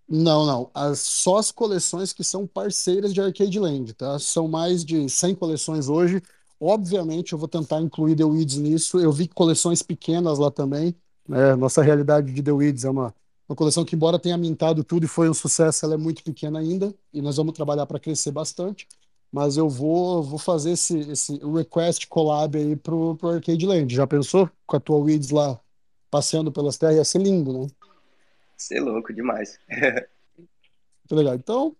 Não, não. As, só as coleções que são parceiras de Arcade Land, tá? São mais de 100 coleções hoje. Obviamente, eu vou tentar incluir The Weeds nisso. Eu vi coleções pequenas lá também. Né? Nossa realidade de The Weeds é uma, uma coleção que, embora tenha mintado tudo e foi um sucesso, ela é muito pequena ainda. E nós vamos trabalhar para crescer bastante mas eu vou, vou fazer esse, esse request collab aí pro, pro Arcade Land. Já pensou com a tua Weeds lá passeando pelas terras? Ia ser lindo, né? Ser louco demais. Muito legal. Então,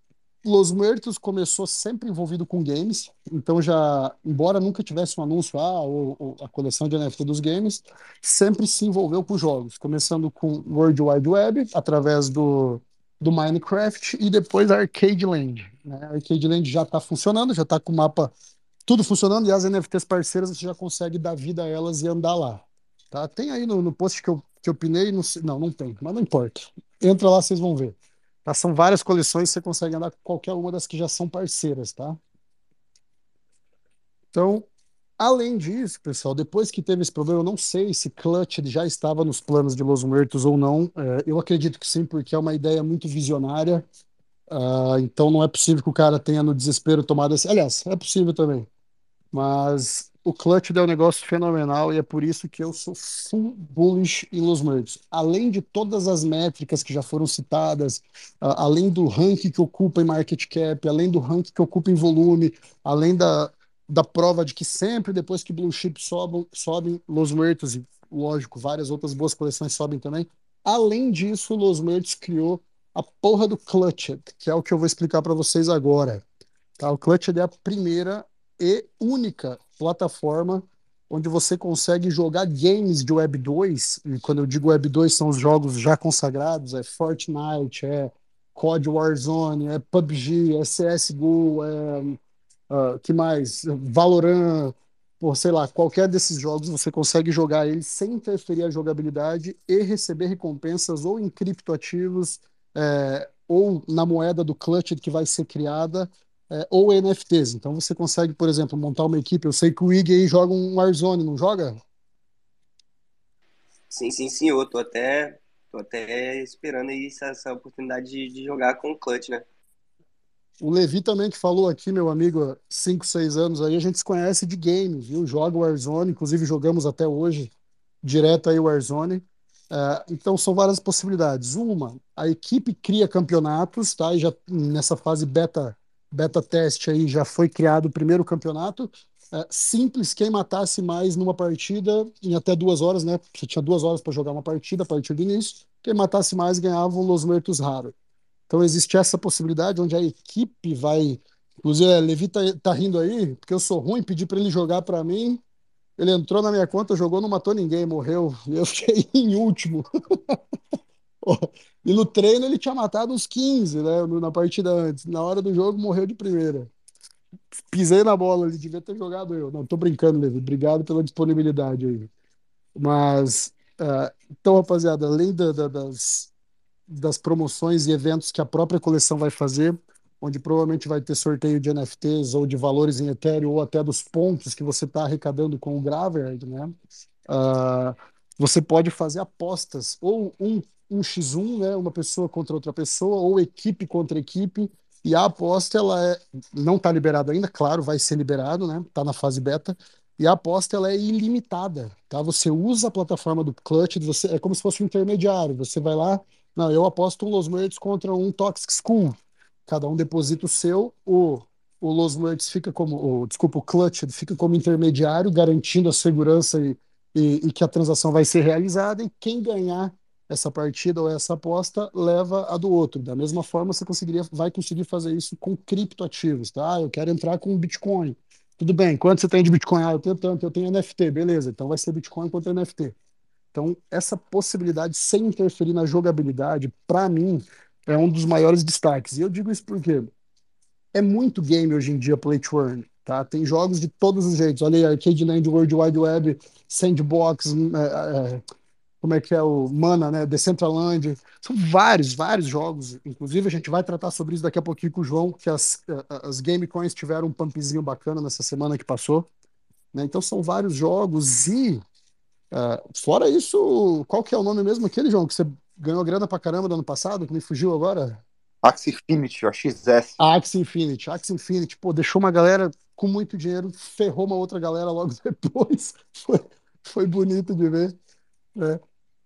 Los Muertos começou sempre envolvido com games, então já, embora nunca tivesse um anúncio, ah, ou, ou a coleção de NFT dos games, sempre se envolveu com jogos, começando com World Wide Web, através do, do Minecraft, e depois Arcade Land. Né? A Arcade Land já está funcionando, já está com o mapa tudo funcionando, e as NFTs parceiras você já consegue dar vida a elas e andar lá. Tá? Tem aí no, no post que eu, que eu pinei, não, não, não tem, mas não importa. Entra lá, vocês vão ver. Tá? São várias coleções, você consegue andar com qualquer uma das que já são parceiras, tá? Então, Além disso, pessoal, depois que teve esse problema, eu não sei se Clutch já estava nos planos de Los Muertos ou não. É, eu acredito que sim, porque é uma ideia muito visionária. Ah, então não é possível que o cara tenha no desespero tomado esse. Aliás, é possível também. Mas o Clutch é um negócio fenomenal e é por isso que eu sou full bullish em Los Muertos. Além de todas as métricas que já foram citadas, ah, além do ranking que ocupa em market cap, além do ranking que ocupa em volume, além da, da prova de que sempre depois que Blue Chip sobem, sobem Los Muertos, e lógico, várias outras boas coleções sobem também. Além disso, Los Muertos criou a porra do Clutched, que é o que eu vou explicar para vocês agora. Tá? O Clutched é a primeira e única plataforma onde você consegue jogar games de Web 2, e quando eu digo Web 2 são os jogos já consagrados, é Fortnite, é COD Warzone, é PUBG, é CSGO, é uh, que mais? Valorant, por sei lá, qualquer desses jogos você consegue jogar ele sem interferir a jogabilidade e receber recompensas ou em criptoativos, é, ou na moeda do Clutch que vai ser criada, é, ou NFTs. Então você consegue, por exemplo, montar uma equipe. Eu sei que o Ig aí joga um Warzone, não joga? Sim, sim, sim. Eu tô até, tô até esperando aí essa, essa oportunidade de, de jogar com o Clutch, né? O Levi também que falou aqui, meu amigo, há 5, 6 anos aí, a gente se conhece de game, viu? Joga Warzone, inclusive jogamos até hoje direto aí Warzone. Uh, então são várias possibilidades. Uma, a equipe cria campeonatos, tá? E já nessa fase beta beta teste aí já foi criado o primeiro campeonato. Uh, simples, quem matasse mais numa partida em até duas horas, né? Você tinha duas horas para jogar uma partida a partir do início. Quem matasse mais ganhava um Los Muertos raro. Então existe essa possibilidade onde a equipe vai. Inclusive, a Levi tá, tá rindo aí, porque eu sou ruim, pedi para ele jogar para mim. Ele entrou na minha conta, jogou, não matou ninguém, morreu. Eu fiquei em último. e no treino ele tinha matado uns 15, né? Na partida antes. Na hora do jogo, morreu de primeira. Pisei na bola, ele devia ter jogado eu. Não, tô brincando, Levi. Obrigado pela disponibilidade aí. Mas, uh, então, rapaziada, além da, da, das, das promoções e eventos que a própria coleção vai fazer, onde provavelmente vai ter sorteio de NFTs ou de valores em Ethereum ou até dos pontos que você está arrecadando com o Graveyard, né? Uh, você pode fazer apostas ou um, um x1, né? Uma pessoa contra outra pessoa ou equipe contra equipe e a aposta ela é, não está liberada ainda, claro, vai ser liberado, né? Está na fase beta. E a aposta ela é ilimitada, tá? Você usa a plataforma do Clutch, você é como se fosse um intermediário. Você vai lá, não, eu aposto um Los Muertos contra um Toxic School. Cada um deposita o seu, o, o Los Muertos fica como, o, desculpa, o Clutch fica como intermediário, garantindo a segurança e, e, e, que a transação vai ser realizada, e quem ganhar essa partida ou essa aposta leva a do outro. Da mesma forma, você conseguiria, vai conseguir fazer isso com criptoativos, tá? Eu quero entrar com Bitcoin. Tudo bem, quanto você tem de Bitcoin? Ah, eu tenho tanto, eu tenho NFT, beleza, então vai ser Bitcoin contra NFT. Então, essa possibilidade sem interferir na jogabilidade, para mim, é um dos maiores destaques. E eu digo isso porque é muito game hoje em dia play to earn, tá? Tem jogos de todos os jeitos. Olha aí, Arcade Land, World Wide Web, Sandbox, é, é, como é que é o Mana, né? Decentraland. São vários, vários jogos. Inclusive, a gente vai tratar sobre isso daqui a pouquinho com o João, que as, as Game Coins tiveram um pumpzinho bacana nessa semana que passou. Né? Então, são vários jogos e Uh, fora isso, qual que é o nome mesmo aquele, João, que você ganhou grana pra caramba no ano passado, que me fugiu agora? Axie Infinity, a XS. Axie Infinity. Axie Infinity, pô, deixou uma galera com muito dinheiro, ferrou uma outra galera logo depois. Foi, foi bonito de ver. Né?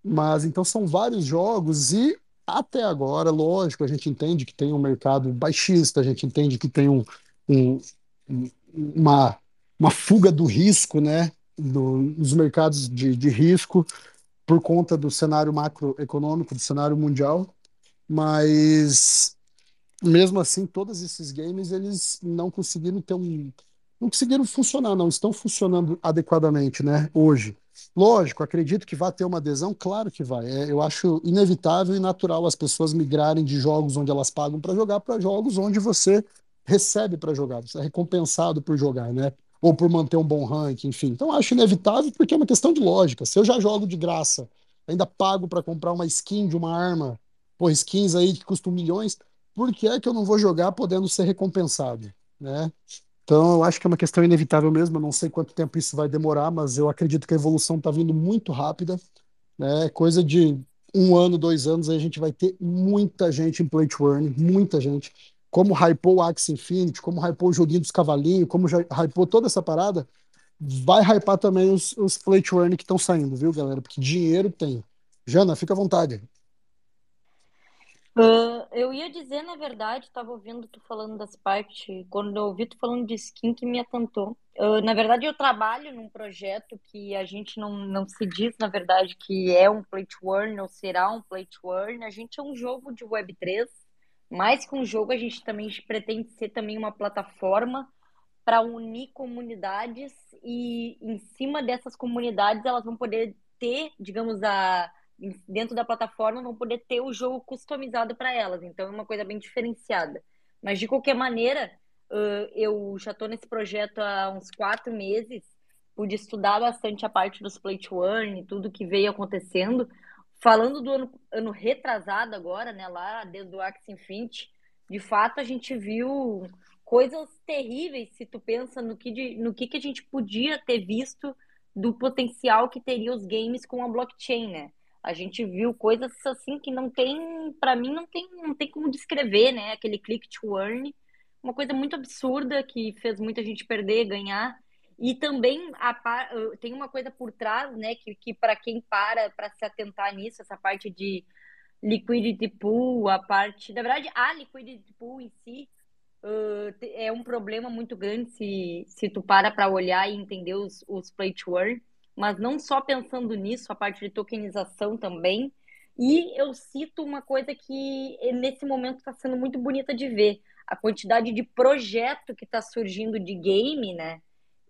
Mas então são vários jogos e até agora, lógico, a gente entende que tem um mercado baixista, a gente entende que tem um, um uma, uma fuga do risco, né? Dos mercados de, de risco por conta do cenário macroeconômico, do cenário mundial, mas mesmo assim, todos esses games eles não conseguiram ter um, não conseguiram funcionar, não estão funcionando adequadamente, né? Hoje, lógico, acredito que vai ter uma adesão, claro que vai. É, eu acho inevitável e natural as pessoas migrarem de jogos onde elas pagam para jogar para jogos onde você recebe para jogar, você é recompensado por jogar, né? Ou por manter um bom ranking, enfim. Então acho inevitável porque é uma questão de lógica. Se eu já jogo de graça, ainda pago para comprar uma skin de uma arma, por skins aí que custam milhões, por que é que eu não vou jogar podendo ser recompensado, né? Então, eu acho que é uma questão inevitável mesmo. Eu não sei quanto tempo isso vai demorar, mas eu acredito que a evolução está vindo muito rápida. Né? Coisa de um ano, dois anos, aí a gente vai ter muita gente em Play to Earn, muita gente. Como hypou o Axie Infinity, como hypou o joguinho dos cavalinhos, como já hypou toda essa parada, vai hypar também os, os to Earn que estão saindo, viu, galera? Porque dinheiro tem. Jana, fica à vontade. Uh, eu ia dizer, na verdade, estava ouvindo tu falando das partes, quando eu ouvi tu falando de skin que me atentou. Uh, na verdade, eu trabalho num projeto que a gente não, não se diz, na verdade, que é um play to earn ou será um play to earn. A gente é um jogo de Web3, mais que um jogo, a gente também pretende ser também uma plataforma para unir comunidades e em cima dessas comunidades elas vão poder ter, digamos, a dentro da plataforma vão poder ter o jogo customizado para elas. Então é uma coisa bem diferenciada. Mas de qualquer maneira, eu já estou nesse projeto há uns quatro meses, pude estudar bastante a parte dos play to earn e tudo que veio acontecendo. Falando do ano, ano retrasado agora, né, lá desde o Axie Infinity, de fato a gente viu coisas terríveis se tu pensa no que, de, no que, que a gente podia ter visto do potencial que teria os games com a blockchain, né? A gente viu coisas assim que não tem, para mim não tem, não tem como descrever, né? Aquele click to earn, uma coisa muito absurda que fez muita gente perder, ganhar. E também a, tem uma coisa por trás, né, que, que para quem para para se atentar nisso, essa parte de liquidity pool, a parte, na verdade, a liquidity pool em si uh, é um problema muito grande se, se tu para para olhar e entender os, os play to earn mas não só pensando nisso, a parte de tokenização também. E eu cito uma coisa que nesse momento está sendo muito bonita de ver, a quantidade de projeto que está surgindo de game, né?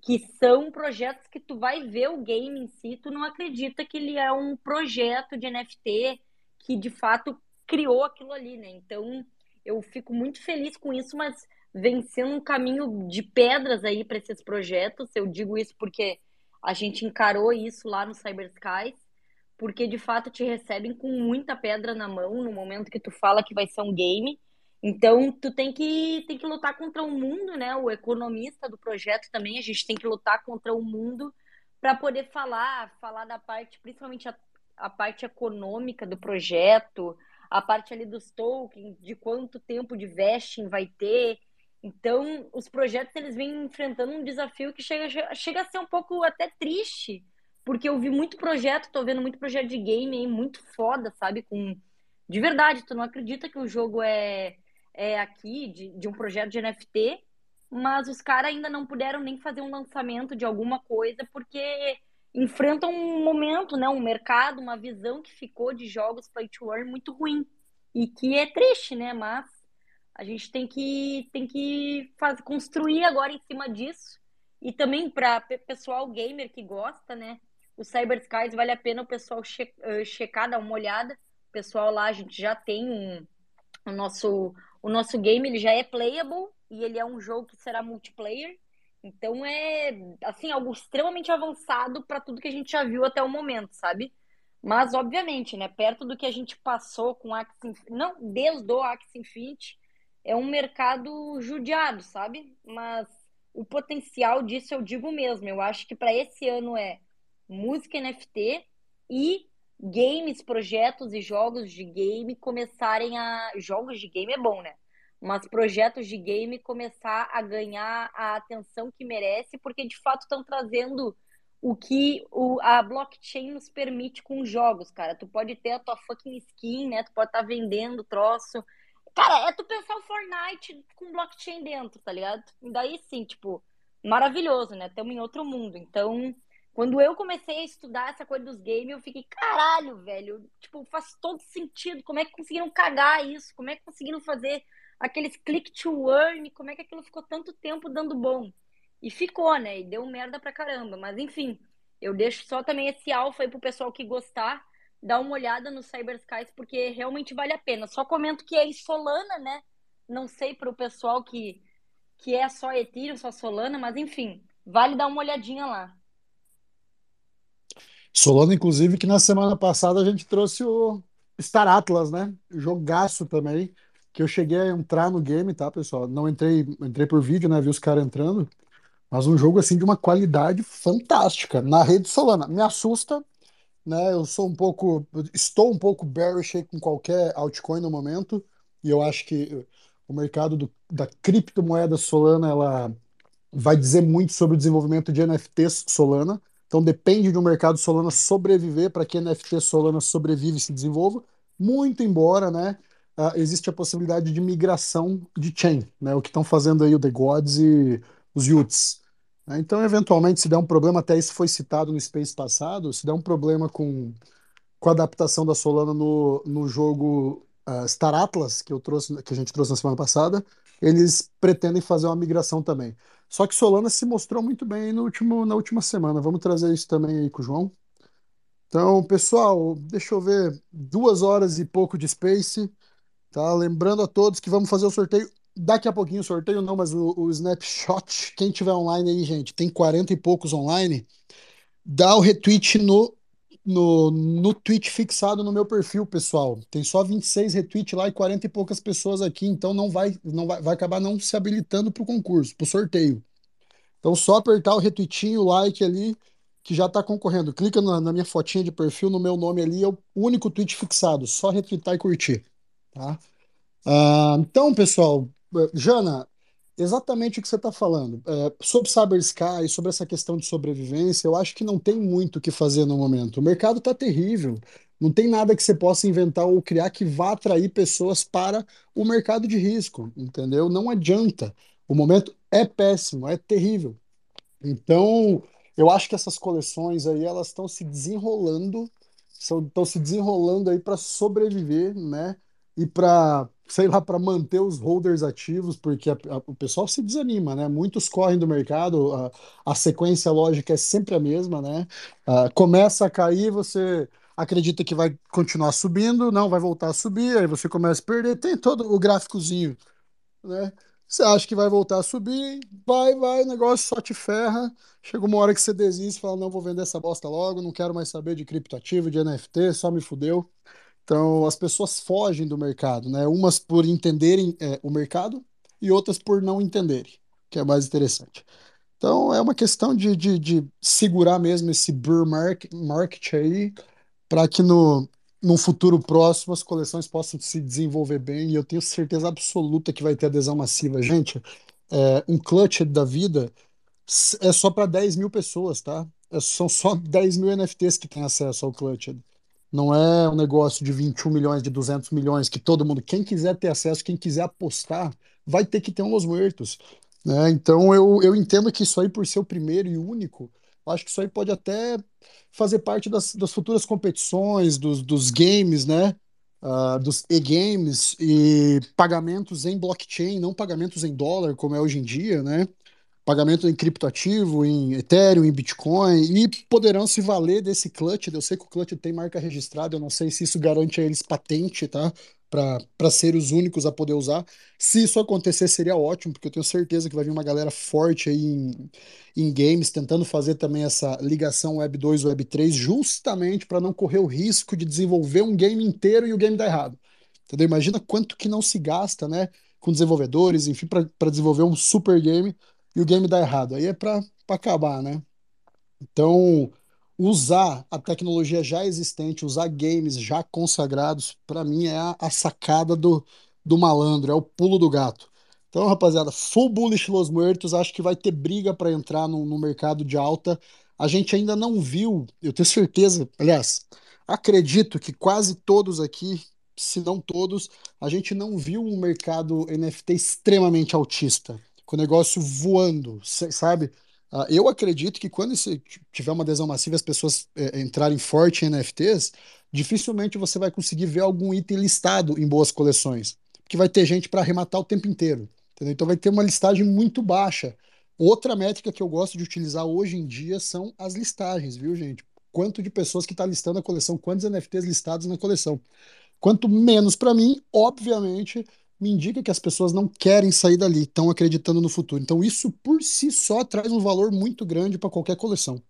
Que são projetos que tu vai ver o game em si, tu não acredita que ele é um projeto de NFT que de fato criou aquilo ali, né? Então eu fico muito feliz com isso, mas vencendo um caminho de pedras aí para esses projetos. Eu digo isso porque a gente encarou isso lá no Cyber porque de fato te recebem com muita pedra na mão no momento que tu fala que vai ser um game. Então, tu tem que, tem que lutar contra o mundo, né? O economista do projeto também, a gente tem que lutar contra o mundo para poder falar, falar da parte, principalmente a, a parte econômica do projeto, a parte ali dos tokens, de quanto tempo de vesting vai ter, então, os projetos eles vêm enfrentando um desafio que chega, chega a ser um pouco até triste, porque eu vi muito projeto, tô vendo muito projeto de game aí, muito foda, sabe? Com de verdade, tu não acredita que o jogo é, é aqui de, de um projeto de NFT, mas os caras ainda não puderam nem fazer um lançamento de alguma coisa porque enfrentam um momento, né, um mercado, uma visão que ficou de jogos play to earn muito ruim e que é triste, né? Mas a gente tem que, tem que fazer, construir agora em cima disso. E também para pessoal gamer que gosta, né? O Cyber Skies vale a pena o pessoal che uh, checar, dar uma olhada. O pessoal lá, a gente já tem um, o nosso o nosso game, ele já é playable e ele é um jogo que será multiplayer. Então é assim algo extremamente avançado para tudo que a gente já viu até o momento, sabe? Mas obviamente, né, perto do que a gente passou com Axie não desde o Axie Infinity, é um mercado judiado, sabe? Mas o potencial disso eu digo mesmo. Eu acho que para esse ano é música NFT e games, projetos e jogos de game começarem a. Jogos de game é bom, né? Mas projetos de game começar a ganhar a atenção que merece, porque de fato estão trazendo o que o, a blockchain nos permite com jogos, cara. Tu pode ter a tua fucking skin, né? Tu pode estar tá vendendo troço. Cara, é tu pensar o Fortnite com blockchain dentro, tá ligado? Daí sim, tipo, maravilhoso, né? Estamos em outro mundo. Então, quando eu comecei a estudar essa coisa dos games, eu fiquei, caralho, velho, tipo, faz todo sentido. Como é que conseguiram cagar isso? Como é que conseguiram fazer aqueles click to earn? Como é que aquilo ficou tanto tempo dando bom? E ficou, né? E deu merda pra caramba. Mas enfim, eu deixo só também esse alfa aí pro pessoal que gostar dá uma olhada no Cyber Skies, porque realmente vale a pena. Só comento que é Solana, né? Não sei para o pessoal que, que é só Ethereum, só Solana, mas enfim, vale dar uma olhadinha lá. Solana, inclusive, que na semana passada a gente trouxe o Star Atlas, né? Jogaço também, que eu cheguei a entrar no game, tá, pessoal? Não entrei, entrei por vídeo, né? Vi os caras entrando, mas um jogo assim de uma qualidade fantástica na rede Solana. Me assusta, né? Eu sou um pouco, estou um pouco bearish com qualquer altcoin no momento, e eu acho que o mercado do, da criptomoeda Solana, ela vai dizer muito sobre o desenvolvimento de NFTs Solana. Então depende de um mercado Solana sobreviver para que NFT Solana sobreviva e se desenvolva. Muito embora, né, uh, existe a possibilidade de migração de chain, né, o que estão fazendo aí o The Gods e os Utes. Né? Então, eventualmente, se der um problema, até isso foi citado no Space passado, se der um problema com, com a adaptação da Solana no, no jogo uh, Star Atlas, que, eu trouxe, que a gente trouxe na semana passada, eles pretendem fazer uma migração também. Só que Solana se mostrou muito bem no último, na última semana. Vamos trazer isso também aí com o João. Então, pessoal, deixa eu ver, duas horas e pouco de Space, tá? Lembrando a todos que vamos fazer o sorteio daqui a pouquinho, o sorteio não, mas o, o snapshot, quem tiver online aí, gente, tem 40 e poucos online, dá o retweet no, no, no tweet fixado no meu perfil, pessoal. Tem só 26 retweets lá e 40 e poucas pessoas aqui, então não vai, não vai, vai acabar não se habilitando para o concurso, para o sorteio. Então, só apertar o retweetinho, o like ali, que já está concorrendo. Clica na, na, minha fotinha de perfil, no meu nome ali, é o único tweet fixado. Só retweetar e curtir. Tá? Ah, então, pessoal, Jana, exatamente o que você está falando. É, sobre Cyber Sky, sobre essa questão de sobrevivência, eu acho que não tem muito o que fazer no momento. O mercado está terrível. Não tem nada que você possa inventar ou criar que vá atrair pessoas para o mercado de risco, entendeu? Não adianta. O momento é péssimo, é terrível. Então, eu acho que essas coleções aí, elas estão se desenrolando, estão se desenrolando aí para sobreviver, né? E para sei lá, para manter os holders ativos, porque a, a, o pessoal se desanima, né? Muitos correm do mercado, a, a sequência lógica é sempre a mesma, né? Uh, começa a cair, você acredita que vai continuar subindo, não vai voltar a subir, aí você começa a perder, tem todo o gráficozinho, né? Você acha que vai voltar a subir, vai, vai, o negócio só te ferra. Chega uma hora que você desiste fala: não, vou vender essa bosta logo, não quero mais saber de criptoativo, de NFT, só me fudeu. Então, as pessoas fogem do mercado, né? Umas por entenderem é, o mercado e outras por não entenderem, que é mais interessante. Então, é uma questão de, de, de segurar mesmo esse bear market, market aí, para que no, no futuro próximo as coleções possam se desenvolver bem. E eu tenho certeza absoluta que vai ter adesão massiva. Gente, é, um clutch da vida é só para 10 mil pessoas, tá? É, são só 10 mil NFTs que têm acesso ao clutch. Não é um negócio de 21 milhões, de 200 milhões, que todo mundo, quem quiser ter acesso, quem quiser apostar, vai ter que ter um Los Muertos. Né? Então eu, eu entendo que isso aí, por ser o primeiro e único, acho que isso aí pode até fazer parte das, das futuras competições, dos, dos games, né? Uh, dos e-games e pagamentos em blockchain, não pagamentos em dólar, como é hoje em dia, né? Pagamento em criptoativo, em Ethereum, em Bitcoin, e poderão se valer desse clutch. Eu sei que o clutch tem marca registrada, eu não sei se isso garante a eles patente, tá? Para ser os únicos a poder usar. Se isso acontecer, seria ótimo, porque eu tenho certeza que vai vir uma galera forte aí em, em games, tentando fazer também essa ligação Web 2 Web 3, justamente para não correr o risco de desenvolver um game inteiro e o game dar errado. Entendeu? Imagina quanto que não se gasta, né? Com desenvolvedores, enfim, para desenvolver um super game e o game dá errado. Aí é para acabar, né? Então, usar a tecnologia já existente, usar games já consagrados, para mim é a, a, sacada do, do malandro, é o pulo do gato. Então, rapaziada, full bullish Los Muertos, acho que vai ter briga para entrar no, no mercado de alta. A gente ainda não viu, eu tenho certeza, aliás, acredito que quase todos aqui, se não todos, a gente não viu um mercado NFT extremamente altista com o negócio voando, sabe? Uh, eu acredito que quando tiver uma adesão massiva as pessoas é, entrarem forte em NFTs, dificilmente você vai conseguir ver algum item listado em boas coleções, porque vai ter gente para arrematar o tempo inteiro. Entendeu? Então vai ter uma listagem muito baixa. Outra métrica que eu gosto de utilizar hoje em dia são as listagens, viu, gente? Quanto de pessoas que está listando a coleção, quantos NFTs listados na coleção. Quanto menos para mim, obviamente, me indica que as pessoas não querem sair dali, estão acreditando no futuro. Então, isso por si só traz um valor muito grande para qualquer coleção.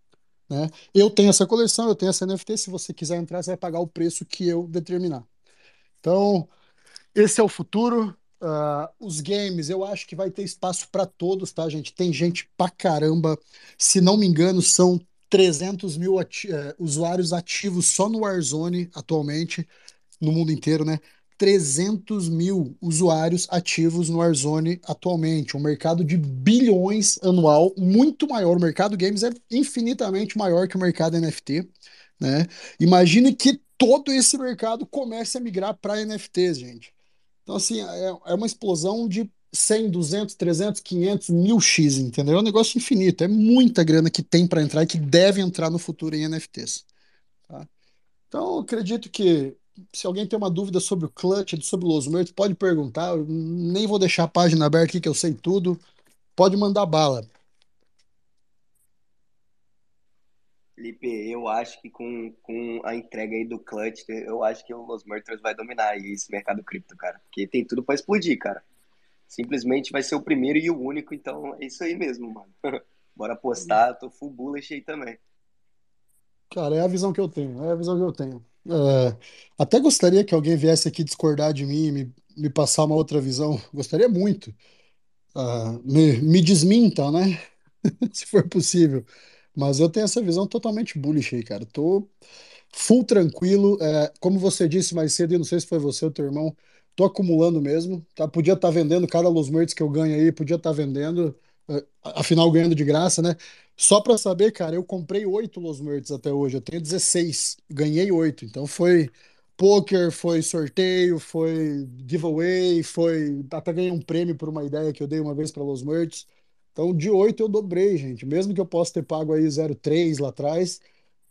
Né? Eu tenho essa coleção, eu tenho essa NFT. Se você quiser entrar, você vai pagar o preço que eu determinar. Então, esse é o futuro. Uh, os games, eu acho que vai ter espaço para todos, tá, gente? Tem gente pra caramba. Se não me engano, são 300 mil ati uh, usuários ativos só no Warzone atualmente, no mundo inteiro, né? 300 mil usuários ativos no Warzone atualmente, um mercado de bilhões anual, muito maior. O mercado games é infinitamente maior que o mercado NFT, né? Imagine que todo esse mercado comece a migrar para NFTs, gente. Então, assim, é, é uma explosão de 100, 200, 300, 500, mil X, entendeu? É um negócio infinito. É muita grana que tem para entrar e que deve entrar no futuro em NFTs. Tá? Então, acredito que se alguém tem uma dúvida sobre o Clutch, sobre o Los Muertos, pode perguntar. Eu nem vou deixar a página aberta aqui, que eu sei tudo. Pode mandar bala. Felipe, eu acho que com, com a entrega aí do Clutch, eu acho que o Los Muertos vai dominar aí esse mercado cripto, cara. Porque tem tudo para explodir, cara. Simplesmente vai ser o primeiro e o único, então é isso aí mesmo, mano. Bora apostar, tô full bullish aí também. Cara, é a visão que eu tenho, é a visão que eu tenho. É, até gostaria que alguém viesse aqui discordar de mim, me, me passar uma outra visão. Gostaria muito. Uh, me, me desminta, né? Se for possível. Mas eu tenho essa visão totalmente bullish aí, cara. Tô full tranquilo. É, como você disse mais cedo, e não sei se foi você ou teu irmão, tô acumulando mesmo. Tá? Podia estar tá vendendo cada Los Mertes que eu ganho aí, podia estar tá vendendo. É, afinal, ganhando de graça, né? Só para saber, cara, eu comprei oito Los Mertes até hoje. Eu tenho 16, ganhei oito. Então foi poker, foi sorteio, foi giveaway, foi até ganhei um prêmio por uma ideia que eu dei uma vez para Los Mertes. Então, de 8 eu dobrei, gente. Mesmo que eu possa ter pago aí 0,3 lá atrás,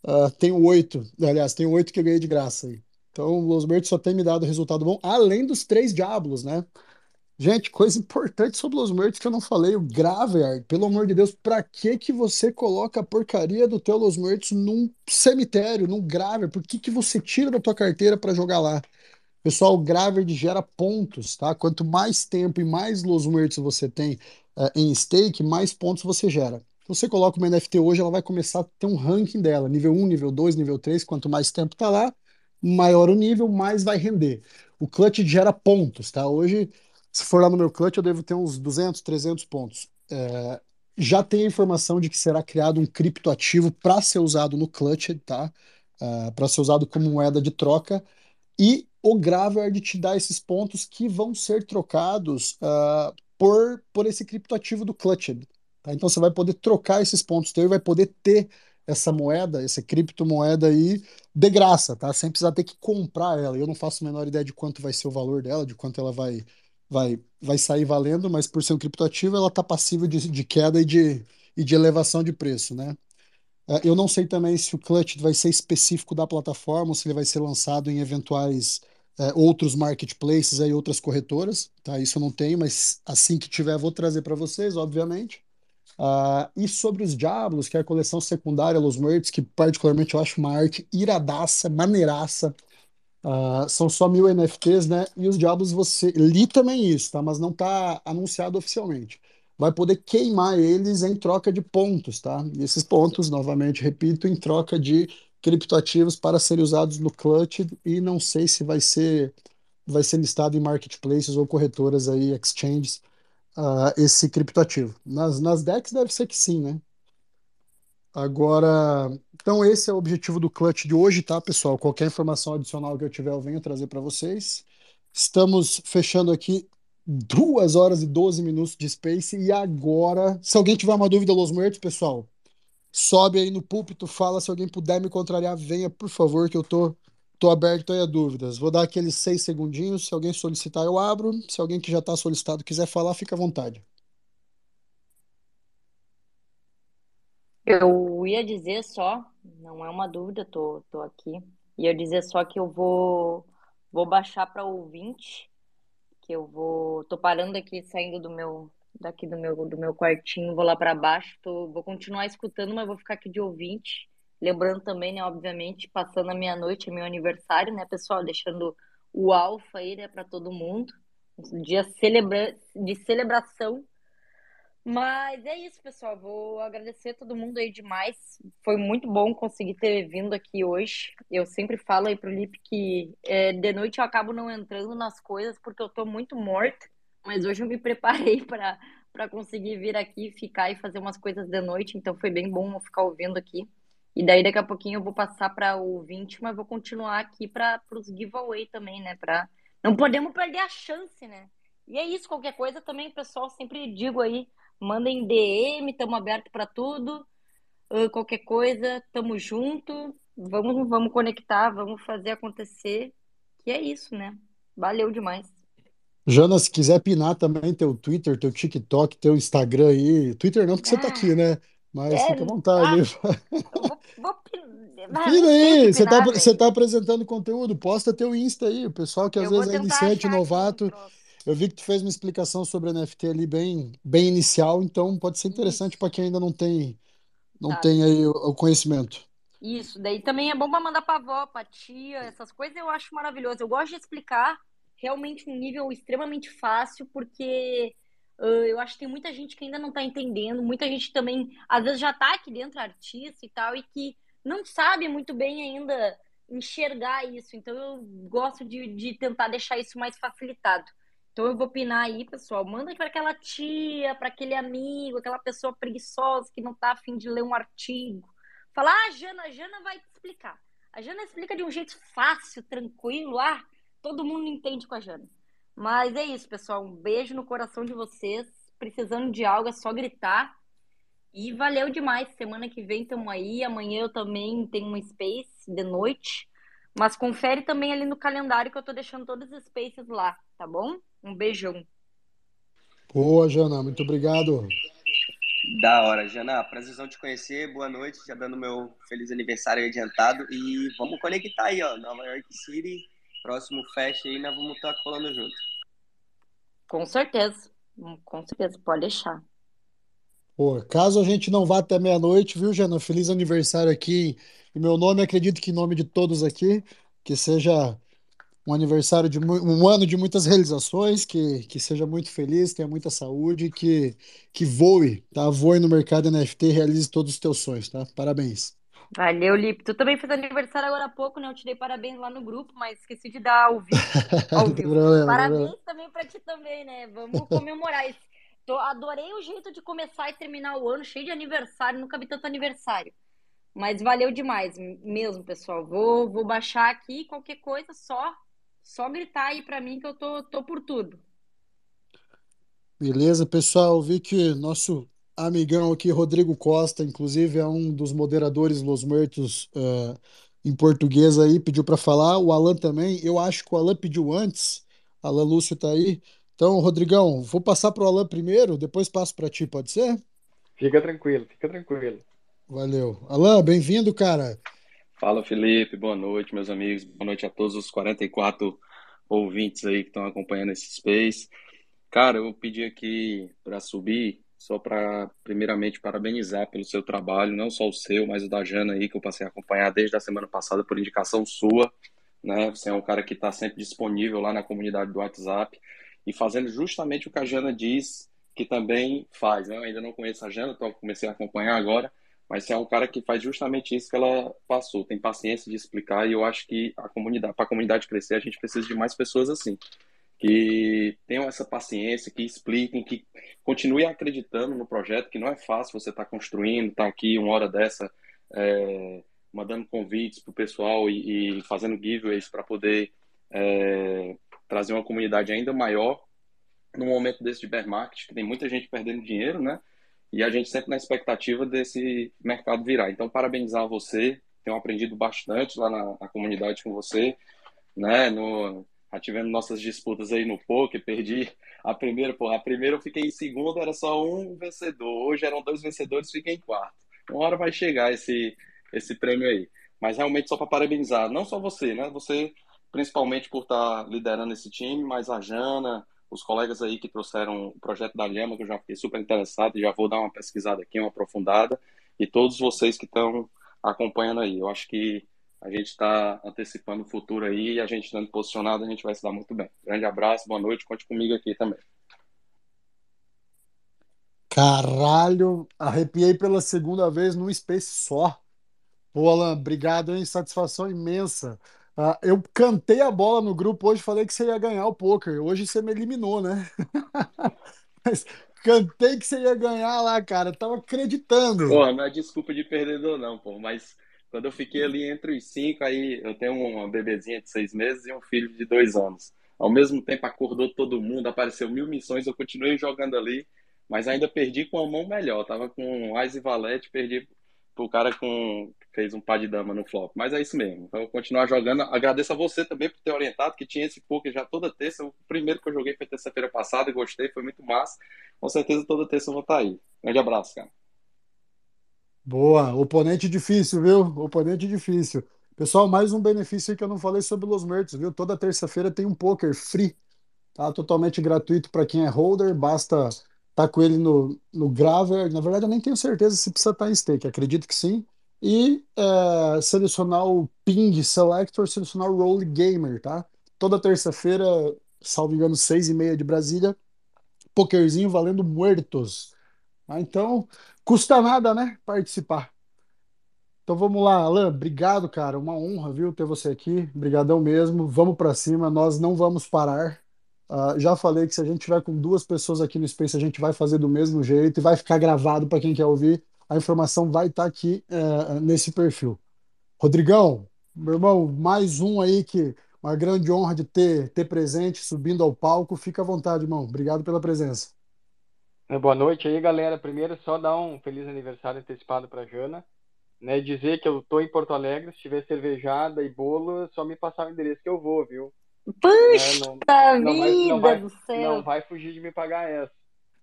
uh, tenho 8. Aliás, tenho 8 que eu ganhei de graça aí. Então, Los Mertos só tem me dado resultado bom, além dos três Diablos, né? Gente, coisa importante sobre Los Mertos que eu não falei, o Graveyard. Pelo amor de Deus, pra que que você coloca a porcaria do teu Los Mertos num cemitério, num Graveyard? Por que que você tira da tua carteira para jogar lá? Pessoal, o Graveyard gera pontos, tá? Quanto mais tempo e mais Los Mertos você tem uh, em stake, mais pontos você gera. Você coloca uma NFT hoje, ela vai começar a ter um ranking dela, nível 1, nível 2, nível 3, quanto mais tempo está lá, maior o nível, mais vai render. O clutch gera pontos, tá? Hoje, se for lá no meu clutch, eu devo ter uns 200, 300 pontos. É, já tem a informação de que será criado um criptoativo para ser usado no clutch, tá? Uh, para ser usado como moeda de troca. E o Graveyard te dá esses pontos que vão ser trocados uh, por, por esse criptoativo do Clutched. Tá? Então você vai poder trocar esses pontos teu e vai poder ter essa moeda, essa criptomoeda aí de graça, tá? Sem precisar ter que comprar ela. Eu não faço a menor ideia de quanto vai ser o valor dela, de quanto ela vai vai vai sair valendo, mas por ser um criptoativo, ela tá passível de, de queda e de, e de elevação de preço, né? É, eu não sei também se o Clutch vai ser específico da plataforma, ou se ele vai ser lançado em eventuais é, outros marketplaces aí, outras corretoras, tá? Isso eu não tenho, mas assim que tiver vou trazer para vocês, obviamente. Uh, e sobre os Diablos, que é a coleção secundária Los Muertos, que particularmente eu acho uma arte iradaça, maneiraça. Uh, são só mil NFTs, né? E os Diablos você li também isso, tá? Mas não tá anunciado oficialmente. Vai poder queimar eles em troca de pontos, tá? E esses pontos, novamente, repito, em troca de criptoativos para serem usados no Clutch e não sei se vai ser vai ser listado em marketplaces ou corretoras aí, exchanges, uh, esse criptoativo. Nas, nas DEX deve ser que sim, né? Agora, então esse é o objetivo do Clutch de hoje, tá, pessoal? Qualquer informação adicional que eu tiver, eu venho trazer para vocês. Estamos fechando aqui duas horas e 12 minutos de Space e agora, se alguém tiver uma dúvida, Los Muertos, pessoal, sobe aí no púlpito, fala. Se alguém puder me contrariar, venha, por favor, que eu tô, tô aberto aí a dúvidas. Vou dar aqueles seis segundinhos. Se alguém solicitar, eu abro. Se alguém que já está solicitado quiser falar, fica à vontade. Eu ia dizer só, não é uma dúvida, tô, tô aqui. Ia dizer só que eu vou, vou baixar para ouvinte, que eu vou, tô parando aqui, saindo do meu daqui do meu, do meu quartinho, vou lá para baixo, tô, vou continuar escutando, mas vou ficar aqui de ouvinte. Lembrando também, né, obviamente, passando a meia-noite, é meu aniversário, né, pessoal? Deixando o alfa aí, né, para todo mundo. Um dia celebra de celebração Mas é isso, pessoal. Vou agradecer a todo mundo aí demais. Foi muito bom conseguir ter vindo aqui hoje. Eu sempre falo aí pro Lipe que é, de noite eu acabo não entrando nas coisas porque eu tô muito morta. Mas hoje eu me preparei para para conseguir vir aqui, ficar e fazer umas coisas de noite. Então foi bem bom ficar ouvindo aqui. E daí daqui a pouquinho eu vou passar para o 20, mas vou continuar aqui para os giveaway também, né? Para não podemos perder a chance, né? E é isso, qualquer coisa também, pessoal, sempre digo aí, mandem DM, estamos abertos para tudo. Uh, qualquer coisa, tamo junto. Vamos, vamos conectar, vamos fazer acontecer. Que é isso, né? Valeu demais. Jana, se quiser pinar também teu Twitter, teu TikTok, teu Instagram aí. Twitter não, porque você tá aqui, né? Mas É, fica à vontade. ah, vou, vou pin- ah, Pina aí, você tá, pinar, você tá apresentando conteúdo, posta teu Insta aí. O pessoal que às Eu vezes é iniciante, aqui novato, troço. Eu vi que tu fez uma explicação sobre NFT ali bem, bem inicial, então pode ser interessante para quem ainda não tem, não tá. tem aí o, o conhecimento. Isso, daí também é bom pra mandar pra avó, pra tia, essas coisas eu acho maravilhoso. Eu gosto de explicar realmente um nível extremamente fácil, porque ah, eu acho que tem muita gente que ainda não tá entendendo, muita gente também, às vezes já tá aqui dentro, artista e tal, e que não sabe muito bem ainda enxergar isso. Então eu gosto de, de tentar deixar isso mais facilitado. Então eu vou pinar aí, pessoal. Manda para aquela tia, para aquele amigo, aquela pessoa preguiçosa que não tá afim de ler um artigo. Fala, ah, Jana, a Jana vai te explicar. A Jana explica de um jeito fácil, tranquilo. Ah, todo mundo entende com a Jana. Mas é isso, pessoal. Um beijo no coração de vocês. Precisando de algo, é só gritar. E valeu demais. Semana que vem estamos aí. Amanhã eu também tenho um space de noite. Mas confere também ali no calendário que eu tô deixando todos os spaces lá, tá bom? Um beijão. Boa, Jana, muito obrigado. Da hora, Jana. Prazerzão te conhecer. Boa noite. Já dando meu feliz aniversário adiantado. E vamos conectar aí, ó. Nova York City. Próximo fest aí, nós vamos estar colando junto. Com certeza. Hum, Com certeza, pode deixar. Pô, caso a gente não vá até meia-noite, viu, Jana? Feliz aniversário aqui em meu nome, acredito que em nome de todos aqui, que seja um aniversário de um ano de muitas realizações, que, que seja muito feliz, tenha muita saúde, que, que voe, tá? Voe no mercado NFT e realize todos os teus sonhos, tá? Parabéns. Valeu, Lipe. Tu também fez aniversário agora há pouco, né? Eu te dei parabéns lá no grupo, mas esqueci de dar ao vivo. Ao vivo. problema, Parabéns problema. também pra ti também, né? Vamos comemorar isso. Tô, adorei o jeito de começar e terminar o ano cheio de aniversário. Nunca vi tanto aniversário. Mas valeu demais mesmo, pessoal. Vou, vou baixar aqui qualquer coisa, só só gritar aí pra mim que eu tô, tô por tudo. Beleza, pessoal. Vi que nosso amigão aqui, Rodrigo Costa, inclusive é um dos moderadores Los Muertos eh, em português aí, pediu para falar. O Alan também. Eu acho que o Alan pediu antes. Alan Lúcio tá aí. Então, Rodrigão, vou passar para o Alan primeiro, depois passo para ti, pode ser? Fica tranquilo, fica tranquilo. Valeu. Alan, bem-vindo, cara. Fala, Felipe. Boa noite, meus amigos. Boa noite a todos os 44 ouvintes aí que estão acompanhando esse Space. Cara, eu pedi aqui para subir, só para, primeiramente, parabenizar pelo seu trabalho, não só o seu, mas o da Jana aí, que eu passei a acompanhar desde a semana passada por indicação sua, né? Você é um cara que está sempre disponível lá na comunidade do WhatsApp e fazendo justamente o que a Jana diz que também faz, né? Eu ainda não conheço a Jana, então comecei a acompanhar agora, mas você é um cara que faz justamente isso que ela passou, tem paciência de explicar e eu acho que a comunidade, para a comunidade crescer, a gente precisa de mais pessoas assim, que tenham essa paciência, que expliquem, que continuem acreditando no projeto, que não é fácil você estar construindo, estar aqui uma hora dessa, é, mandando convites para o pessoal e, e fazendo giveaways para poder é, trazer uma comunidade ainda maior num momento desse de bear market, que tem muita gente perdendo dinheiro, né? E a gente sempre na expectativa desse mercado virar. Então, parabenizar você, tenho aprendido bastante lá na, na comunidade com você, né? No, já tivemos nossas disputas aí no poker, perdi a primeira, porra, a primeira eu fiquei em segundo, era só um vencedor. Hoje eram dois vencedores, fiquei em quarto. Uma hora vai chegar esse, esse prêmio aí. Mas realmente só para parabenizar, não só você, né? Você principalmente por estar liderando esse time, mas a Jana, os colegas aí que trouxeram o projeto da Lhama, que eu já fiquei super interessado e já vou dar uma pesquisada aqui, uma aprofundada, e todos vocês que estão acompanhando aí. Eu acho que a gente está antecipando o futuro aí e a gente estando posicionado, a gente vai se dar muito bem. Grande abraço, boa noite, conte comigo aqui também. Caralho, arrepiei pela segunda vez num Space só. Pô, Alan, obrigado, hein? Satisfação imensa. Ah, eu cantei a bola no grupo hoje, falei que você ia ganhar o poker. Hoje você me eliminou, né? Mas cantei que você ia ganhar lá, cara. Tava acreditando. Porra, não é desculpa de perdedor, não, pô. Mas quando eu fiquei ali entre os cinco, aí eu tenho uma bebezinha de seis meses e um filho de dois anos. Ao mesmo tempo acordou todo mundo, apareceu mil missões, eu continuei jogando ali, mas ainda perdi com a mão melhor. Tava com Ice e Valete, perdi pro cara com fez um par de dama no flop. Mas é isso mesmo. Então, vou continuar jogando. Agradeço a você também por ter orientado, que tinha esse poker já toda terça. O primeiro que eu joguei foi terça-feira passada e gostei, foi muito massa. Com certeza toda terça eu vou estar aí. Grande abraço, cara. Boa, oponente difícil, viu? Oponente difícil. Pessoal, mais um benefício que eu não falei sobre Los Mertos, viu? Toda terça-feira tem um poker free, tá? Totalmente gratuito para quem é holder, basta tá com ele no, no Graver. Na verdade, eu nem tenho certeza se precisa estar em stake, acredito que sim. E é, selecionar o Ping Selector, selecionar o Roll Gamer, tá? Toda terça-feira, salvo engano, seis e meia de Brasília, pokerzinho valendo muertos. Ah, Então, custa nada, né? Participar. Então vamos lá, Alan, obrigado, cara. Uma honra, viu, ter você aqui. Obrigadão mesmo. Vamos para cima, nós não vamos parar. Ah, já falei que se a gente tiver com duas pessoas aqui no Space, a gente vai fazer do mesmo jeito e vai ficar gravado para quem quer ouvir. A informação vai estar aqui eh, nesse perfil. Rodrigão, meu irmão, mais um aí que uma grande honra de ter, ter presente, subindo ao palco. Fica à vontade, irmão. Obrigado pela presença. É, Boa noite aí, galera. Primeiro, só dar um feliz aniversário antecipado para Jana, né? Dizer que eu tô em Porto Alegre, se tiver cervejada e bolo, é só me passar o endereço que eu vou, viu? Né? Não, Puxa não vai, não vida vai, do não céu. vai fugir de me pagar essa.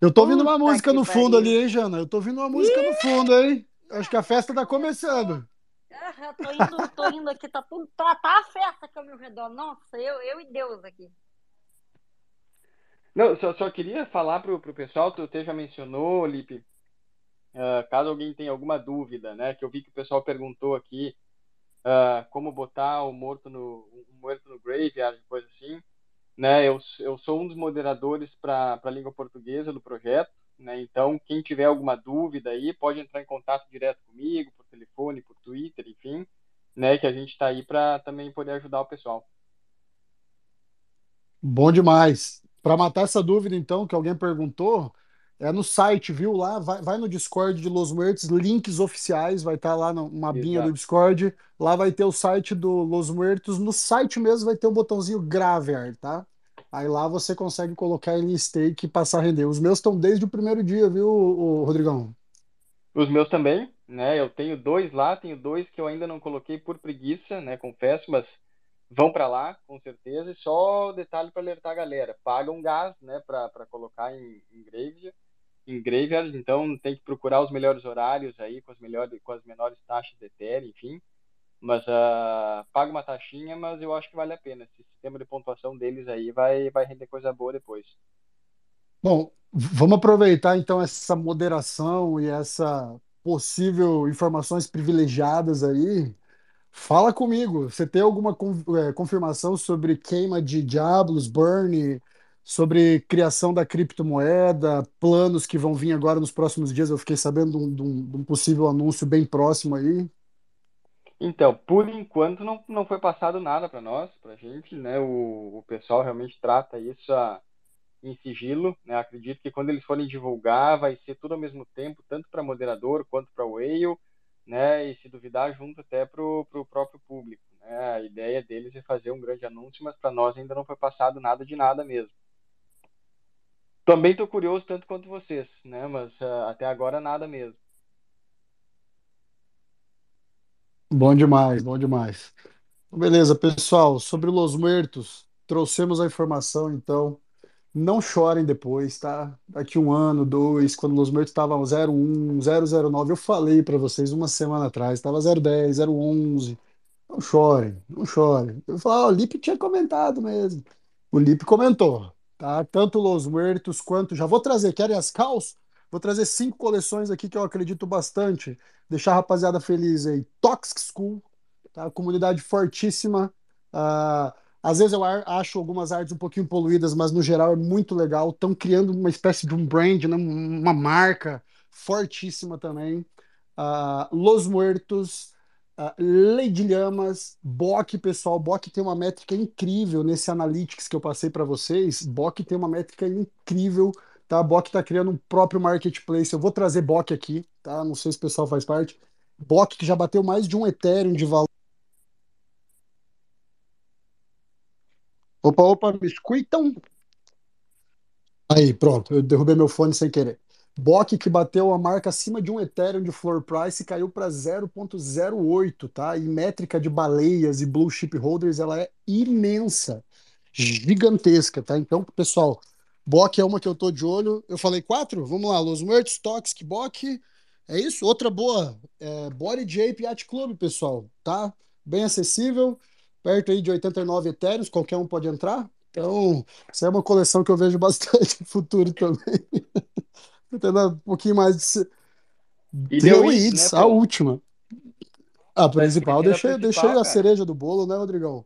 Eu tô ouvindo uma Puta música no fundo ali, hein, Jana? Eu tô ouvindo uma música no fundo, hein? Acho que a festa tá começando. Ah, tô indo, tô indo aqui, tá tudo, tá, tá a festa aqui ao meu redor. Nossa, eu, eu e Deus aqui. Não, só, só queria falar pro, pro pessoal, tu até já mencionou, Lipe, ah, caso alguém tenha alguma dúvida, né? Que eu vi que o pessoal perguntou aqui ah, como botar o morto no, um morto no graveyard, coisa assim. Né? Eu, eu sou um dos moderadores para a língua portuguesa do projeto, né? Então, quem tiver alguma dúvida aí, pode entrar em contato direto comigo, por telefone, por Twitter, enfim, né? Que a gente está aí para também poder ajudar o pessoal. Bom demais. Para matar essa dúvida, então, que alguém perguntou, é no site, viu? Lá, vai, vai no Discord de Los Muertos, links oficiais, vai estar lá numa abinha do. Discord. Lá vai ter o site do Los Muertos. No site mesmo vai ter o botãozinho Graveyard, tá? Aí lá você consegue colocar ele em stake e passar a render. Os meus estão desde o primeiro dia, viu, Rodrigão? Os meus também, né? Eu tenho dois lá, tenho dois que eu ainda não coloquei por preguiça, né? Confesso, mas vão para lá, com certeza. E só detalhe para alertar a galera: pagam gás, né? Para colocar em, em em graveyard, então tem que procurar os melhores horários aí, com as melhores, com as menores taxas de Ethereum, enfim. Mas ah, paga uma taxinha, mas eu acho que vale a pena. Esse sistema de pontuação deles aí vai, vai render coisa boa depois. Bom, vamos aproveitar então essa moderação e essa possível informações privilegiadas aí. Fala comigo, você tem alguma eh, confirmação sobre queima de Diablos, burn, sobre criação da criptomoeda, planos que vão vir agora nos próximos dias? Eu fiquei sabendo de um, de um- possível anúncio bem próximo aí. Então, por enquanto não, não foi passado nada para nós, para gente, né? O, o pessoal realmente trata isso a- em sigilo, né? Acredito que quando eles forem divulgar, vai ser tudo ao mesmo tempo, tanto para moderador quanto para whale, né? E se duvidar, junto até para o próprio público, né? A ideia deles é fazer um grande anúncio, mas para nós ainda não foi passado nada de nada mesmo. Também estou curioso tanto quanto vocês, né? Mas ah, até agora nada mesmo. Bom demais, bom demais. Beleza, pessoal, sobre Los Muertos, trouxemos a informação, então. Não chorem depois, tá? Daqui um ano, dois, quando Los Muertos estavam 01, 009, eu falei para vocês uma semana atrás, estava 010, 011. Não chorem, não chorem. Eu falo, ó, o Lipe tinha comentado mesmo. O Lipe comentou, tá? Tanto Los Muertos quanto. Já vou trazer, querem as caos? Vou trazer cinco coleções aqui que eu acredito bastante. Deixar a rapaziada feliz aí. Toxic School, tá? Comunidade fortíssima. Ah, Às vezes eu acho algumas artes um pouquinho poluídas, mas no geral é muito legal. Estão criando uma espécie de um brand, né? uma marca fortíssima também. Uh, Los Muertos, uh, Lady Lhamas, Bock, pessoal. Bock tem uma métrica incrível nesse Analytics que eu passei para vocês. Bock tem uma métrica incrível. Tá? Bock está criando um próprio marketplace. Eu vou trazer Bock aqui, tá? Não sei se o pessoal faz parte. Bock que já bateu mais de um Ethereum de valor. Opa, opa, me escutam? Aí, pronto, eu derrubei meu fone sem querer. Bock que bateu a marca acima de um Ethereum de floor price caiu para 0.08, tá? E métrica de baleias e blue chip holders, ela é imensa, gigantesca, tá? Então, pessoal, Bock é uma que eu tô de olho. Eu falei quatro? Vamos lá, Los Muertos, Toxic, Bock. É isso? Outra boa, é Body Jape Yacht Club, pessoal, tá? Bem acessível perto aí de 89 Ethereum, qualquer um pode entrar. Então, isso é uma coleção que eu vejo bastante no futuro também. Entendeu? Um pouquinho mais de. E The deu Weeds, né, a pô? última. A principal, deixei, deixei a cereja do bolo, né, Rodrigão?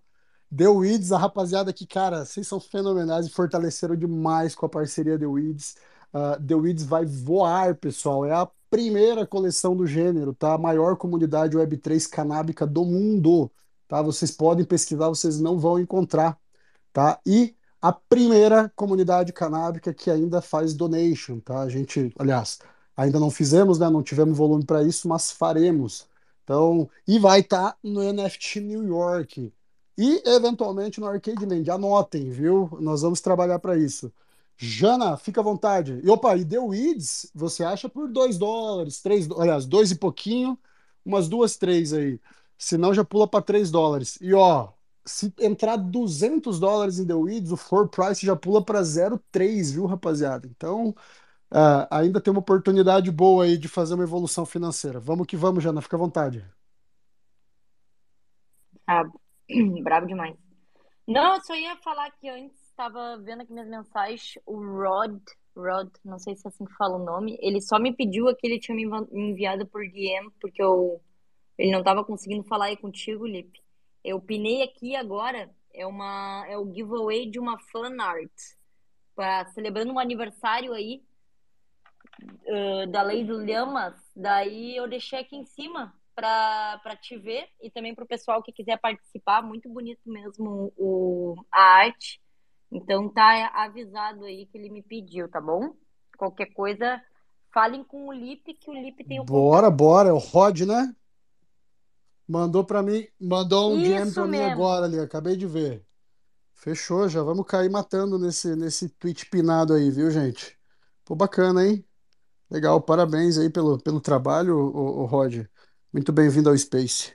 The Weeds, a rapaziada aqui, cara, vocês são fenomenais e fortaleceram demais com a parceria The Weeds. Uh, The Weeds vai voar, pessoal. É a primeira coleção do gênero, tá? A maior comunidade Web3 canábica do mundo, tá? Vocês podem pesquisar, vocês não vão encontrar, tá? E a primeira comunidade canábica que ainda faz donation, tá? A gente, aliás, ainda não fizemos, né? Não tivemos volume para isso, mas faremos. Então, e vai estar no NFT New York e eventualmente no Arcade Land. Anotem, viu? Nós vamos trabalhar para isso. Jana, fica à vontade. E opa, e The Weeds, você acha por 2 dólares, 3, aliás, dois e pouquinho, umas duas, três aí. Senão já pula para 3 dólares. E ó, se entrar 200 dólares em The Weeds, o floor price já pula para 0,3, viu, rapaziada? Então, ah, ainda tem uma oportunidade boa aí de fazer uma evolução financeira. Vamos que vamos, Jana, fica à vontade. Brabo. Brabo demais. Não, eu só ia falar que antes estava vendo aqui minhas mensagens, o Rod, Rod, não sei se é assim que fala o nome, ele só me pediu aqui, ele tinha me enviado por DM, porque eu, ele não estava conseguindo falar aí contigo, Lipe. Eu pinei aqui agora, é uma, é o giveaway de uma fan art, pra, celebrando um aniversário aí, uh, da Lei do Lhamas, daí eu deixei aqui em cima para para te ver e também para o pessoal que quiser participar, muito bonito mesmo o, a arte. Então tá avisado aí que ele me pediu, tá bom? Qualquer coisa, falem com o Lipe, que o Lipe tem o Bora, bora, é o Rod, né? Mandou para mim, mandou um DM Isso para mim agora ali, acabei de ver. Fechou, já vamos cair matando nesse nesse tweet pinado aí, viu, gente? Pô, bacana, hein? Legal, parabéns aí pelo, pelo trabalho, o, Rod. Muito bem-vindo ao Space.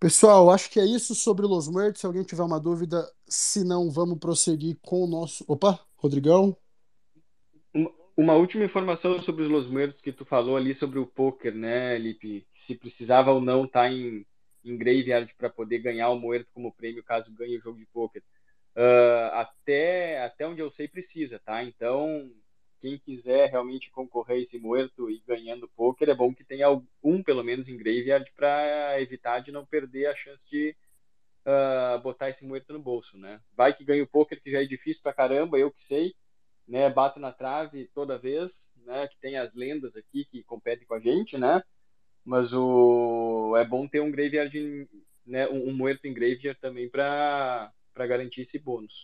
Pessoal, acho que é isso sobre Los Muertos. Se alguém tiver uma dúvida, se não, vamos prosseguir com o nosso. Opa, Rodrigão. Uma, uma última informação sobre os Los Muertos que tu falou ali sobre o poker, né, Lipe? Se precisava ou não estar em, em graveyard para poder ganhar o Muerto como prêmio caso ganhe o jogo de poker. Ah, até, até onde eu sei precisa, tá? Então, quem quiser realmente concorrer esse Muerto e ganhando poker, é bom que tenha um, pelo menos, em graveyard para evitar de não perder a chance de ah, botar esse Muerto no bolso, né? Vai que ganha o poker, que já é difícil pra caramba, eu que sei, né? Bato na trave toda vez, né? Que tem as lendas aqui que competem com a gente, né? Mas o é bom ter um graveyard, né? Um, um Muerto em graveyard também para para garantir esse bônus.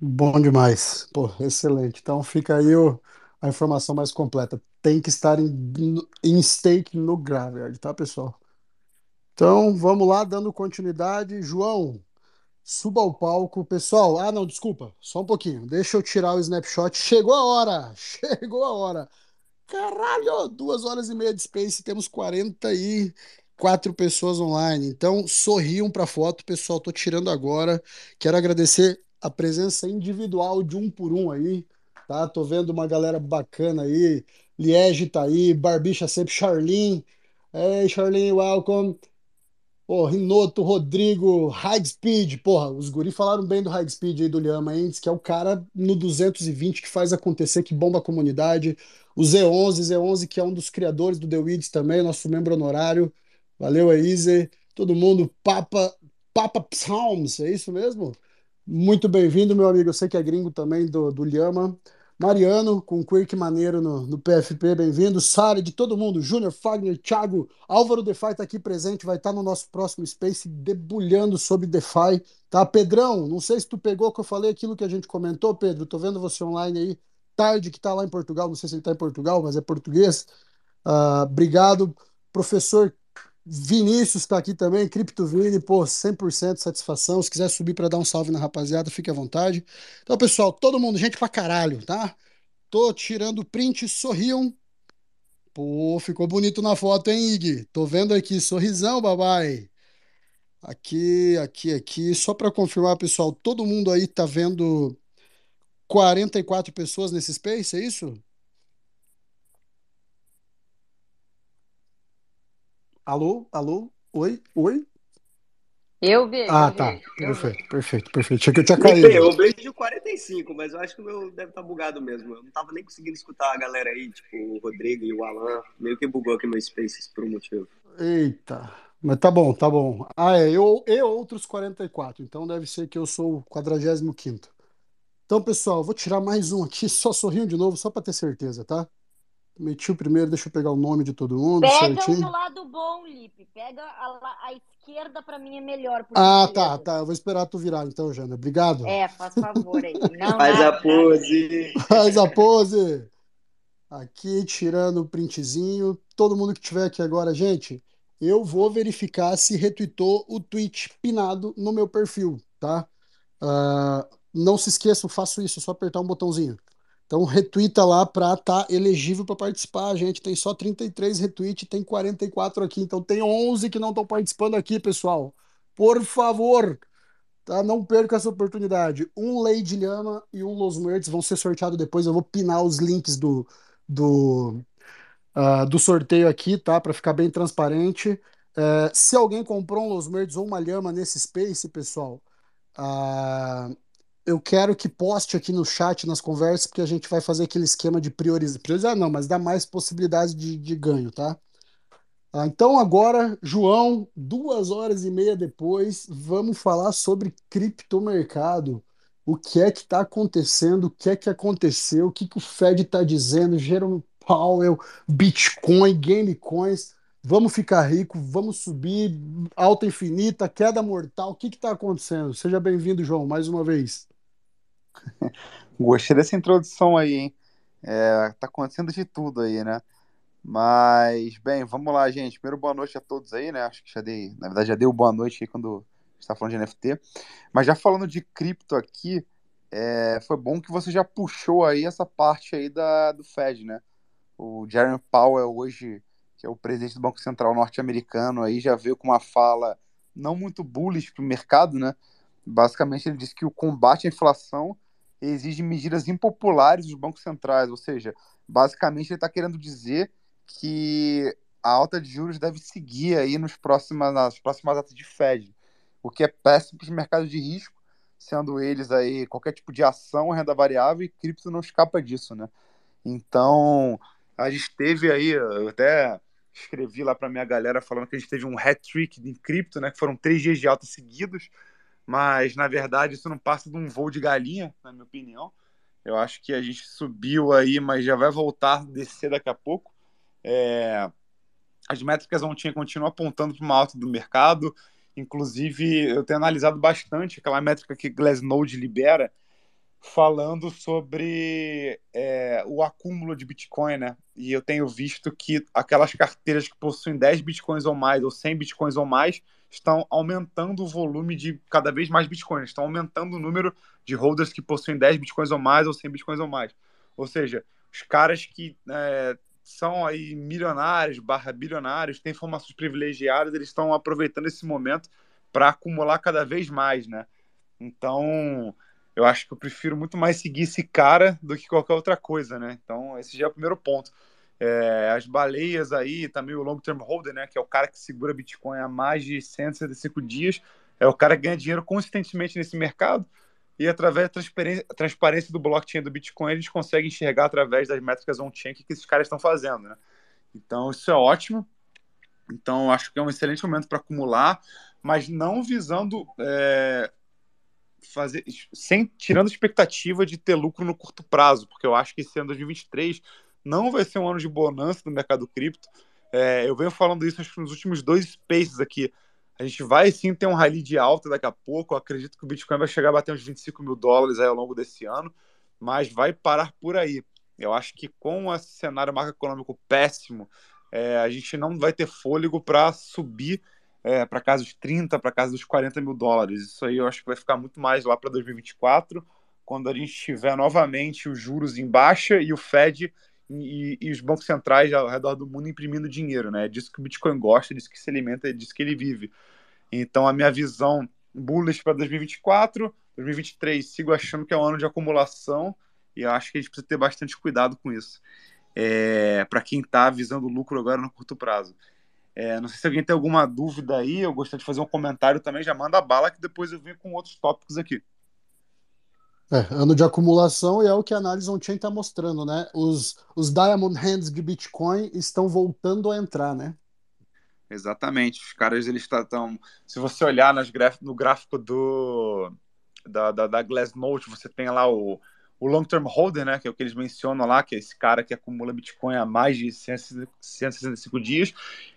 Bom demais. Pô, excelente. Então fica aí o- a informação mais completa. Tem que estar em, em stake no graveyard, tá, pessoal? Então vamos lá, dando continuidade. João, suba ao palco. Pessoal, ah, não, desculpa, só um pouquinho. Deixa eu tirar o snapshot. Chegou a hora! Chegou a hora! Caralho, duas horas e meia de Space, temos 44 pessoas online. Então, sorriam para a foto, pessoal. Tô tirando agora. Quero agradecer a presença individual de um por um aí, tá? Tô vendo uma galera bacana aí. Liege tá aí, Barbicha sempre, Charlene. Hey, Charlene, welcome. Pô, Rinoto, Rodrigo, High Speed, porra, os guri falaram bem do High Speed aí do Lhama, hein? Diz que é o cara no 220 que faz acontecer, que bomba a comunidade. O Z11, Z11 que é um dos criadores do The Weeds também, nosso membro honorário. Valeu aí, Zé. Todo mundo, Papa, Papa Psalms, é isso mesmo? Muito bem-vindo, meu amigo. Eu sei que é gringo também do, do. Mariano, com Quirk Maneiro no, no PFP, bem-vindo. Sara, de todo mundo. Júnior, Fagner, Thiago, Álvaro DeFi está aqui presente, vai estar tá no nosso próximo Space debulhando sobre DeFi. Tá, Pedrão, não sei se tu pegou que eu falei aquilo que a gente comentou, Pedro. Tô vendo você online aí, tarde que tá lá em Portugal. Não sei se ele tá em Portugal, mas é português. Uh, obrigado, professor Vinícius está aqui também, CryptoVini, pô, 100% satisfação. Se quiser subir para dar um salve na rapaziada, fique à vontade. Então, pessoal, todo mundo, gente pra caralho, tá? Tô tirando print, sorriam. Pô, ficou bonito na foto, hein, Ig? Tô vendo aqui, sorrisão, babai. Aqui, aqui, aqui. Só para confirmar, pessoal, todo mundo aí tá vendo 44 pessoas nesse space, é isso? Alô? Alô? Oi? Oi? Eu vejo. Ah, eu tá. vejo, Perfeito, perfeito, perfeito. Achei que eu tinha caído. eu vejo 45, mas eu acho que o meu deve estar bugado mesmo. Eu não tava nem conseguindo escutar a galera aí, tipo o Rodrigo e o Alan. Meio que bugou aqui meu Spaces por um motivo. Eita. Mas tá bom, tá bom. Ah, é, eu e outros 44. Então deve ser que eu sou o 45. Então, pessoal, vou tirar mais um aqui, só sorrindo de novo, só para ter certeza, tá? Meti o primeiro, deixa eu pegar o nome de todo mundo Pega o certinho. do lado bom, Lipe. Pega a, a esquerda pra mim é melhor, Ah, tá, tá. Eu vou esperar tu virar então, Jana. Obrigado. É, faz favor aí. Não, Faz nada, a pose. Faz a pose. Aqui, tirando o printzinho. Todo mundo que tiver aqui agora, gente, eu vou verificar se retweetou o tweet pinado no meu perfil, tá? Ah, não se esqueçam, faço isso, é só apertar um botãozinho. Então, retweeta lá para estar elegível para participar. A gente tem só 33 retweets, tem 44 aqui. Então, tem 11 que não estão participando aqui, pessoal. Por favor, tá? Não perca essa oportunidade. Um Lady Lhama e um Los Merdes vão ser sorteados depois. Eu vou pinar os links do, do, ah, do sorteio aqui, tá? Para ficar bem transparente. Eh, se alguém comprou um Los Merdes ou uma Lhama nesse Space, pessoal, ah, eu quero que poste aqui no chat, nas conversas, porque a gente vai fazer aquele esquema de priorizar. Priorizar não, mas dá mais possibilidades de, de ganho, tá? Ah, então agora, João, duas horas e meia depois, vamos falar sobre criptomercado. O que é que está acontecendo? O que é que aconteceu? O que que o Fed está dizendo? Jerome Powell, Bitcoin, Gamecoins. Vamos ficar rico, vamos subir, alta infinita, queda mortal. O que está acontecendo? Seja bem-vindo, João, mais uma vez. Gostei dessa introdução aí, hein? É, tá acontecendo de tudo aí, né? Mas, bem, vamos lá, gente. Primeiro, boa noite a todos aí, né? Acho que já dei, na verdade, já dei boa noite aí quando está falando de NFT. Mas já falando de cripto aqui, é, foi bom que você já puxou aí essa parte aí da, do Fed, né? O Jeremy Powell hoje, que é o presidente do Banco Central norte-americano, aí já veio com uma fala não muito bullish para o mercado, né? Basicamente, ele disse que o combate à inflação exige medidas impopulares dos bancos centrais, ou seja, basicamente ele está querendo dizer que a alta de juros deve seguir aí nos próximas, nas próximas atas de Fed, o que é péssimo para os mercados de risco, sendo eles aí qualquer tipo de ação, renda variável e cripto não escapa disso, né? Então, a gente teve aí, eu até escrevi lá para minha galera falando que a gente teve um hat-trick em cripto, né? Que foram três dias de alta seguidos, mas na verdade isso não passa de um voo de galinha, na minha opinião. Eu acho que a gente subiu aí, mas já vai voltar a descer daqui a pouco. É, As métricas ontem continuam apontando para uma alta do mercado. Inclusive, eu tenho analisado bastante aquela métrica que Glassnode libera, falando sobre é, o acúmulo de Bitcoin, né? E eu tenho visto que aquelas carteiras que possuem 10 Bitcoins ou mais, ou 100 Bitcoins ou mais, estão aumentando o volume de cada vez mais Bitcoins, estão aumentando o número de holders que possuem 10 Bitcoins ou mais, ou 100 Bitcoins ou mais. Ou seja, os caras que é, são aí milionários, barra bilionários, têm informações privilegiadas, eles estão aproveitando esse momento para acumular cada vez mais, né? Então, eu acho que eu prefiro muito mais seguir esse cara do que qualquer outra coisa, né? Então, esse já é o primeiro ponto. É, as baleias aí, também o long term holder, né? Que é o cara que segura Bitcoin há mais de 165 dias, é o cara que ganha dinheiro consistentemente nesse mercado e através da transparência, do blockchain do Bitcoin, eles conseguem enxergar através das métricas on-chain que esses caras estão fazendo, né? Então, isso é ótimo. Então, acho que é um excelente momento para acumular. mas não visando é, fazer sem tirando expectativa de ter lucro no curto prazo, porque eu acho que esse ano 2023 não vai ser um ano de bonança no mercado cripto. É, eu venho falando isso nos últimos dois spaces aqui. A gente vai sim ter um rally de alta daqui a pouco. Eu acredito que o Bitcoin vai chegar a bater uns 25 mil dólares ao longo desse ano, mas vai parar por aí. Eu acho que com esse cenário macroeconômico péssimo, é, a gente não vai ter fôlego para subir é, para casa dos 30, para casa dos 40 mil dólares. Isso aí eu acho que vai ficar muito mais lá para 2024, quando a gente tiver novamente os juros em baixa e o Fed e, e, os bancos centrais ao redor do mundo imprimindo dinheiro, né? É disso que o Bitcoin gosta, é disso que se alimenta, é disso que ele vive. Então a minha visão bullish para 2024, 2023 sigo achando que é um ano de acumulação e eu acho que a gente precisa ter bastante cuidado com isso. É, para quem está visando lucro agora no curto prazo. É, não sei se alguém tem alguma dúvida aí, eu gostaria de fazer um comentário também, já manda bala que depois eu venho com outros tópicos aqui. É, ano de acumulação e é o que a análise on-chain está mostrando, né? Os, os Diamond Hands de Bitcoin estão voltando a entrar, né? Exatamente. Os caras, eles estão... Se você olhar nas graf... no gráfico do da, da, da Glassnode, você tem lá o, o long term holder, né, que é o que eles mencionam lá, que é esse cara que acumula Bitcoin há mais de 165 dias,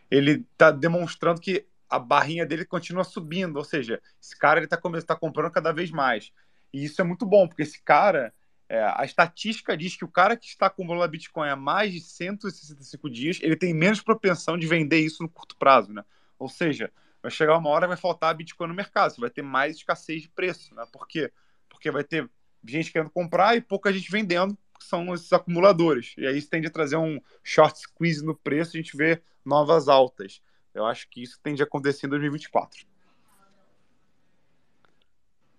ele está demonstrando que a barrinha dele continua subindo, ou seja, esse cara ele está tá comprando cada vez mais. E isso é muito bom, porque esse cara, é, a estatística diz que o cara que está acumulando Bitcoin há mais de 165 dias, ele tem menos propensão de vender isso no curto prazo, né? Ou seja, vai chegar uma hora vai faltar Bitcoin no mercado, você vai ter mais escassez de preço, né? Por quê? Porque vai ter gente querendo comprar e pouca gente vendendo, que são esses acumuladores. E aí isso tende a trazer um short squeeze no preço, a gente vê novas altas. Eu acho que isso tende a acontecer em 2024.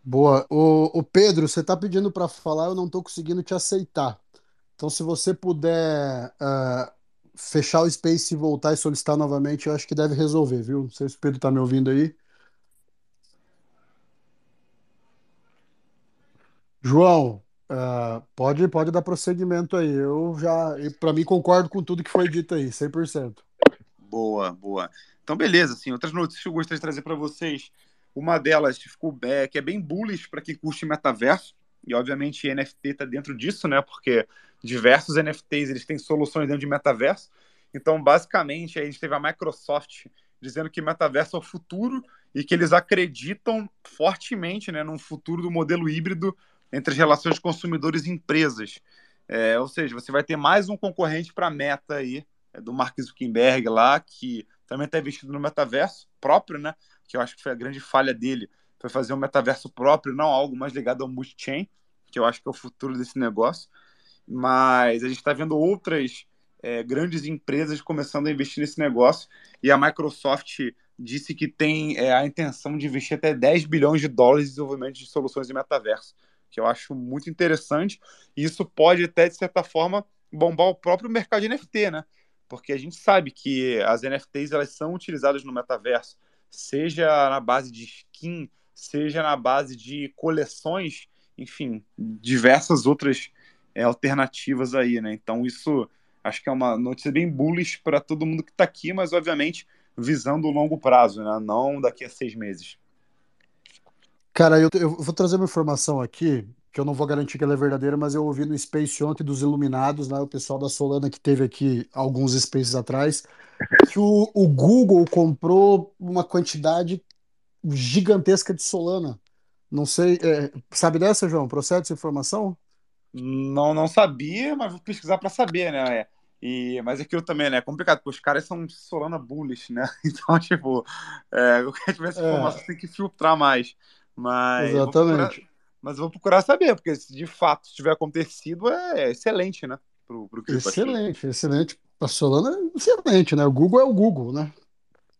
Boa. O, o Pedro, você está pedindo para falar, eu não estou conseguindo te aceitar. Então, se você puder uh, fechar o Space e voltar e solicitar novamente, eu acho que deve resolver, viu? Não sei se o Pedro está me ouvindo aí. João, uh, pode, pode dar prosseguimento aí. Eu já, para mim, concordo com tudo que foi dito aí, 100%. Boa, boa. Então, beleza. Assim, outras notícias que eu gostaria de trazer para vocês. Uma delas ficou, é, que é bem bullish para quem curte metaverso. E, obviamente, NFT está dentro disso, né? Porque diversos NFTs eles têm soluções dentro de metaverso. Então, basicamente, a gente teve a Microsoft dizendo que metaverso é o futuro e que eles acreditam fortemente né, num futuro do modelo híbrido entre as relações de consumidores e empresas. É, ou seja, você vai ter mais um concorrente para a meta aí, é do Mark Zuckerberg lá, que também está investido no metaverso próprio, né? Que eu acho que foi a grande falha dele, foi fazer um metaverso próprio, não algo mais ligado ao multi-chain, que eu acho que é o futuro desse negócio. Mas a gente está vendo outras é, grandes empresas começando a investir nesse negócio, e a Microsoft disse que tem é, a intenção de investir até 10 bilhões de dólares em desenvolvimento de soluções de metaverso que eu acho muito interessante. E isso pode até, de certa forma, bombar o próprio mercado de NFT, né? Porque a gente sabe que as NFTs elas são utilizadas no metaverso, seja na base de skin, seja na base de coleções, enfim, diversas outras é, alternativas aí, né? Então isso acho que é uma notícia bem bullish para todo mundo que está aqui, mas obviamente visando o longo prazo, né? Não daqui a seis meses. Cara, eu, eu vou trazer uma informação aqui, que eu não vou garantir que ela é verdadeira, mas eu ouvi no Space ontem dos Iluminados, né, o pessoal da Solana que teve aqui alguns Spaces atrás, que o, o Google comprou uma quantidade gigantesca de Solana. Não sei, é, sabe dessa, João? Procede essa informação? Não, não sabia, mas vou pesquisar para saber, né? É. E, mas aquilo também, né? É complicado, porque os caras são Solana bullish, né? Então, tipo, é, qualquer tiver essa informação, é. tem que filtrar mais. Mas Exatamente. Mas eu vou procurar saber, porque se de fato tiver acontecido, é excelente, né? Pro, pro excelente, excelente. A Solana é excelente, né? O Google é o Google, né?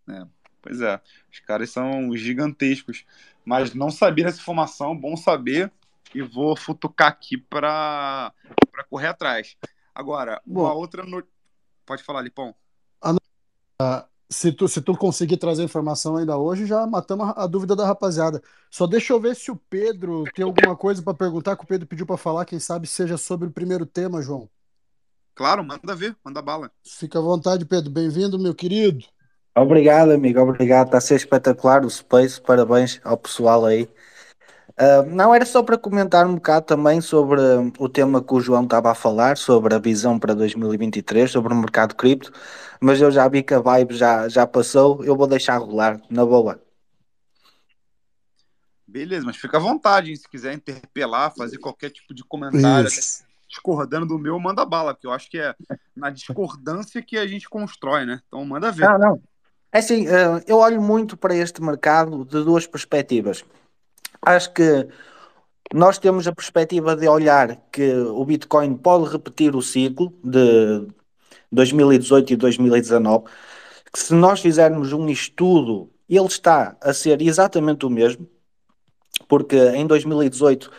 É, pois é. Os caras são gigantescos. Mas não sabia dessa informação, bom saber. E vou futucar aqui para correr atrás. Agora, Bom, uma outra. No... Pode falar, Lipão. A, se tu, se tu conseguir trazer informação ainda hoje, já matamos a, a dúvida da rapaziada. Só deixa eu ver se o Pedro tem alguma coisa para perguntar que o Pedro pediu para falar, quem sabe seja sobre o primeiro tema, João. Claro, manda ver, manda bala. Fica à vontade, Pedro. Bem-vindo, meu querido. Obrigado, amigo, obrigado. Está a ser espetacular o Space. Parabéns ao pessoal aí. Ah, não, era só para comentar um bocado também sobre hum, o tema que o João estava a falar, sobre a visão para 2023, sobre o mercado cripto, mas eu já vi que a vibe já, já passou, eu vou deixar rolar, na boa. Beleza, mas fica à vontade, hein? Se quiser interpelar, fazer qualquer tipo de comentário, Isso. discordando do meu, manda bala, porque eu acho que é na discordância que a gente constrói, né? Então manda ver. Não, não. É assim, ah, eu olho muito para este mercado de duas perspectivas. Acho que nós temos a perspectiva de olhar que o Bitcoin pode repetir o ciclo de 2018 e 2019, que se nós fizermos um estudo, ele está a ser exatamente o mesmo, porque em 2018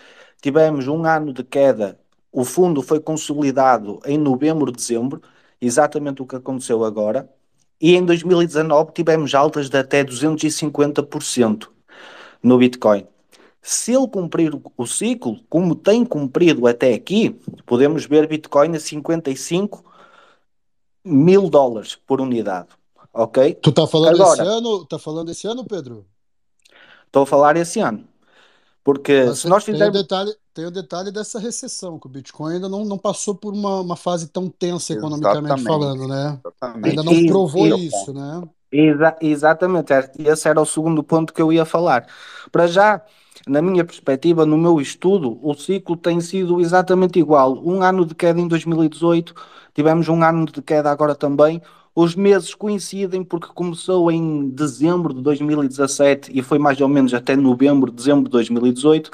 tivemos um ano de queda, o fundo foi consolidado em novembro, dezembro, exatamente o que aconteceu agora, e em 2019 tivemos altas de até 250% no Bitcoin. Se ele cumprir o- ciclo, como tem cumprido até aqui, podemos ver Bitcoin a 55 mil dólares por unidade, ok? Tu tá falando esse Agora, ano? Tá falando esse ano, Pedro? estou a falar esse ano, porque Mas se nós tem o fizermos... detalhe, tem o detalhe dessa recessão, que o Bitcoin ainda não, não passou por uma, uma fase tão tensa economicamente Exatamente. falando, né? Exatamente. Ainda não provou e- isso, né? Exa- exatamente, esse era o segundo ponto que eu ia falar. Para já, na minha perspectiva, no meu estudo, o ciclo tem sido exatamente igual. Um ano de queda em 2018, tivemos um ano de queda agora também. Os meses coincidem porque começou em dezembro de 2017 e foi mais ou menos até novembro, dezembro de 2018.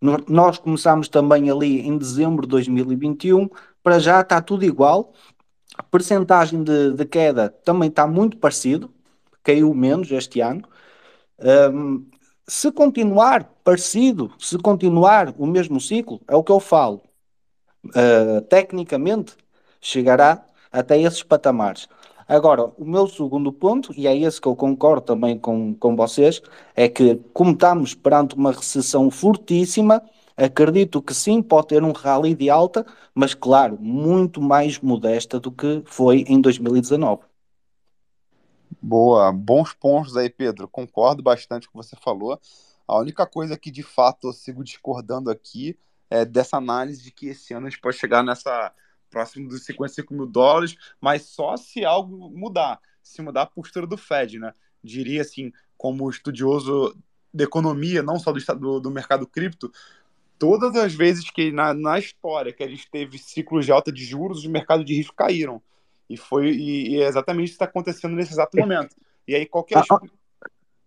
No- Nós começámos também ali em dezembro de 2021. Para já está tudo igual. A percentagem de, de queda também está muito parecido, caiu menos este ano. Hum, se continuar parecido, se continuar o mesmo ciclo, é o que eu falo. Uh, tecnicamente, chegará até esses patamares. Agora, o meu segundo ponto, e é esse que eu concordo também com, com vocês, é que, como estamos perante uma recessão fortíssima, acredito que sim, pode ter um rally de alta, mas, claro, muito mais modesta do que foi em 2019. Boa, bons pontos aí, Pedro. Concordo bastante com o que você falou. A única coisa que de fato eu sigo discordando aqui é dessa análise de que esse ano a gente pode chegar nessa próximo dos 55 mil dólares, mas só se algo mudar, se mudar a postura do Fed, né? Diria assim, como estudioso de economia, não só do, do, do mercado cripto, todas as vezes que na, na história que a gente teve ciclos de alta de juros, os mercados de risco caíram. E foi e, e é exatamente isso que está acontecendo nesse exato momento. E aí qualquer Ah,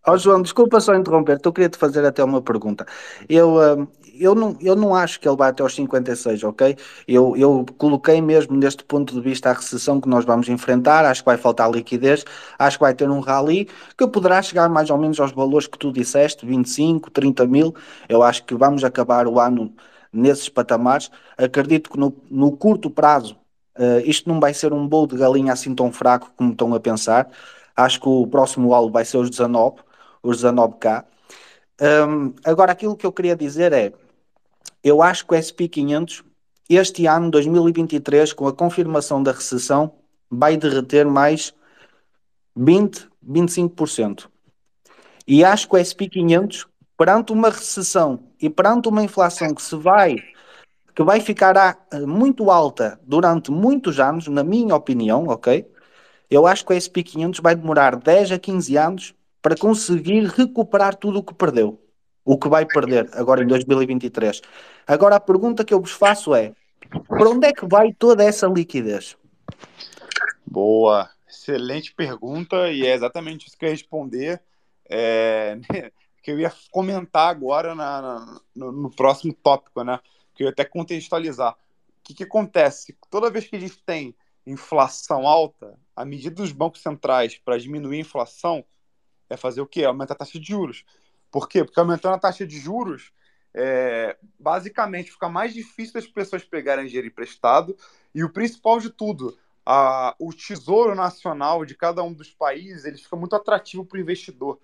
Ó João, desculpa só interromper, eu queria te fazer até uma pergunta. Eu, hum, eu, não, eu não acho que ele vai até aos 56, ok? Eu, eu coloquei mesmo neste ponto de vista a recessão que nós vamos enfrentar, acho que vai faltar liquidez, acho que vai ter um rally que poderá chegar mais ou menos aos valores que tu disseste, 25, 30 mil. Eu acho que vamos acabar o ano nesses patamares. Acredito que no, no curto prazo eh, isto não vai ser um bolo de galinha assim tão fraco como estão a pensar. Acho que o próximo alvo vai ser os 19 os 19K. Um, agora, aquilo que eu queria dizer é: eu acho que o SP500, este ano, 2023, com a confirmação da recessão, vai derreter mais 20, 25%. E acho que o SP500, perante uma recessão e perante uma inflação que se vai, que vai ficar muito alta durante muitos anos, na minha opinião, ok? Eu acho que o SP500 vai demorar 10 a 15 anos para conseguir recuperar tudo o que perdeu. O que vai perder agora em 2023. Agora a pergunta que eu vos faço é: para onde é que vai toda essa liquidez? Boa, excelente pergunta, e é exatamente isso que eu ia responder. É, que eu ia comentar agora na, na, no, no, próximo tópico, né? Que eu ia até contextualizar. O que, que acontece? Toda vez que a gente tem inflação alta, a medida dos bancos centrais para diminuir a inflação é fazer o quê? Aumentar a taxa de juros. Por quê? Porque aumentando a taxa de juros, é, basicamente fica mais difícil das pessoas pegarem dinheiro emprestado e o principal de tudo, a, o tesouro nacional de cada um dos países ele fica muito atrativo para o investidor.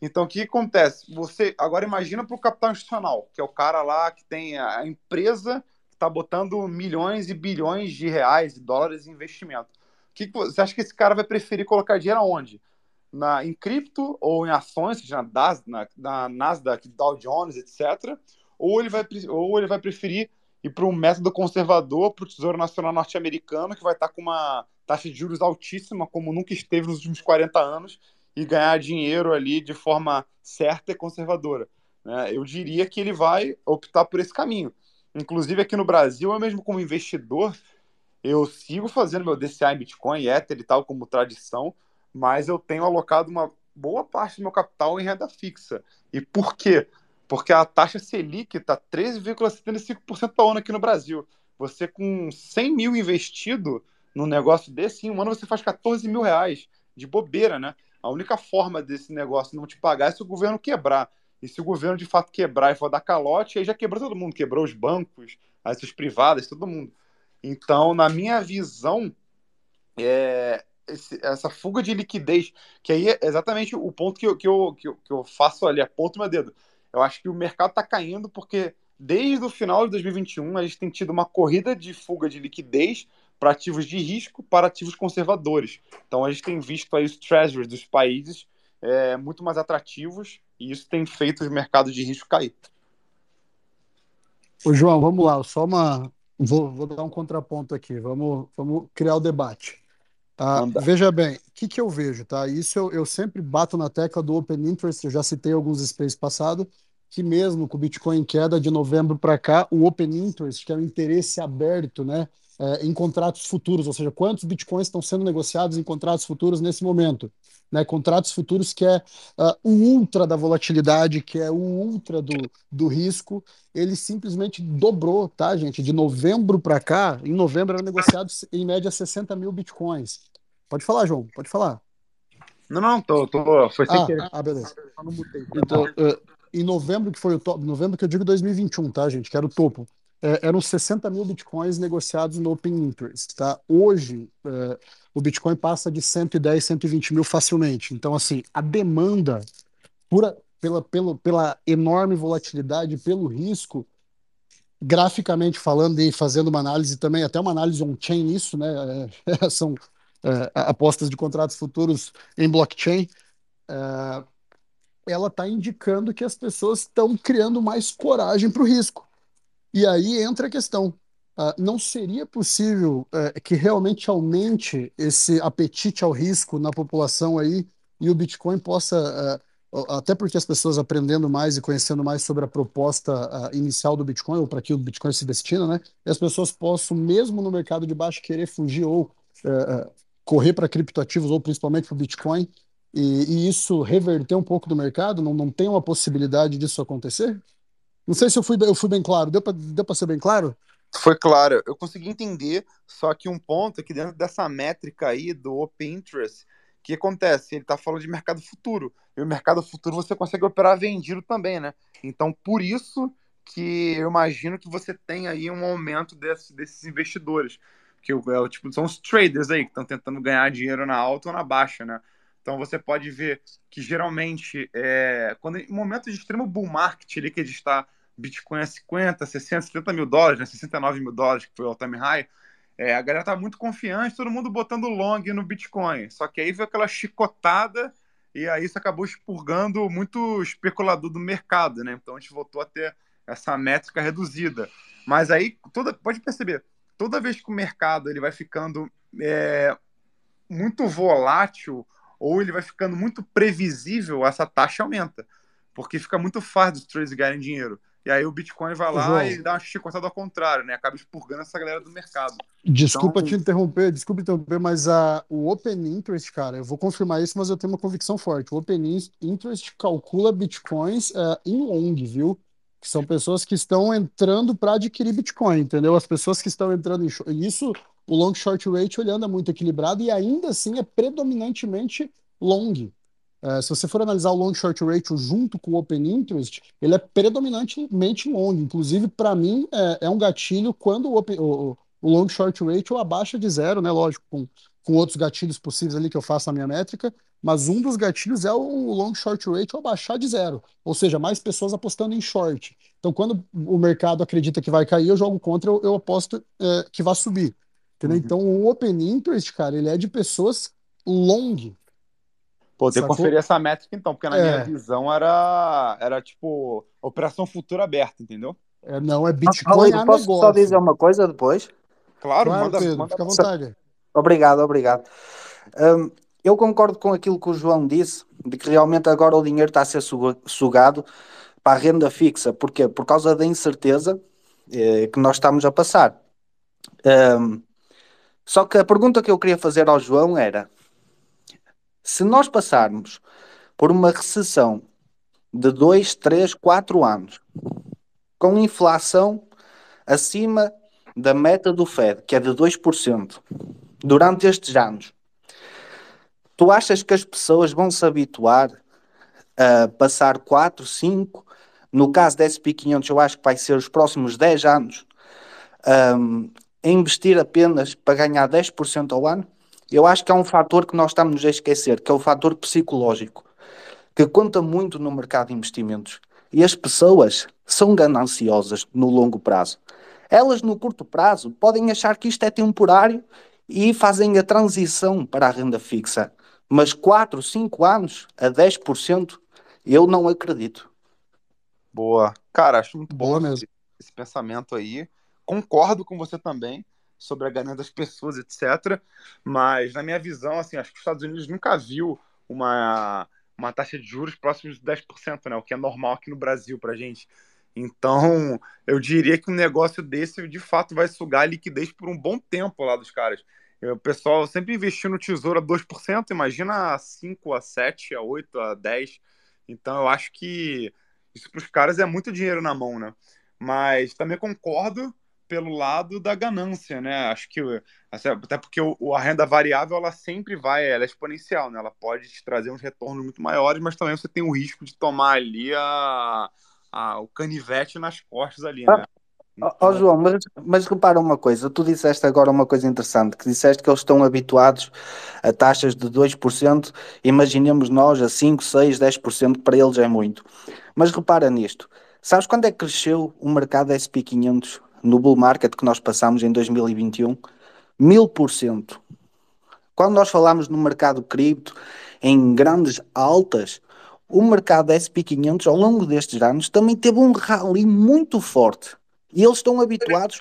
Então, o que acontece? Você agora imagina para o capital institucional, que é o cara lá que tem a empresa que está botando milhões e bilhões de reais, de dólares em investimento. O que você acha que esse cara vai preferir colocar dinheiro aonde? Na, em cripto ou em ações, na, na, na Nasdaq, Dow Jones, etc., ou ele vai, ou ele vai preferir ir para um método conservador para o Tesouro Nacional Norte-Americano, que vai estar com uma taxa de juros altíssima, como nunca esteve nos últimos 40 anos, e ganhar dinheiro ali de forma certa e conservadora. Né? Eu diria que ele vai optar por esse caminho. Inclusive aqui no Brasil, eu mesmo como investidor, eu sigo fazendo meu DCA em Bitcoin, Ether e tal, como tradição, mas eu tenho alocado uma boa parte do meu capital em renda fixa. E por quê? Porque a taxa Selic está 13,75% ao ano aqui no Brasil. Você com 100 mil investido num negócio desse, em um ano você faz 14 mil reais de bobeira, né? A única forma desse negócio não te pagar é se o governo quebrar. E se o governo de fato quebrar e for dar calote, aí já quebrou todo mundo. Quebrou os bancos, as privadas, todo mundo. Então, na minha visão, é, esse, essa fuga de liquidez, que aí é exatamente o ponto que eu, que eu, que eu, que eu faço ali, aponto meu dedo. Eu acho que o mercado está caindo porque desde o final de 2021 a gente tem tido uma corrida de fuga de liquidez para ativos de risco para ativos conservadores. Então a gente tem visto aí os treasuries dos países é, muito mais atrativos e isso tem feito os mercados de risco cair. Ô, João, vamos lá, só uma. Vou, vou dar um contraponto aqui, vamos, vamos criar o debate. Ah, veja bem, o que, que eu vejo, tá? Isso eu, eu sempre bato na tecla do Open Interest, eu já citei alguns spaces passados, que mesmo com o Bitcoin em queda de novembro para cá, o Open Interest, que é o interesse aberto, né, é, em contratos futuros, ou seja, quantos Bitcoins estão sendo negociados em contratos futuros nesse momento, né, contratos futuros que é uh, o ultra da volatilidade, que é o ultra do, do risco, ele simplesmente dobrou, tá, gente? De novembro para cá, em novembro era negociado em média 60 mil bitcoins. Pode falar, João, pode falar. Não, não, tô, tô foi sem ah, querer. Ah, beleza. Então, uh, em novembro, que foi o top, novembro que eu digo 2021, tá, gente? Que era o topo. É, eram 60 mil bitcoins negociados no Open Interest, tá? Hoje, é, o Bitcoin passa de 110, 120 mil facilmente. Então, assim, a demanda pura, pela, pela, pela enorme volatilidade, pelo risco, graficamente falando e fazendo uma análise também, até uma análise on-chain nisso, né? É, são é, apostas de contratos futuros em blockchain. É, ela está indicando que as pessoas estão criando mais coragem para o risco. E aí entra a questão: Uh, não seria possível uh, que realmente aumente esse apetite ao risco na população aí e o Bitcoin possa, uh, até porque as pessoas aprendendo mais e conhecendo mais sobre a proposta inicial do Bitcoin, ou para que o Bitcoin se destina, né, e as pessoas possam, mesmo no mercado de baixo, querer fugir ou correr para criptoativos, ou principalmente para o Bitcoin, e, e, isso reverter um pouco do mercado? Não, não tem uma possibilidade disso acontecer? Não sei se eu fui, eu fui bem claro. Deu para ser bem claro? Foi claro, eu consegui entender, só que um ponto é que dentro dessa métrica aí do Open Interest, o que acontece? Ele está falando de mercado futuro, e o mercado futuro você consegue operar vendido também, né? Então, por isso que eu imagino que você tem aí um aumento desse, desses investidores, que é tipo, são os traders aí que estão tentando ganhar dinheiro na alta ou na baixa, né? Então você pode ver que geralmente, é, quando em momento de extremo bull market, ali que a gente está Bitcoin a 50, 60, 70 mil dólares, né? 69 mil dólares, que foi o time high, é, a galera tá muito confiante, todo mundo botando long no Bitcoin. Só que aí veio aquela chicotada e aí isso acabou expurgando muito especulador do mercado, né? Então a gente voltou a ter essa métrica reduzida. Mas aí, toda, pode perceber, toda vez que o mercado ele vai ficando é, muito volátil ou ele vai ficando muito previsível, essa taxa aumenta. Porque fica muito fácil os traders ganharem dinheiro. E aí o Bitcoin vai lá João, e dá uma chicotada ao contrário, né? Acaba expurgando essa galera do mercado. Desculpa então... te interromper, desculpa interromper, mas a, o Open Interest, cara, eu vou confirmar isso, mas eu tenho uma convicção forte. O Open Interest calcula Bitcoins uh, em long, viu? Que são pessoas que estão entrando para adquirir Bitcoin, entendeu? As pessoas que estão entrando em. Isso, o long short rate ele anda muito equilibrado e ainda assim é predominantemente long. Uh, se você for analisar o long short ratio junto com o open interest, ele é predominantemente long. Inclusive, para mim, é, é, um gatilho quando o, open, o, o, long short ratio abaixa de zero, né? Lógico, com, com outros gatilhos possíveis ali que eu faço na minha métrica, mas um dos gatilhos é o long short ratio abaixar de zero, ou seja, mais pessoas apostando em short. Então, quando o mercado acredita que vai cair, eu jogo contra, eu, eu aposto é, que vai subir. Entendeu? Uhum. Então, o open interest, cara, ele é de pessoas long Pô, tem que conferir essa métrica então, porque na minha É. visão era, era tipo operação futura aberta, entendeu? É, não, é Bitcoin Raulito, a posso só negócio. dizer uma coisa depois? Claro, Claro, manda, Pedro, manda fica à vontade. Obrigado, obrigado. Hum, eu concordo com aquilo que o João disse, de que realmente agora o dinheiro está a ser suga- sugado para a renda fixa. Porquê? Por causa da incerteza eh, que nós estamos a passar. Hum, só que a pergunta que eu queria fazer ao João era: se nós passarmos por uma recessão de 2, 3, 4 anos, com inflação acima da meta do Fed, que é de 2%, durante estes anos, tu achas que as pessoas vão se habituar a passar 4, 5, no caso da SP500, eu acho que vai ser os próximos 10 anos, um, a investir apenas para ganhar 10% ao ano? Eu acho que há um fator que nós estamos a esquecer, que é o fator psicológico, que conta muito no mercado de investimentos. E as pessoas são gananciosas no longo prazo. Elas, no curto prazo, podem achar que isto é temporário e fazem a transição para a renda fixa. Mas 4, 5 anos a 10%, eu não acredito. Boa. Cara, acho muito bom Boa esse, mesmo. esse pensamento aí. Concordo com você também sobre a ganância das pessoas, etc. Mas, na minha visão, assim, acho que os Estados Unidos nunca viu uma, uma taxa de juros próxima de 10%, né? O que é normal aqui no Brasil pra gente. Então, eu diria que um negócio desse, de fato, vai sugar a liquidez por um bom tempo lá dos caras. O pessoal sempre investiu no tesouro a 2%, imagina a 5, a 7, a 8, a 10. Então, eu acho que isso para os caras é muito dinheiro na mão, né? Mas também concordo pelo lado da ganância, né? Acho que assim, até porque o, a renda variável ela sempre vai, ela é exponencial, né? Ela pode te trazer uns retornos muito maiores, mas também você tem o risco de tomar ali a, a o canivete nas costas ali, né? Ó ó, João, mas, mas repara uma coisa, tu disseste agora uma coisa interessante, que disseste que eles estão habituados a taxas de 2%, imaginemos nós a 5, 6, 10%, que para eles é muito. Mas repara nisto, sabes quando é que cresceu o mercado SP500 no bull market que nós passamos em 2021? 1000%. Quando nós falamos no mercado cripto, em grandes altas, o mercado SP500 ao longo destes anos também teve um rally muito forte. E eles estão habituados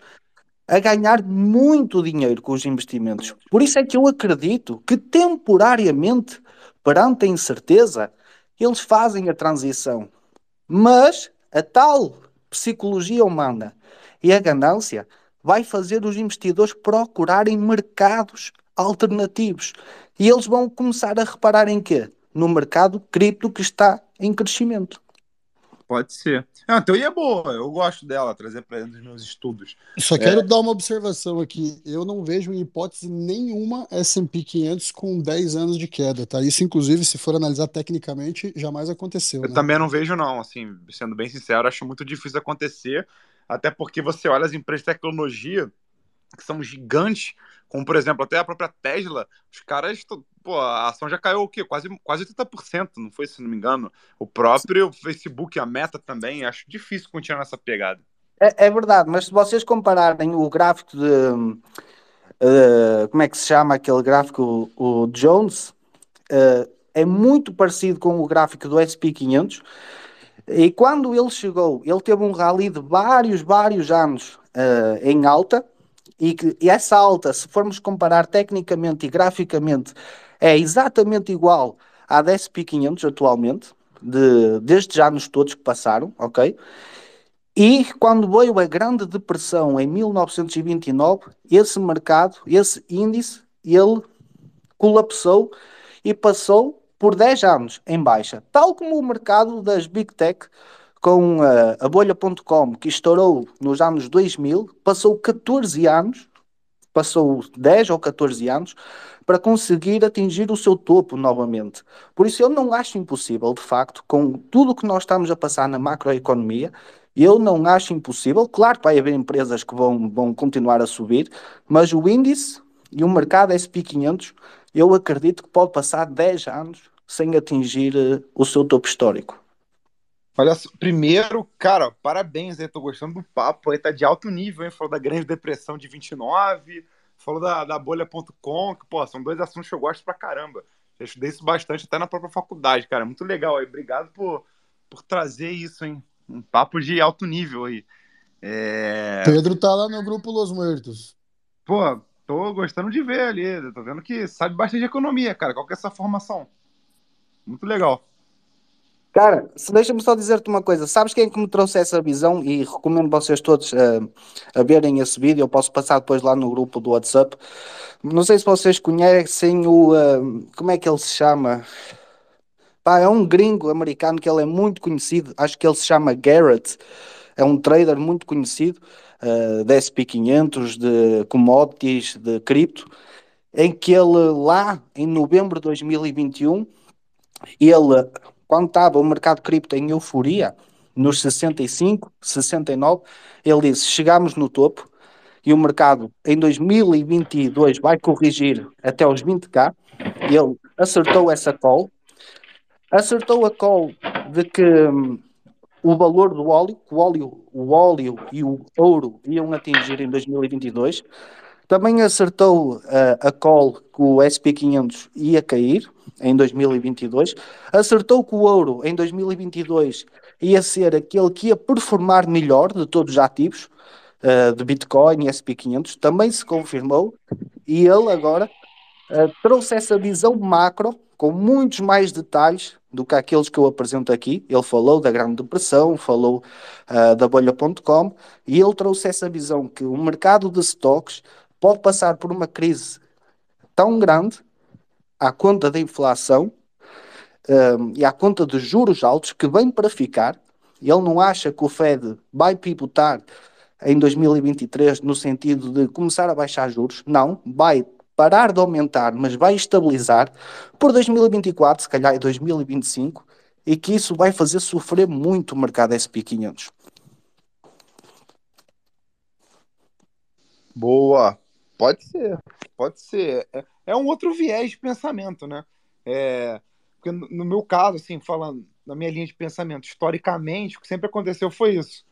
a ganhar muito dinheiro com os investimentos. Por isso é que eu acredito que temporariamente, perante a incerteza, eles fazem a transição. Mas a tal psicologia humana e a ganância vai fazer os investidores procurarem mercados alternativos. E eles vão começar a reparar em quê? No mercado cripto que está em crescimento. Pode ser. É uma teoria boa, eu gosto dela, trazer para dentro dos meus estudos. Só É. quero dar uma observação aqui. Eu não vejo em hipótese nenhuma S&P 500 com 10 anos de queda, tá? Isso, inclusive, se for analisar tecnicamente, jamais aconteceu, Eu né? também não vejo, não. Assim, sendo bem sincero, acho muito difícil acontecer. Até porque você olha as empresas de tecnologia, que são gigantes, como por exemplo, até a própria Tesla, os caras, pô, a ação já caiu o quê? Quase, quase 80%, não foi, se não me engano. O próprio Facebook, a Meta também, acho difícil continuar nessa pegada. É, é verdade, mas se vocês compararem o gráfico de. eh, como é que se chama aquele gráfico? O, o Jones, eh, é muito parecido com o gráfico do SP500. E quando ele chegou, ele teve um rally de vários, vários anos eh, em alta. E, que, e essa alta, se formos comparar tecnicamente e graficamente, é exatamente igual à da SP500 atualmente, de, destes anos todos que passaram, ok? E quando veio a Grande Depressão em 1929, esse mercado, esse índice, ele colapsou e passou por 10 anos em baixa, tal como o mercado das Big Tech com a, a bolha.com, que estourou nos anos 2000, passou 14 anos, passou 10 ou 14 anos, para conseguir atingir o seu topo novamente. Por isso eu não acho impossível, de facto, com tudo o que nós estamos a passar na macroeconomia, eu não acho impossível, claro que vai haver empresas que vão, vão continuar a subir, mas o índice e o mercado SP500, eu acredito que pode passar 10 anos sem atingir uh, o seu topo histórico. Olha só, primeiro, cara, parabéns aí, tô gostando do papo aí, tá de alto nível, hein? Falou da Grande Depressão de 29, falou da, da bolha.com, que, pô, são dois assuntos que eu gosto pra caramba. Eu estudei isso bastante até na própria faculdade, cara. Muito legal aí. Obrigado por, por trazer isso, hein? Um papo de alto nível aí. É... Pedro tá lá no grupo Los Muertos. Pô, tô gostando de ver ali. Tô vendo que sabe bastante de economia, cara. Qual que é essa formação? Muito legal. Cara, deixa-me só dizer-te uma coisa. Sabes quem é que me trouxe essa visão? E recomendo vocês todos uh, a verem esse vídeo. Eu posso passar depois lá no grupo do WhatsApp. Não sei se vocês conhecem o. Uh, como é que ele se chama? Pá, é um gringo americano que ele é muito conhecido. Acho que ele se chama Garrett. É um trader muito conhecido uh, de SP500, de commodities, de cripto. Em que ele, lá em novembro de 2021, ele quando estava o mercado cripto em euforia, nos 65, 69, ele disse: chegámos no topo e o mercado em 2022 vai corrigir até os 20k. Ele acertou essa call, acertou a call de que hum, o valor do óleo, o óleo, o óleo e o ouro iam atingir em 2022. Também acertou uh, a call que o SP500 ia cair em 2022. Acertou que o ouro em 2022 ia ser aquele que ia performar melhor de todos os ativos uh, de Bitcoin e SP500. Também se confirmou. E ele agora uh, trouxe essa visão macro com muitos mais detalhes do que aqueles que eu apresento aqui. Ele falou da Grande Depressão, falou uh, da bolha.com e ele trouxe essa visão que o mercado de stocks pode passar por uma crise tão grande à conta da inflação um, e à conta de juros altos que vem para ficar. Ele não acha que o Fed vai pivotar em 2023 no sentido de começar a baixar juros. Não, vai parar de aumentar, mas vai estabilizar por 2024, se calhar em 2025, e que isso vai fazer sofrer muito o mercado SP500. Boa. Pode ser, pode ser. É, é um outro viés de pensamento, né? É, porque no, no meu caso, assim, falando na minha linha de pensamento, historicamente, o que sempre aconteceu foi isso: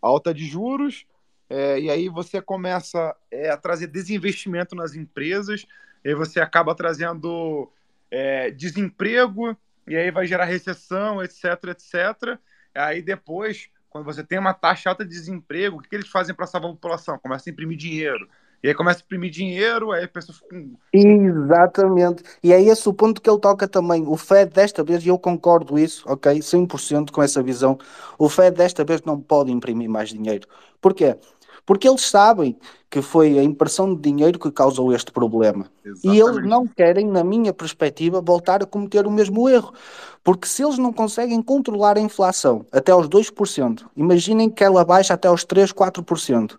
alta de juros, é, e aí você começa é, a trazer desinvestimento nas empresas, e aí você acaba trazendo é, desemprego, e aí vai gerar recessão, etc, etc. Aí depois, quando você tem uma taxa alta de desemprego, o que, que eles fazem para salvar a população? Começam a imprimir dinheiro. E aí começa a imprimir dinheiro, aí a pessoa fica. Exatamente. E é esse o ponto que ele toca também. O Fed desta vez, e eu concordo isso, ok? 100% com essa visão. O Fed desta vez não pode imprimir mais dinheiro. Porquê? Porque eles sabem que foi a impressão de dinheiro que causou este problema. Exatamente. E eles não querem, na minha perspectiva, voltar a cometer o mesmo erro. Porque se eles não conseguem controlar a inflação até aos 2%, imaginem que ela baixa até aos 3, 4%.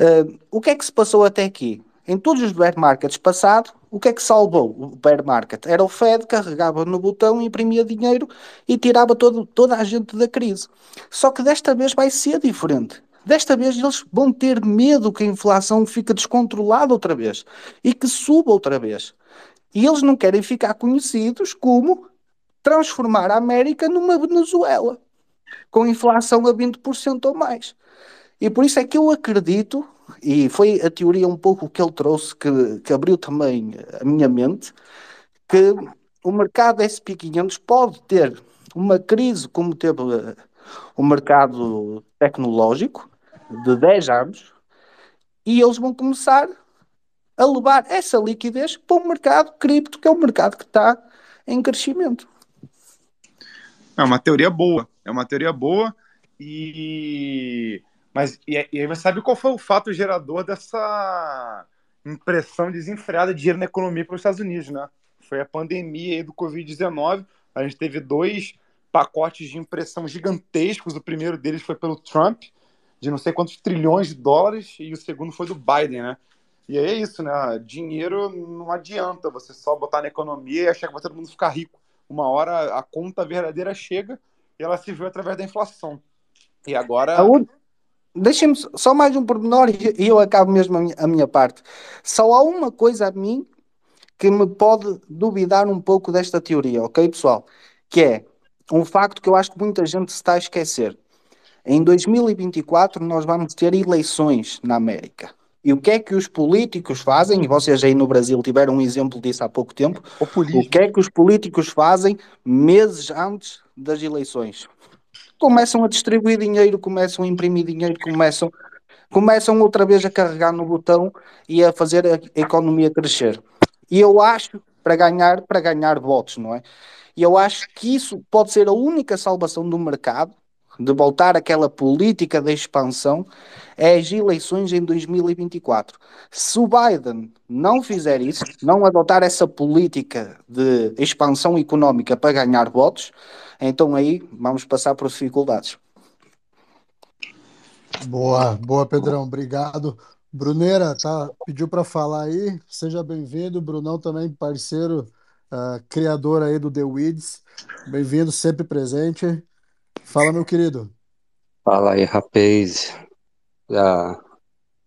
Uh, o que é que se passou até aqui? Em todos os bear markets passados, o que é que salvou o bear market? Era o Fed, carregava no botão, imprimia dinheiro e tirava todo, toda a gente da crise. Só que desta vez vai ser diferente. Desta vez eles vão ter medo que a inflação fique descontrolada outra vez e que suba outra vez. E eles não querem ficar conhecidos como transformar a América numa Venezuela, com inflação a 20% ou mais. E por isso é que eu acredito, e foi a teoria um pouco que ele trouxe, que, que abriu também a minha mente, que o mercado SP500 pode ter uma crise como teve uh, o mercado tecnológico de 10 anos e eles vão começar a levar essa liquidez para o mercado cripto, que é um mercado que está em crescimento. É uma teoria boa, é uma teoria boa e mas e, e aí você sabe qual foi o fato gerador dessa impressão desenfreada de dinheiro na economia para os Estados Unidos, né? Foi a pandemia do Covid-19. A gente teve dois pacotes de impressão gigantescos. O primeiro deles foi pelo Trump, de não sei quantos trilhões de dólares, e o segundo foi do Biden, né? E é isso, né? Dinheiro não adianta você só botar na economia e achar que vai todo mundo ficar rico. Uma hora a conta verdadeira chega e ela se viu através da inflação. E agora. Deixem-me só mais um pormenor e eu acabo mesmo a minha, a minha parte. Só há uma coisa a mim que me pode duvidar um pouco desta teoria, ok, pessoal? Que é um facto que eu acho que muita gente se está a esquecer. Em 2024 nós vamos ter eleições na América. E o que é que os políticos fazem? E vocês aí no Brasil tiveram um exemplo disso há pouco tempo. O, o que é que os políticos fazem meses antes das eleições? Começam a distribuir dinheiro, começam a imprimir dinheiro, começam, começam outra vez a carregar no botão e a fazer a economia crescer. E eu acho para ganhar, para ganhar votos, não é? E eu acho que isso pode ser a única salvação do mercado de voltar àquela política de expansão é as eleições em 2024. Se o Biden não fizer isso, não adotar essa política de expansão económica para ganhar votos, então aí vamos passar por dificuldades. Boa, boa, Pedrão, obrigado. Bruneira, tá, pediu para falar aí, seja bem-vindo. Brunão também, parceiro, uh, criador aí do The Weeds. Bem-vindo, sempre presente. Fala, meu querido. Fala aí, rapaz. Já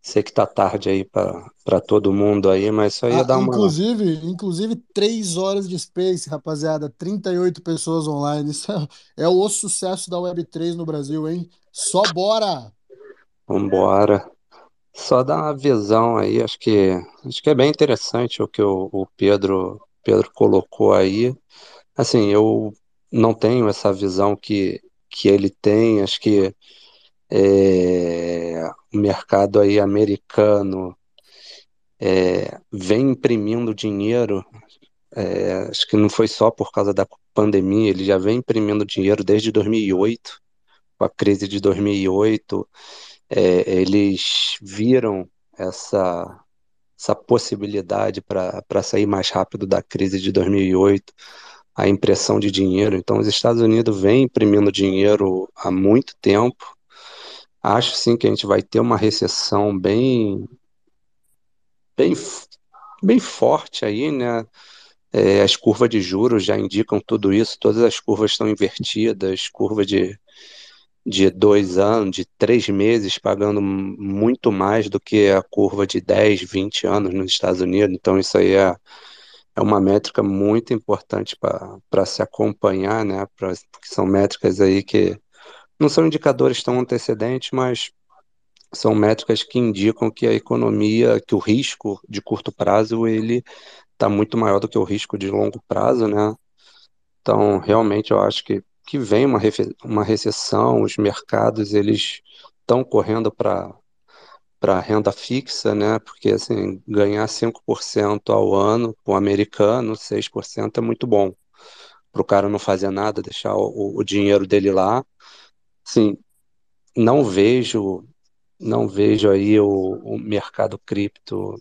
sei que tá tarde aí para todo mundo aí, mas só ia Ah, dar uma. inclusive, inclusive, três horas de Space, rapaziada. 38 pessoas online. Isso é, é o sucesso da Web3 no Brasil, hein? Só bora! Vambora. Só dar uma visão aí, acho que acho que é bem interessante o que o, o Pedro Pedro colocou aí. Assim, eu não tenho essa visão que, que ele tem, acho que é, o mercado aí americano é, vem imprimindo dinheiro, é, acho que não foi só por causa da pandemia, ele já vem imprimindo dinheiro desde 2008, com a crise de 2008, é, eles viram essa, essa possibilidade para sair mais rápido da crise de 2008, a impressão de dinheiro. Então, os Estados Unidos vêm imprimindo dinheiro há muito tempo. Acho sim que a gente vai ter uma recessão bem, bem, bem forte aí, né? É, as curvas de juros já indicam tudo isso, todas as curvas estão invertidas, curva de, de dois anos, de três meses, pagando muito mais do que a curva de 10, 20 anos nos Estados Unidos. Então, isso aí é, é uma métrica muito importante para se acompanhar, né? Pra, porque são métricas aí que não são indicadores tão antecedentes, mas são métricas que indicam que a economia, que o risco de curto prazo, ele está muito maior do que o risco de longo prazo, né? Então, realmente, eu acho que, que vem uma, uma recessão, os mercados, eles estão correndo para para renda fixa, né? Porque assim, ganhar 5% ao ano para o americano, 6% é muito bom. Para o cara não fazer nada, deixar o, o dinheiro dele lá. Sim, não vejo, não vejo aí o, o mercado cripto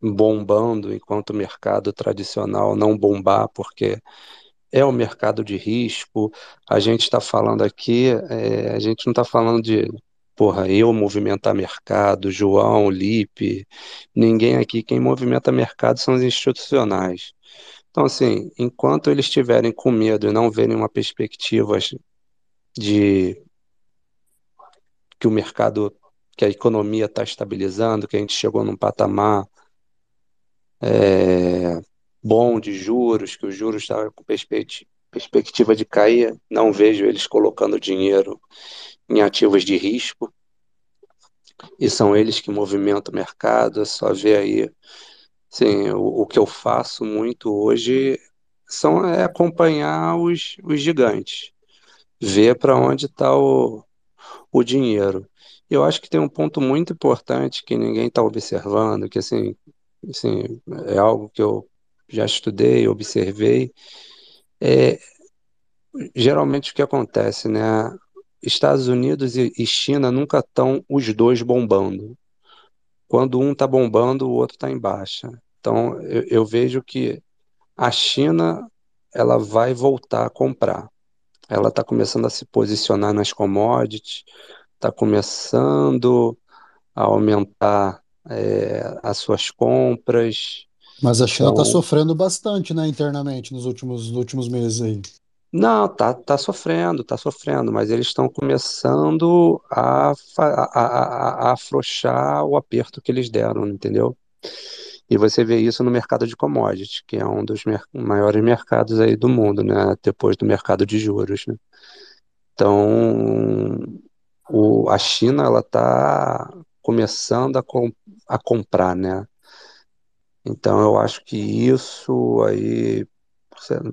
bombando enquanto o mercado tradicional não bombar, porque é o mercado de risco. A gente está falando aqui, é, a gente não está falando de porra, eu movimentar mercado, João, Lipe, ninguém aqui, quem movimenta mercado são os institucionais. Então, assim, enquanto eles estiverem com medo e não verem uma perspectiva de que o mercado, que a economia está estabilizando, que a gente chegou num patamar é, bom de juros, que os juros estão com perspectiva de cair, não vejo eles colocando dinheiro em ativos de risco, e são eles que movimentam o mercado, é só ver aí. Sim, o, o que eu faço muito hoje são, é acompanhar os, os gigantes, ver para onde está o, o dinheiro. Eu acho que tem um ponto muito importante que ninguém está observando, que assim, assim, é algo que eu já estudei, observei, é geralmente o que acontece, né? Estados Unidos e China nunca estão os dois bombando. Quando um está bombando, o outro está em baixa. Então, eu, eu, vejo que a China ela vai voltar a comprar. Ela está começando a se posicionar nas commodities, está começando a aumentar é, as suas compras. Mas a China está então, sofrendo bastante, né, internamente, nos últimos, nos últimos meses aí. Não, tá, tá sofrendo, tá sofrendo, mas eles estão começando a, a, a, a afrouxar o aperto que eles deram, entendeu? E você vê isso no mercado de commodities, que é um dos mer maiores mercados aí do mundo, né? Depois do mercado de juros, né? Então, o, a China, ela tá começando a, com, a comprar, né? Então eu acho que isso aí,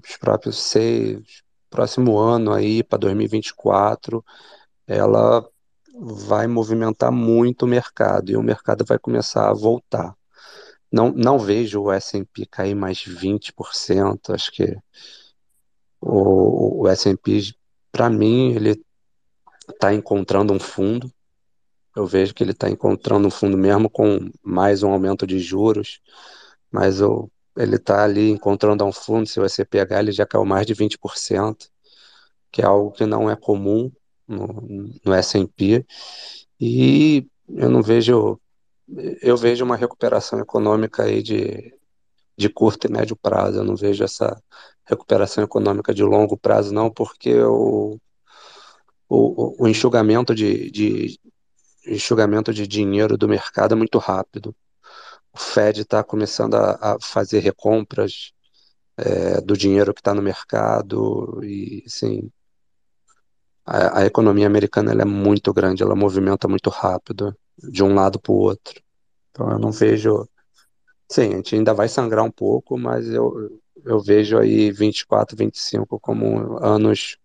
os próprios seis, próximo ano aí para 2024, ela vai movimentar muito o mercado e o mercado vai começar a voltar. Não, não vejo o S&P cair mais 20%, acho que o, o S&P, para mim, ele está encontrando um fundo, eu vejo que ele está encontrando um fundo mesmo com mais um aumento de juros, mas eu, ele está ali encontrando um fundo, se você pegar, ele já caiu mais de 20%, que é algo que não é comum no, no S&P, e eu não vejo, eu vejo uma recuperação econômica aí de, de curto e médio prazo, eu não vejo essa recuperação econômica de longo prazo não, porque o, o, o enxugamento de, de enxugamento de dinheiro do mercado é muito rápido. O Fed está começando a, a, fazer recompras é, do dinheiro que está no mercado e, sim, a, a economia americana é muito grande, ela movimenta muito rápido de um lado para o outro. Então eu não vejo. Sim, a gente ainda vai sangrar um pouco, mas eu, eu vejo aí 24, 25 como anos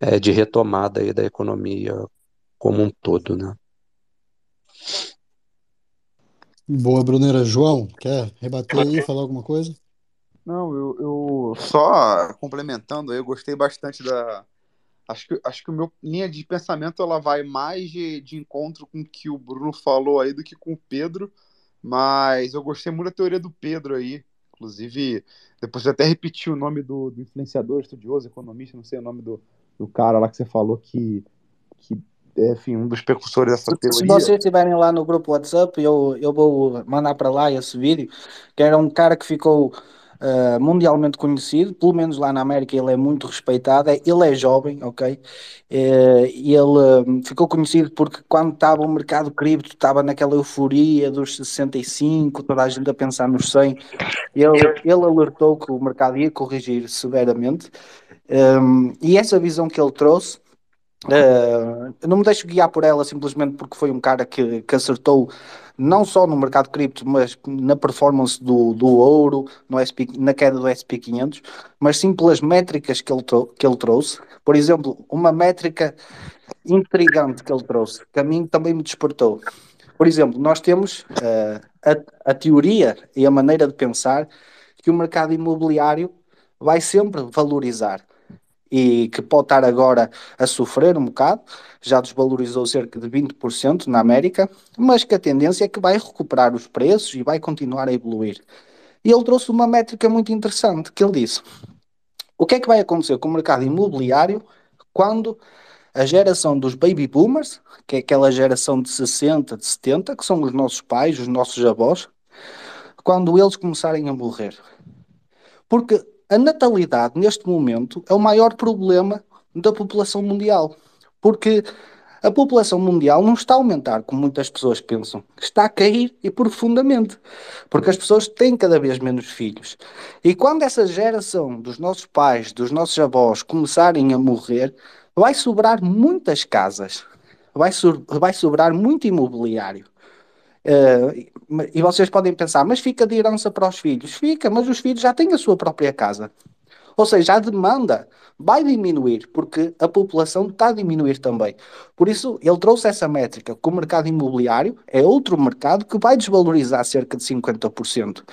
é, de retomada aí da economia como um todo, né? Boa, Brunera. João, quer rebater aí, falar alguma coisa? Não, eu, eu só complementando, eu gostei bastante da. Acho que, acho que o meu linha de pensamento ela vai mais de, de encontro com o que o Bruno falou aí do que com o Pedro, mas eu gostei muito da teoria do Pedro aí. Inclusive, depois você até repetiu o nome do, do influenciador, estudioso, economista, não sei o nome do, do cara lá que você falou que, que enfim, um dos precursores dessa Se teoria. vocês estiverem lá no grupo WhatsApp, eu, eu vou mandar para lá esse vídeo, que era um cara que ficou uh, mundialmente conhecido, pelo menos lá na América ele é muito respeitado, é, ele é jovem, ok? Uh, ele uh, ficou conhecido porque quando estava o mercado cripto, estava naquela euforia dos 65, toda a gente a pensar nos 100, ele, ele alertou que o mercado ia corrigir severamente, um, e essa visão que ele trouxe Uh, não me deixo guiar por ela simplesmente porque foi um cara que, que acertou não só no mercado cripto, mas na performance do, do ouro, no SP, na queda do SP500, mas sim pelas métricas que ele, que ele trouxe. Por exemplo, uma métrica intrigante que ele trouxe, que a mim também me despertou. Por exemplo, nós temos uh, a, a teoria e a maneira de pensar que o mercado imobiliário vai sempre valorizar e que pode estar agora a sofrer um bocado, já desvalorizou cerca de 20% na América, mas que a tendência é que vai recuperar os preços e vai continuar a evoluir. E ele trouxe uma métrica muito interessante, que ele disse, o que é que vai acontecer com o mercado imobiliário quando a geração dos baby boomers, que é aquela geração de 60, de 70, que são os nossos pais, os nossos avós, quando eles começarem a morrer. Porque a natalidade, neste momento, é o maior problema da população mundial. Porque a população mundial não está a aumentar, como muitas pessoas pensam. Está a cair e profundamente. Porque as pessoas têm cada vez menos filhos. E quando essa geração dos nossos pais, dos nossos avós começarem a morrer, vai sobrar muitas casas. Vai, so vai sobrar muito imobiliário. Uh, e vocês podem pensar, mas fica de herança para os filhos? Fica, mas os filhos já têm a sua própria casa. Ou seja, a demanda vai diminuir, porque a população está a diminuir também. Por isso, ele trouxe essa métrica, que o mercado imobiliário é outro mercado que vai desvalorizar cerca de 50%.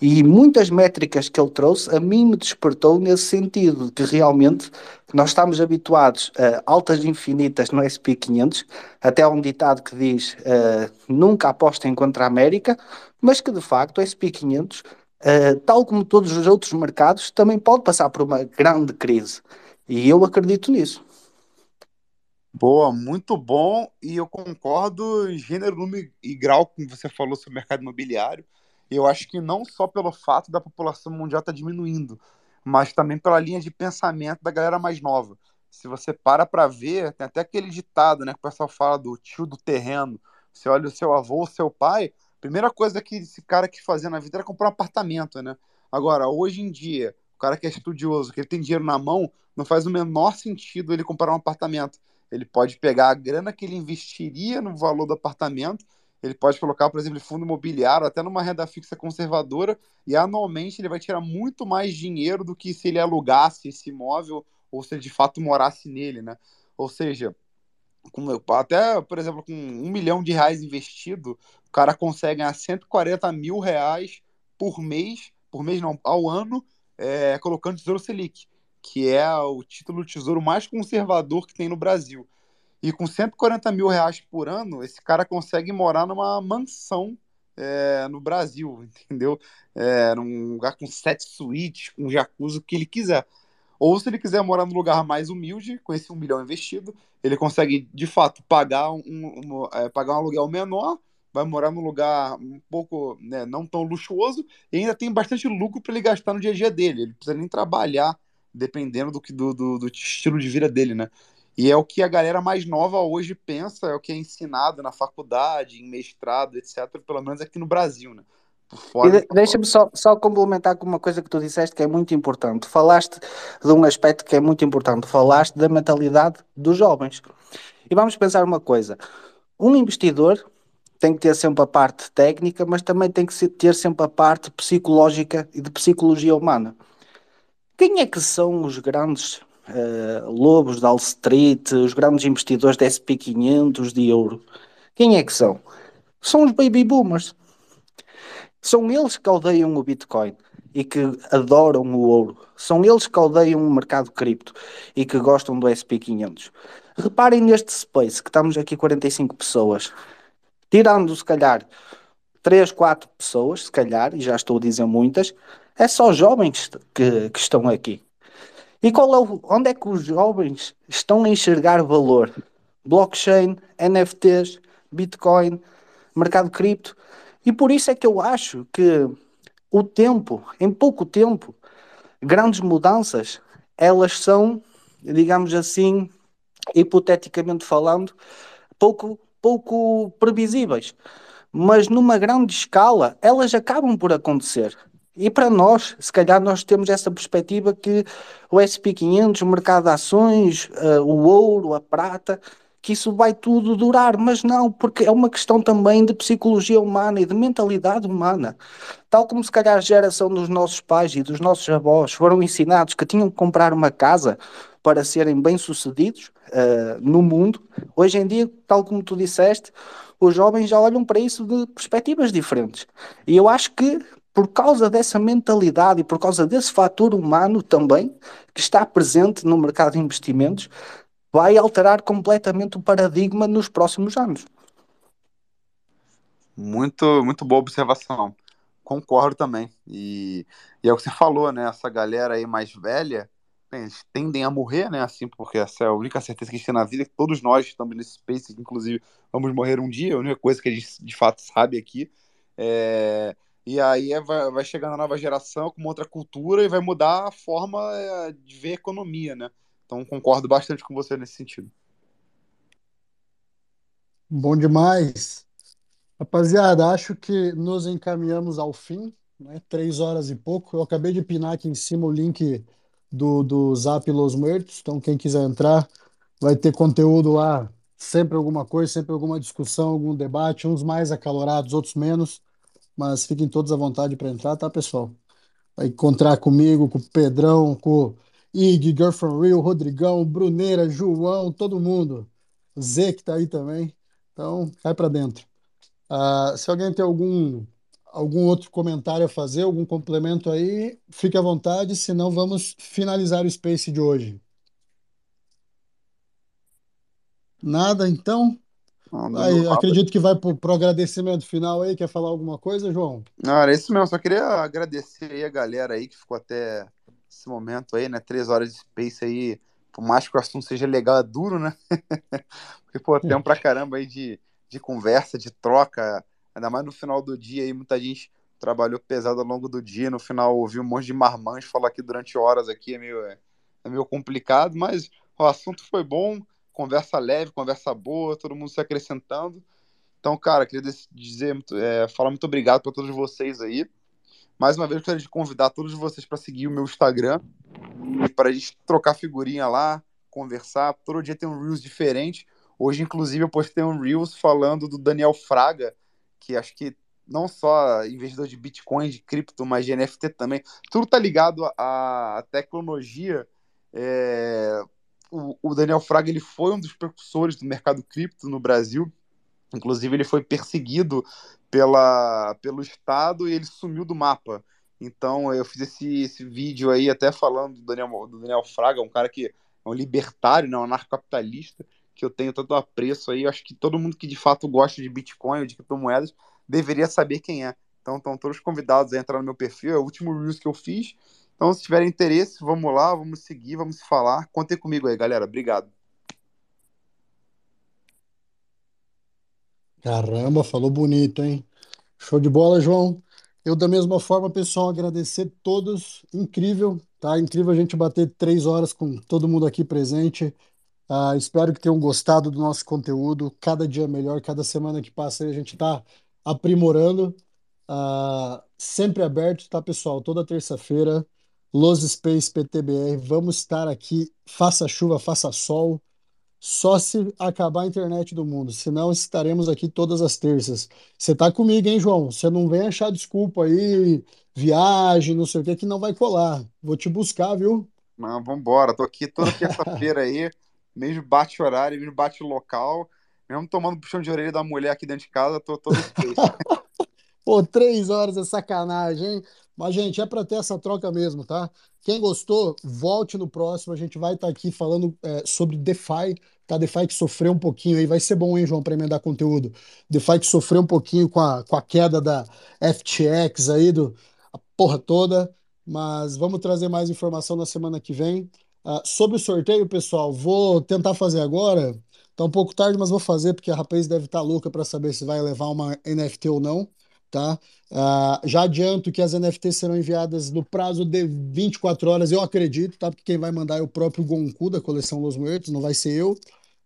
E muitas métricas que ele trouxe, a mim me despertou nesse sentido, que realmente nós estamos habituados a altas infinitas no SP500, até há um ditado que diz uh, nunca apostem contra a América, mas que de facto o SP500 uh, tal como todos os outros mercados, também pode passar por uma grande crise. E eu acredito nisso. Boa, muito bom. E eu concordo em gênero, número e grau com você falou sobre o mercado imobiliário. Eu acho que não só pelo fato da população mundial estar tá diminuindo, mas também pela linha de pensamento da galera mais nova. Se você para para ver, tem até aquele ditado, né, que o pessoal fala do tio do terreno. Você olha o seu avô, o seu pai, primeira coisa que esse cara que fazia na vida era comprar um apartamento, né? Agora, hoje em dia, o cara que é estudioso, que ele tem dinheiro na mão, não faz o menor sentido ele comprar um apartamento. Ele pode pegar a grana que ele investiria no valor do apartamento ele pode colocar, por exemplo, em fundo imobiliário, até numa renda fixa conservadora, e anualmente ele vai tirar muito mais dinheiro do que se ele alugasse esse imóvel ou se ele de fato morasse nele, né? Ou seja, com, até, por exemplo, com um milhão de reais investido, o cara consegue ganhar 140 mil reais por mês, por mês não, ao ano, é, colocando Tesouro Selic, que é o título de tesouro mais conservador que tem no Brasil. E com 140 mil reais por ano, esse cara consegue morar numa mansão é, no Brasil, entendeu? É, num lugar com sete suítes, com jacuzzi, o que ele quiser. Ou se ele quiser morar num lugar mais humilde, com esse um milhão investido, ele consegue, de fato, pagar um, um é, pagar um aluguel menor, vai morar num lugar um pouco né, não tão luxuoso, e ainda tem bastante lucro para ele gastar no dia a dia dele. Ele precisa nem trabalhar, dependendo do, do, do, do estilo de vida dele, né? E é o que a galera mais nova hoje pensa, é o que é ensinado na faculdade, em mestrado, etc., pelo menos aqui no Brasil, né? De, deixa-me só, só complementar com uma coisa que tu disseste que é muito importante. Falaste de um aspecto que é muito importante. Falaste da mentalidade dos jovens. E vamos pensar uma coisa: um investidor tem que ter sempre a parte técnica, mas também tem que ter sempre a parte psicológica e de psicologia humana. Quem é que são os grandes uh, lobos da Wall Street, os grandes investidores da SP500 de ouro? Quem é que são? São os baby boomers. São eles que odeiam o Bitcoin e que adoram o ouro. São eles que odeiam o mercado cripto e que gostam do SP500. Reparem neste space, que estamos aqui 45 pessoas. Tirando, se calhar, 3, 4 pessoas, se calhar, e já estou a dizer muitas, é só jovens que, que estão aqui. E qual é o, onde é que os jovens estão a enxergar valor? Blockchain, NFTs, Bitcoin, mercado cripto. E por isso é que eu acho que o tempo, em pouco tempo, grandes mudanças, elas são, digamos assim, hipoteticamente falando, pouco, pouco previsíveis. Mas numa grande escala, elas acabam por acontecer. E para nós, se calhar nós temos essa perspectiva que o SP500, o mercado de ações, uh, o ouro, a prata, que isso vai tudo durar, mas não, porque é uma questão também de psicologia humana e de mentalidade humana. Tal como se calhar a geração dos nossos pais e dos nossos avós foram ensinados que tinham que comprar uma casa para serem bem-sucedidos uh, no mundo, hoje em dia, tal como tu disseste, os jovens já olham para isso de perspectivas diferentes. E eu acho que por causa dessa mentalidade e por causa desse fator humano também, que está presente no mercado de investimentos, vai alterar completamente o paradigma nos próximos anos. Muito, muito boa observação. Concordo também. E, e é o que você falou, né? Essa galera aí mais velha, eles tendem a morrer, né? Assim, porque essa é a única certeza que a gente tem na vida, que todos nós estamos nesse space, inclusive vamos morrer um dia, a única coisa que a gente de fato sabe aqui. É... E aí é, vai, vai chegando a nova geração com outra cultura e vai mudar a forma é, de ver a economia, né? Então concordo bastante com você nesse sentido. Bom demais. Rapaziada, acho que nos encaminhamos ao fim, né? Três horas e pouco. Eu acabei de pinar aqui em cima o link do, do Zap Los Muertos, então quem quiser entrar vai ter conteúdo lá, sempre alguma coisa, sempre alguma discussão, algum debate, uns mais acalorados, outros menos, mas fiquem todos à vontade para entrar, tá, pessoal? Vai encontrar comigo, com o Pedrão, com Ig, Girlfriend Real, Rodrigão, Bruneira, João, todo mundo. Z que tá aí também. Então, cai para dentro. Uh, se alguém tem algum, algum outro comentário a fazer, algum complemento aí, fique à vontade, senão vamos finalizar o Space de hoje. Nada, então? Aí, acredito que vai pro, pro agradecimento final aí. Quer falar alguma coisa, João? Não, era isso mesmo. Só queria agradecer aí a galera aí que ficou até esse momento aí, né? Três horas de space aí, por mais que o assunto seja legal, é duro, né? Porque, pô, tempo pra caramba aí de, de conversa, de troca, ainda mais no final do dia aí, muita gente trabalhou pesado ao longo do dia, no final ouvi um monte de marmães falar aqui durante horas aqui, é meio, é, é meio complicado, mas o assunto foi bom, conversa leve, conversa boa, todo mundo se acrescentando. Então, cara, queria dizer, é, falar muito obrigado para todos vocês aí. Mais uma vez, eu quero convidar todos vocês para seguir o meu Instagram, para a gente trocar figurinha lá, conversar. Todo dia tem um Reels diferente. Hoje, inclusive, eu postei um Reels falando do Daniel Fraga, que acho que não só investidor de Bitcoin, de cripto, mas de NFT também. Tudo tá ligado à tecnologia. É, o, o, Daniel Fraga ele foi um dos precursores do mercado cripto no Brasil. Inclusive, ele foi perseguido pela, pelo Estado e ele sumiu do mapa. Então, eu fiz esse, esse vídeo aí até falando do Daniel, do Daniel Fraga, um cara que é um libertário, né, um anarcocapitalista, que eu tenho tanto apreço aí. Acho que todo mundo que de fato gosta de Bitcoin ou de criptomoedas deveria saber quem é. Então, estão todos convidados a entrar no meu perfil. É o último Reels que eu fiz. Então, se tiverem interesse, vamos lá, vamos seguir, vamos falar. Contem comigo aí, galera. Obrigado. Caramba, falou bonito, hein? Show de bola, João. Eu, da mesma forma, pessoal, agradecer todos. Incrível, tá? Incrível a gente bater três horas com todo mundo aqui presente. Uh, espero que tenham gostado do nosso conteúdo. Cada dia melhor, cada semana que passa a gente está aprimorando. Uh, sempre aberto, tá, pessoal? Toda terça-feira, Los Space PTBR. Vamos estar aqui, faça chuva, faça sol. Só se acabar a internet do mundo, senão estaremos aqui todas as terças. Você tá comigo, hein, João? Você não vem achar desculpa aí, viagem, não sei o que, que não vai colar. Vou te buscar, viu? Não, vambora. Tô aqui toda terça-feira aí, mesmo bate horário, mesmo bate local, mesmo tomando puxão de orelha da mulher aqui dentro de casa, tô todo Pô, três horas é sacanagem, hein? Mas, gente, é para ter essa troca mesmo, tá? Quem gostou, volte no próximo. A gente vai estar tá aqui falando é, sobre DeFi, tá? DeFi que sofreu um pouquinho aí. Vai ser bom, hein, João, para emendar conteúdo. DeFi que sofreu um pouquinho com a, com a queda da FTX aí, do, a porra toda. Mas vamos trazer mais informação na semana que vem. Uh, sobre o sorteio, pessoal, vou tentar fazer agora. Tá um pouco tarde, mas vou fazer porque a rapaz deve estar tá louca para saber se vai levar uma NFT ou não tá? Uh, já adianto que as NFTs serão enviadas no prazo de 24 horas, eu acredito, tá? Porque quem vai mandar é o próprio Gonku da coleção Los Muertos, não vai ser eu.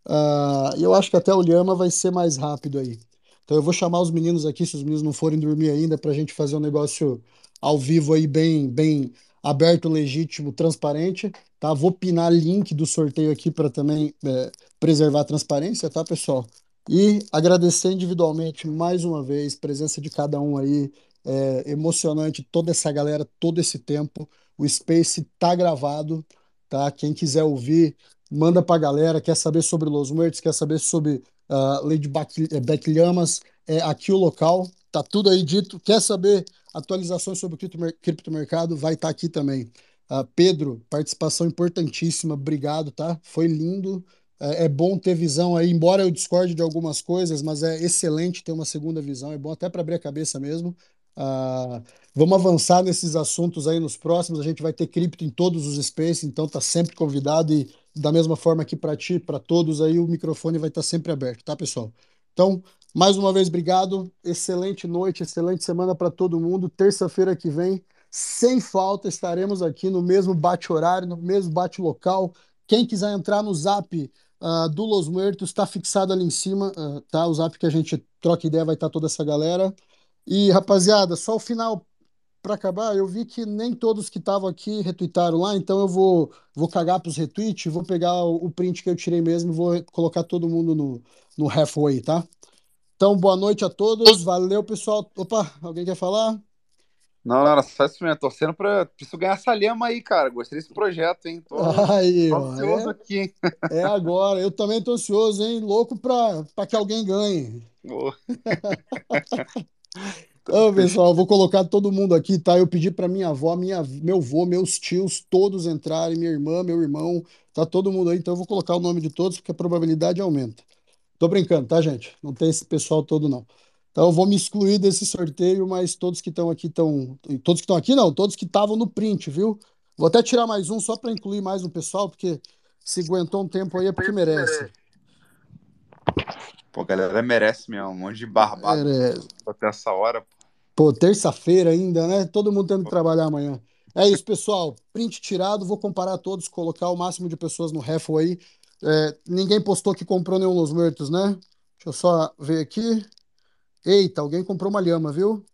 Uh, e eu acho que até o Lhama vai ser mais rápido aí. Então eu vou chamar os meninos aqui, se os meninos não forem dormir ainda, para a gente fazer um negócio ao vivo aí, bem, bem aberto, legítimo, transparente, tá? Vou pinar link do sorteio aqui para também é, preservar a transparência, tá, pessoal? E agradecer individualmente mais uma vez, presença de cada um aí, é emocionante toda essa galera, todo esse tempo. O Space tá gravado, tá? Quem quiser ouvir, manda pra galera. Quer saber sobre Los Muertos, quer saber sobre uh, Lady Beck Llamas, é aqui o local, tá tudo aí dito. Quer saber atualizações sobre o criptomercado, vai estar tá aqui também. Uh, Pedro, participação importantíssima, obrigado, tá? Foi lindo. É, é bom ter visão aí, embora eu discorde de algumas coisas, mas é excelente ter uma segunda visão, é bom até para abrir a cabeça mesmo. Uh, vamos avançar nesses assuntos aí nos próximos. A gente vai ter cripto em todos os spaces, então tá sempre convidado e da mesma forma que para ti, para todos aí, o microfone vai estar tá sempre aberto, tá, pessoal? Então, mais uma vez, obrigado. Excelente noite, excelente semana para todo mundo. Terça-feira que vem, sem falta, estaremos aqui no mesmo bate-horário, no mesmo bate-local. Quem quiser entrar no zap uh, do Los Muertos está fixado ali em cima, uh, tá? O zap que a gente troca ideia vai estar tá toda essa galera. E, rapaziada, só o final para acabar, eu vi que nem todos que estavam aqui retweetaram lá, então eu vou, vou cagar para os retweets, vou pegar o, print que eu tirei mesmo e vou colocar todo mundo no, no halfway, tá? Então, boa noite a todos, valeu, pessoal. Opa, alguém quer falar? Não, não, só isso mesmo. Torcendo pra preciso ganhar essa lema aí, cara. Gostei desse projeto, hein? Tô, aí, tô ansioso é, aqui, hein? É agora. Eu também tô ansioso, hein? Louco pra, pra que alguém ganhe. Então, pessoal, vou colocar todo mundo aqui, tá? Eu pedi para minha avó, minha, meu avô, meus tios, todos entrarem, minha irmã, meu irmão, tá todo mundo aí, então eu vou colocar o nome de todos, porque a probabilidade aumenta. Tô brincando, tá, gente? Não tem esse pessoal todo, não. Então eu vou me excluir desse sorteio, mas todos que estão aqui estão. Todos que estão aqui, não, todos que estavam no print, viu? Vou até tirar mais um só para incluir mais um pessoal, porque se aguentou um tempo aí é porque merece. Pô, galera, merece mesmo. Um monte de barbado merece. até essa hora. Pô, terça-feira ainda, né? Todo mundo tendo que trabalhar amanhã. É isso, pessoal. Print tirado, vou comparar todos, colocar o máximo de pessoas no raffle aí. É, ninguém postou que comprou nenhum Los Muertos, né? Deixa eu só ver aqui. Eita, alguém comprou uma lhama, viu?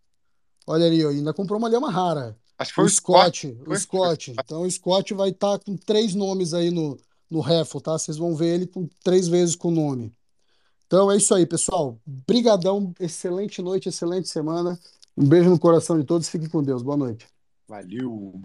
Olha ali, ainda comprou uma lhama rara. Acho que foi o Scott. Scott. O Foi? Scott. Então o Scott vai estar com três nomes aí no, no raffle, tá? Vocês vão ver ele com três vezes com o nome. Então é isso aí, pessoal. Brigadão, excelente noite, excelente semana. Um beijo no coração de todos. Fiquem com Deus. Boa noite. Valeu.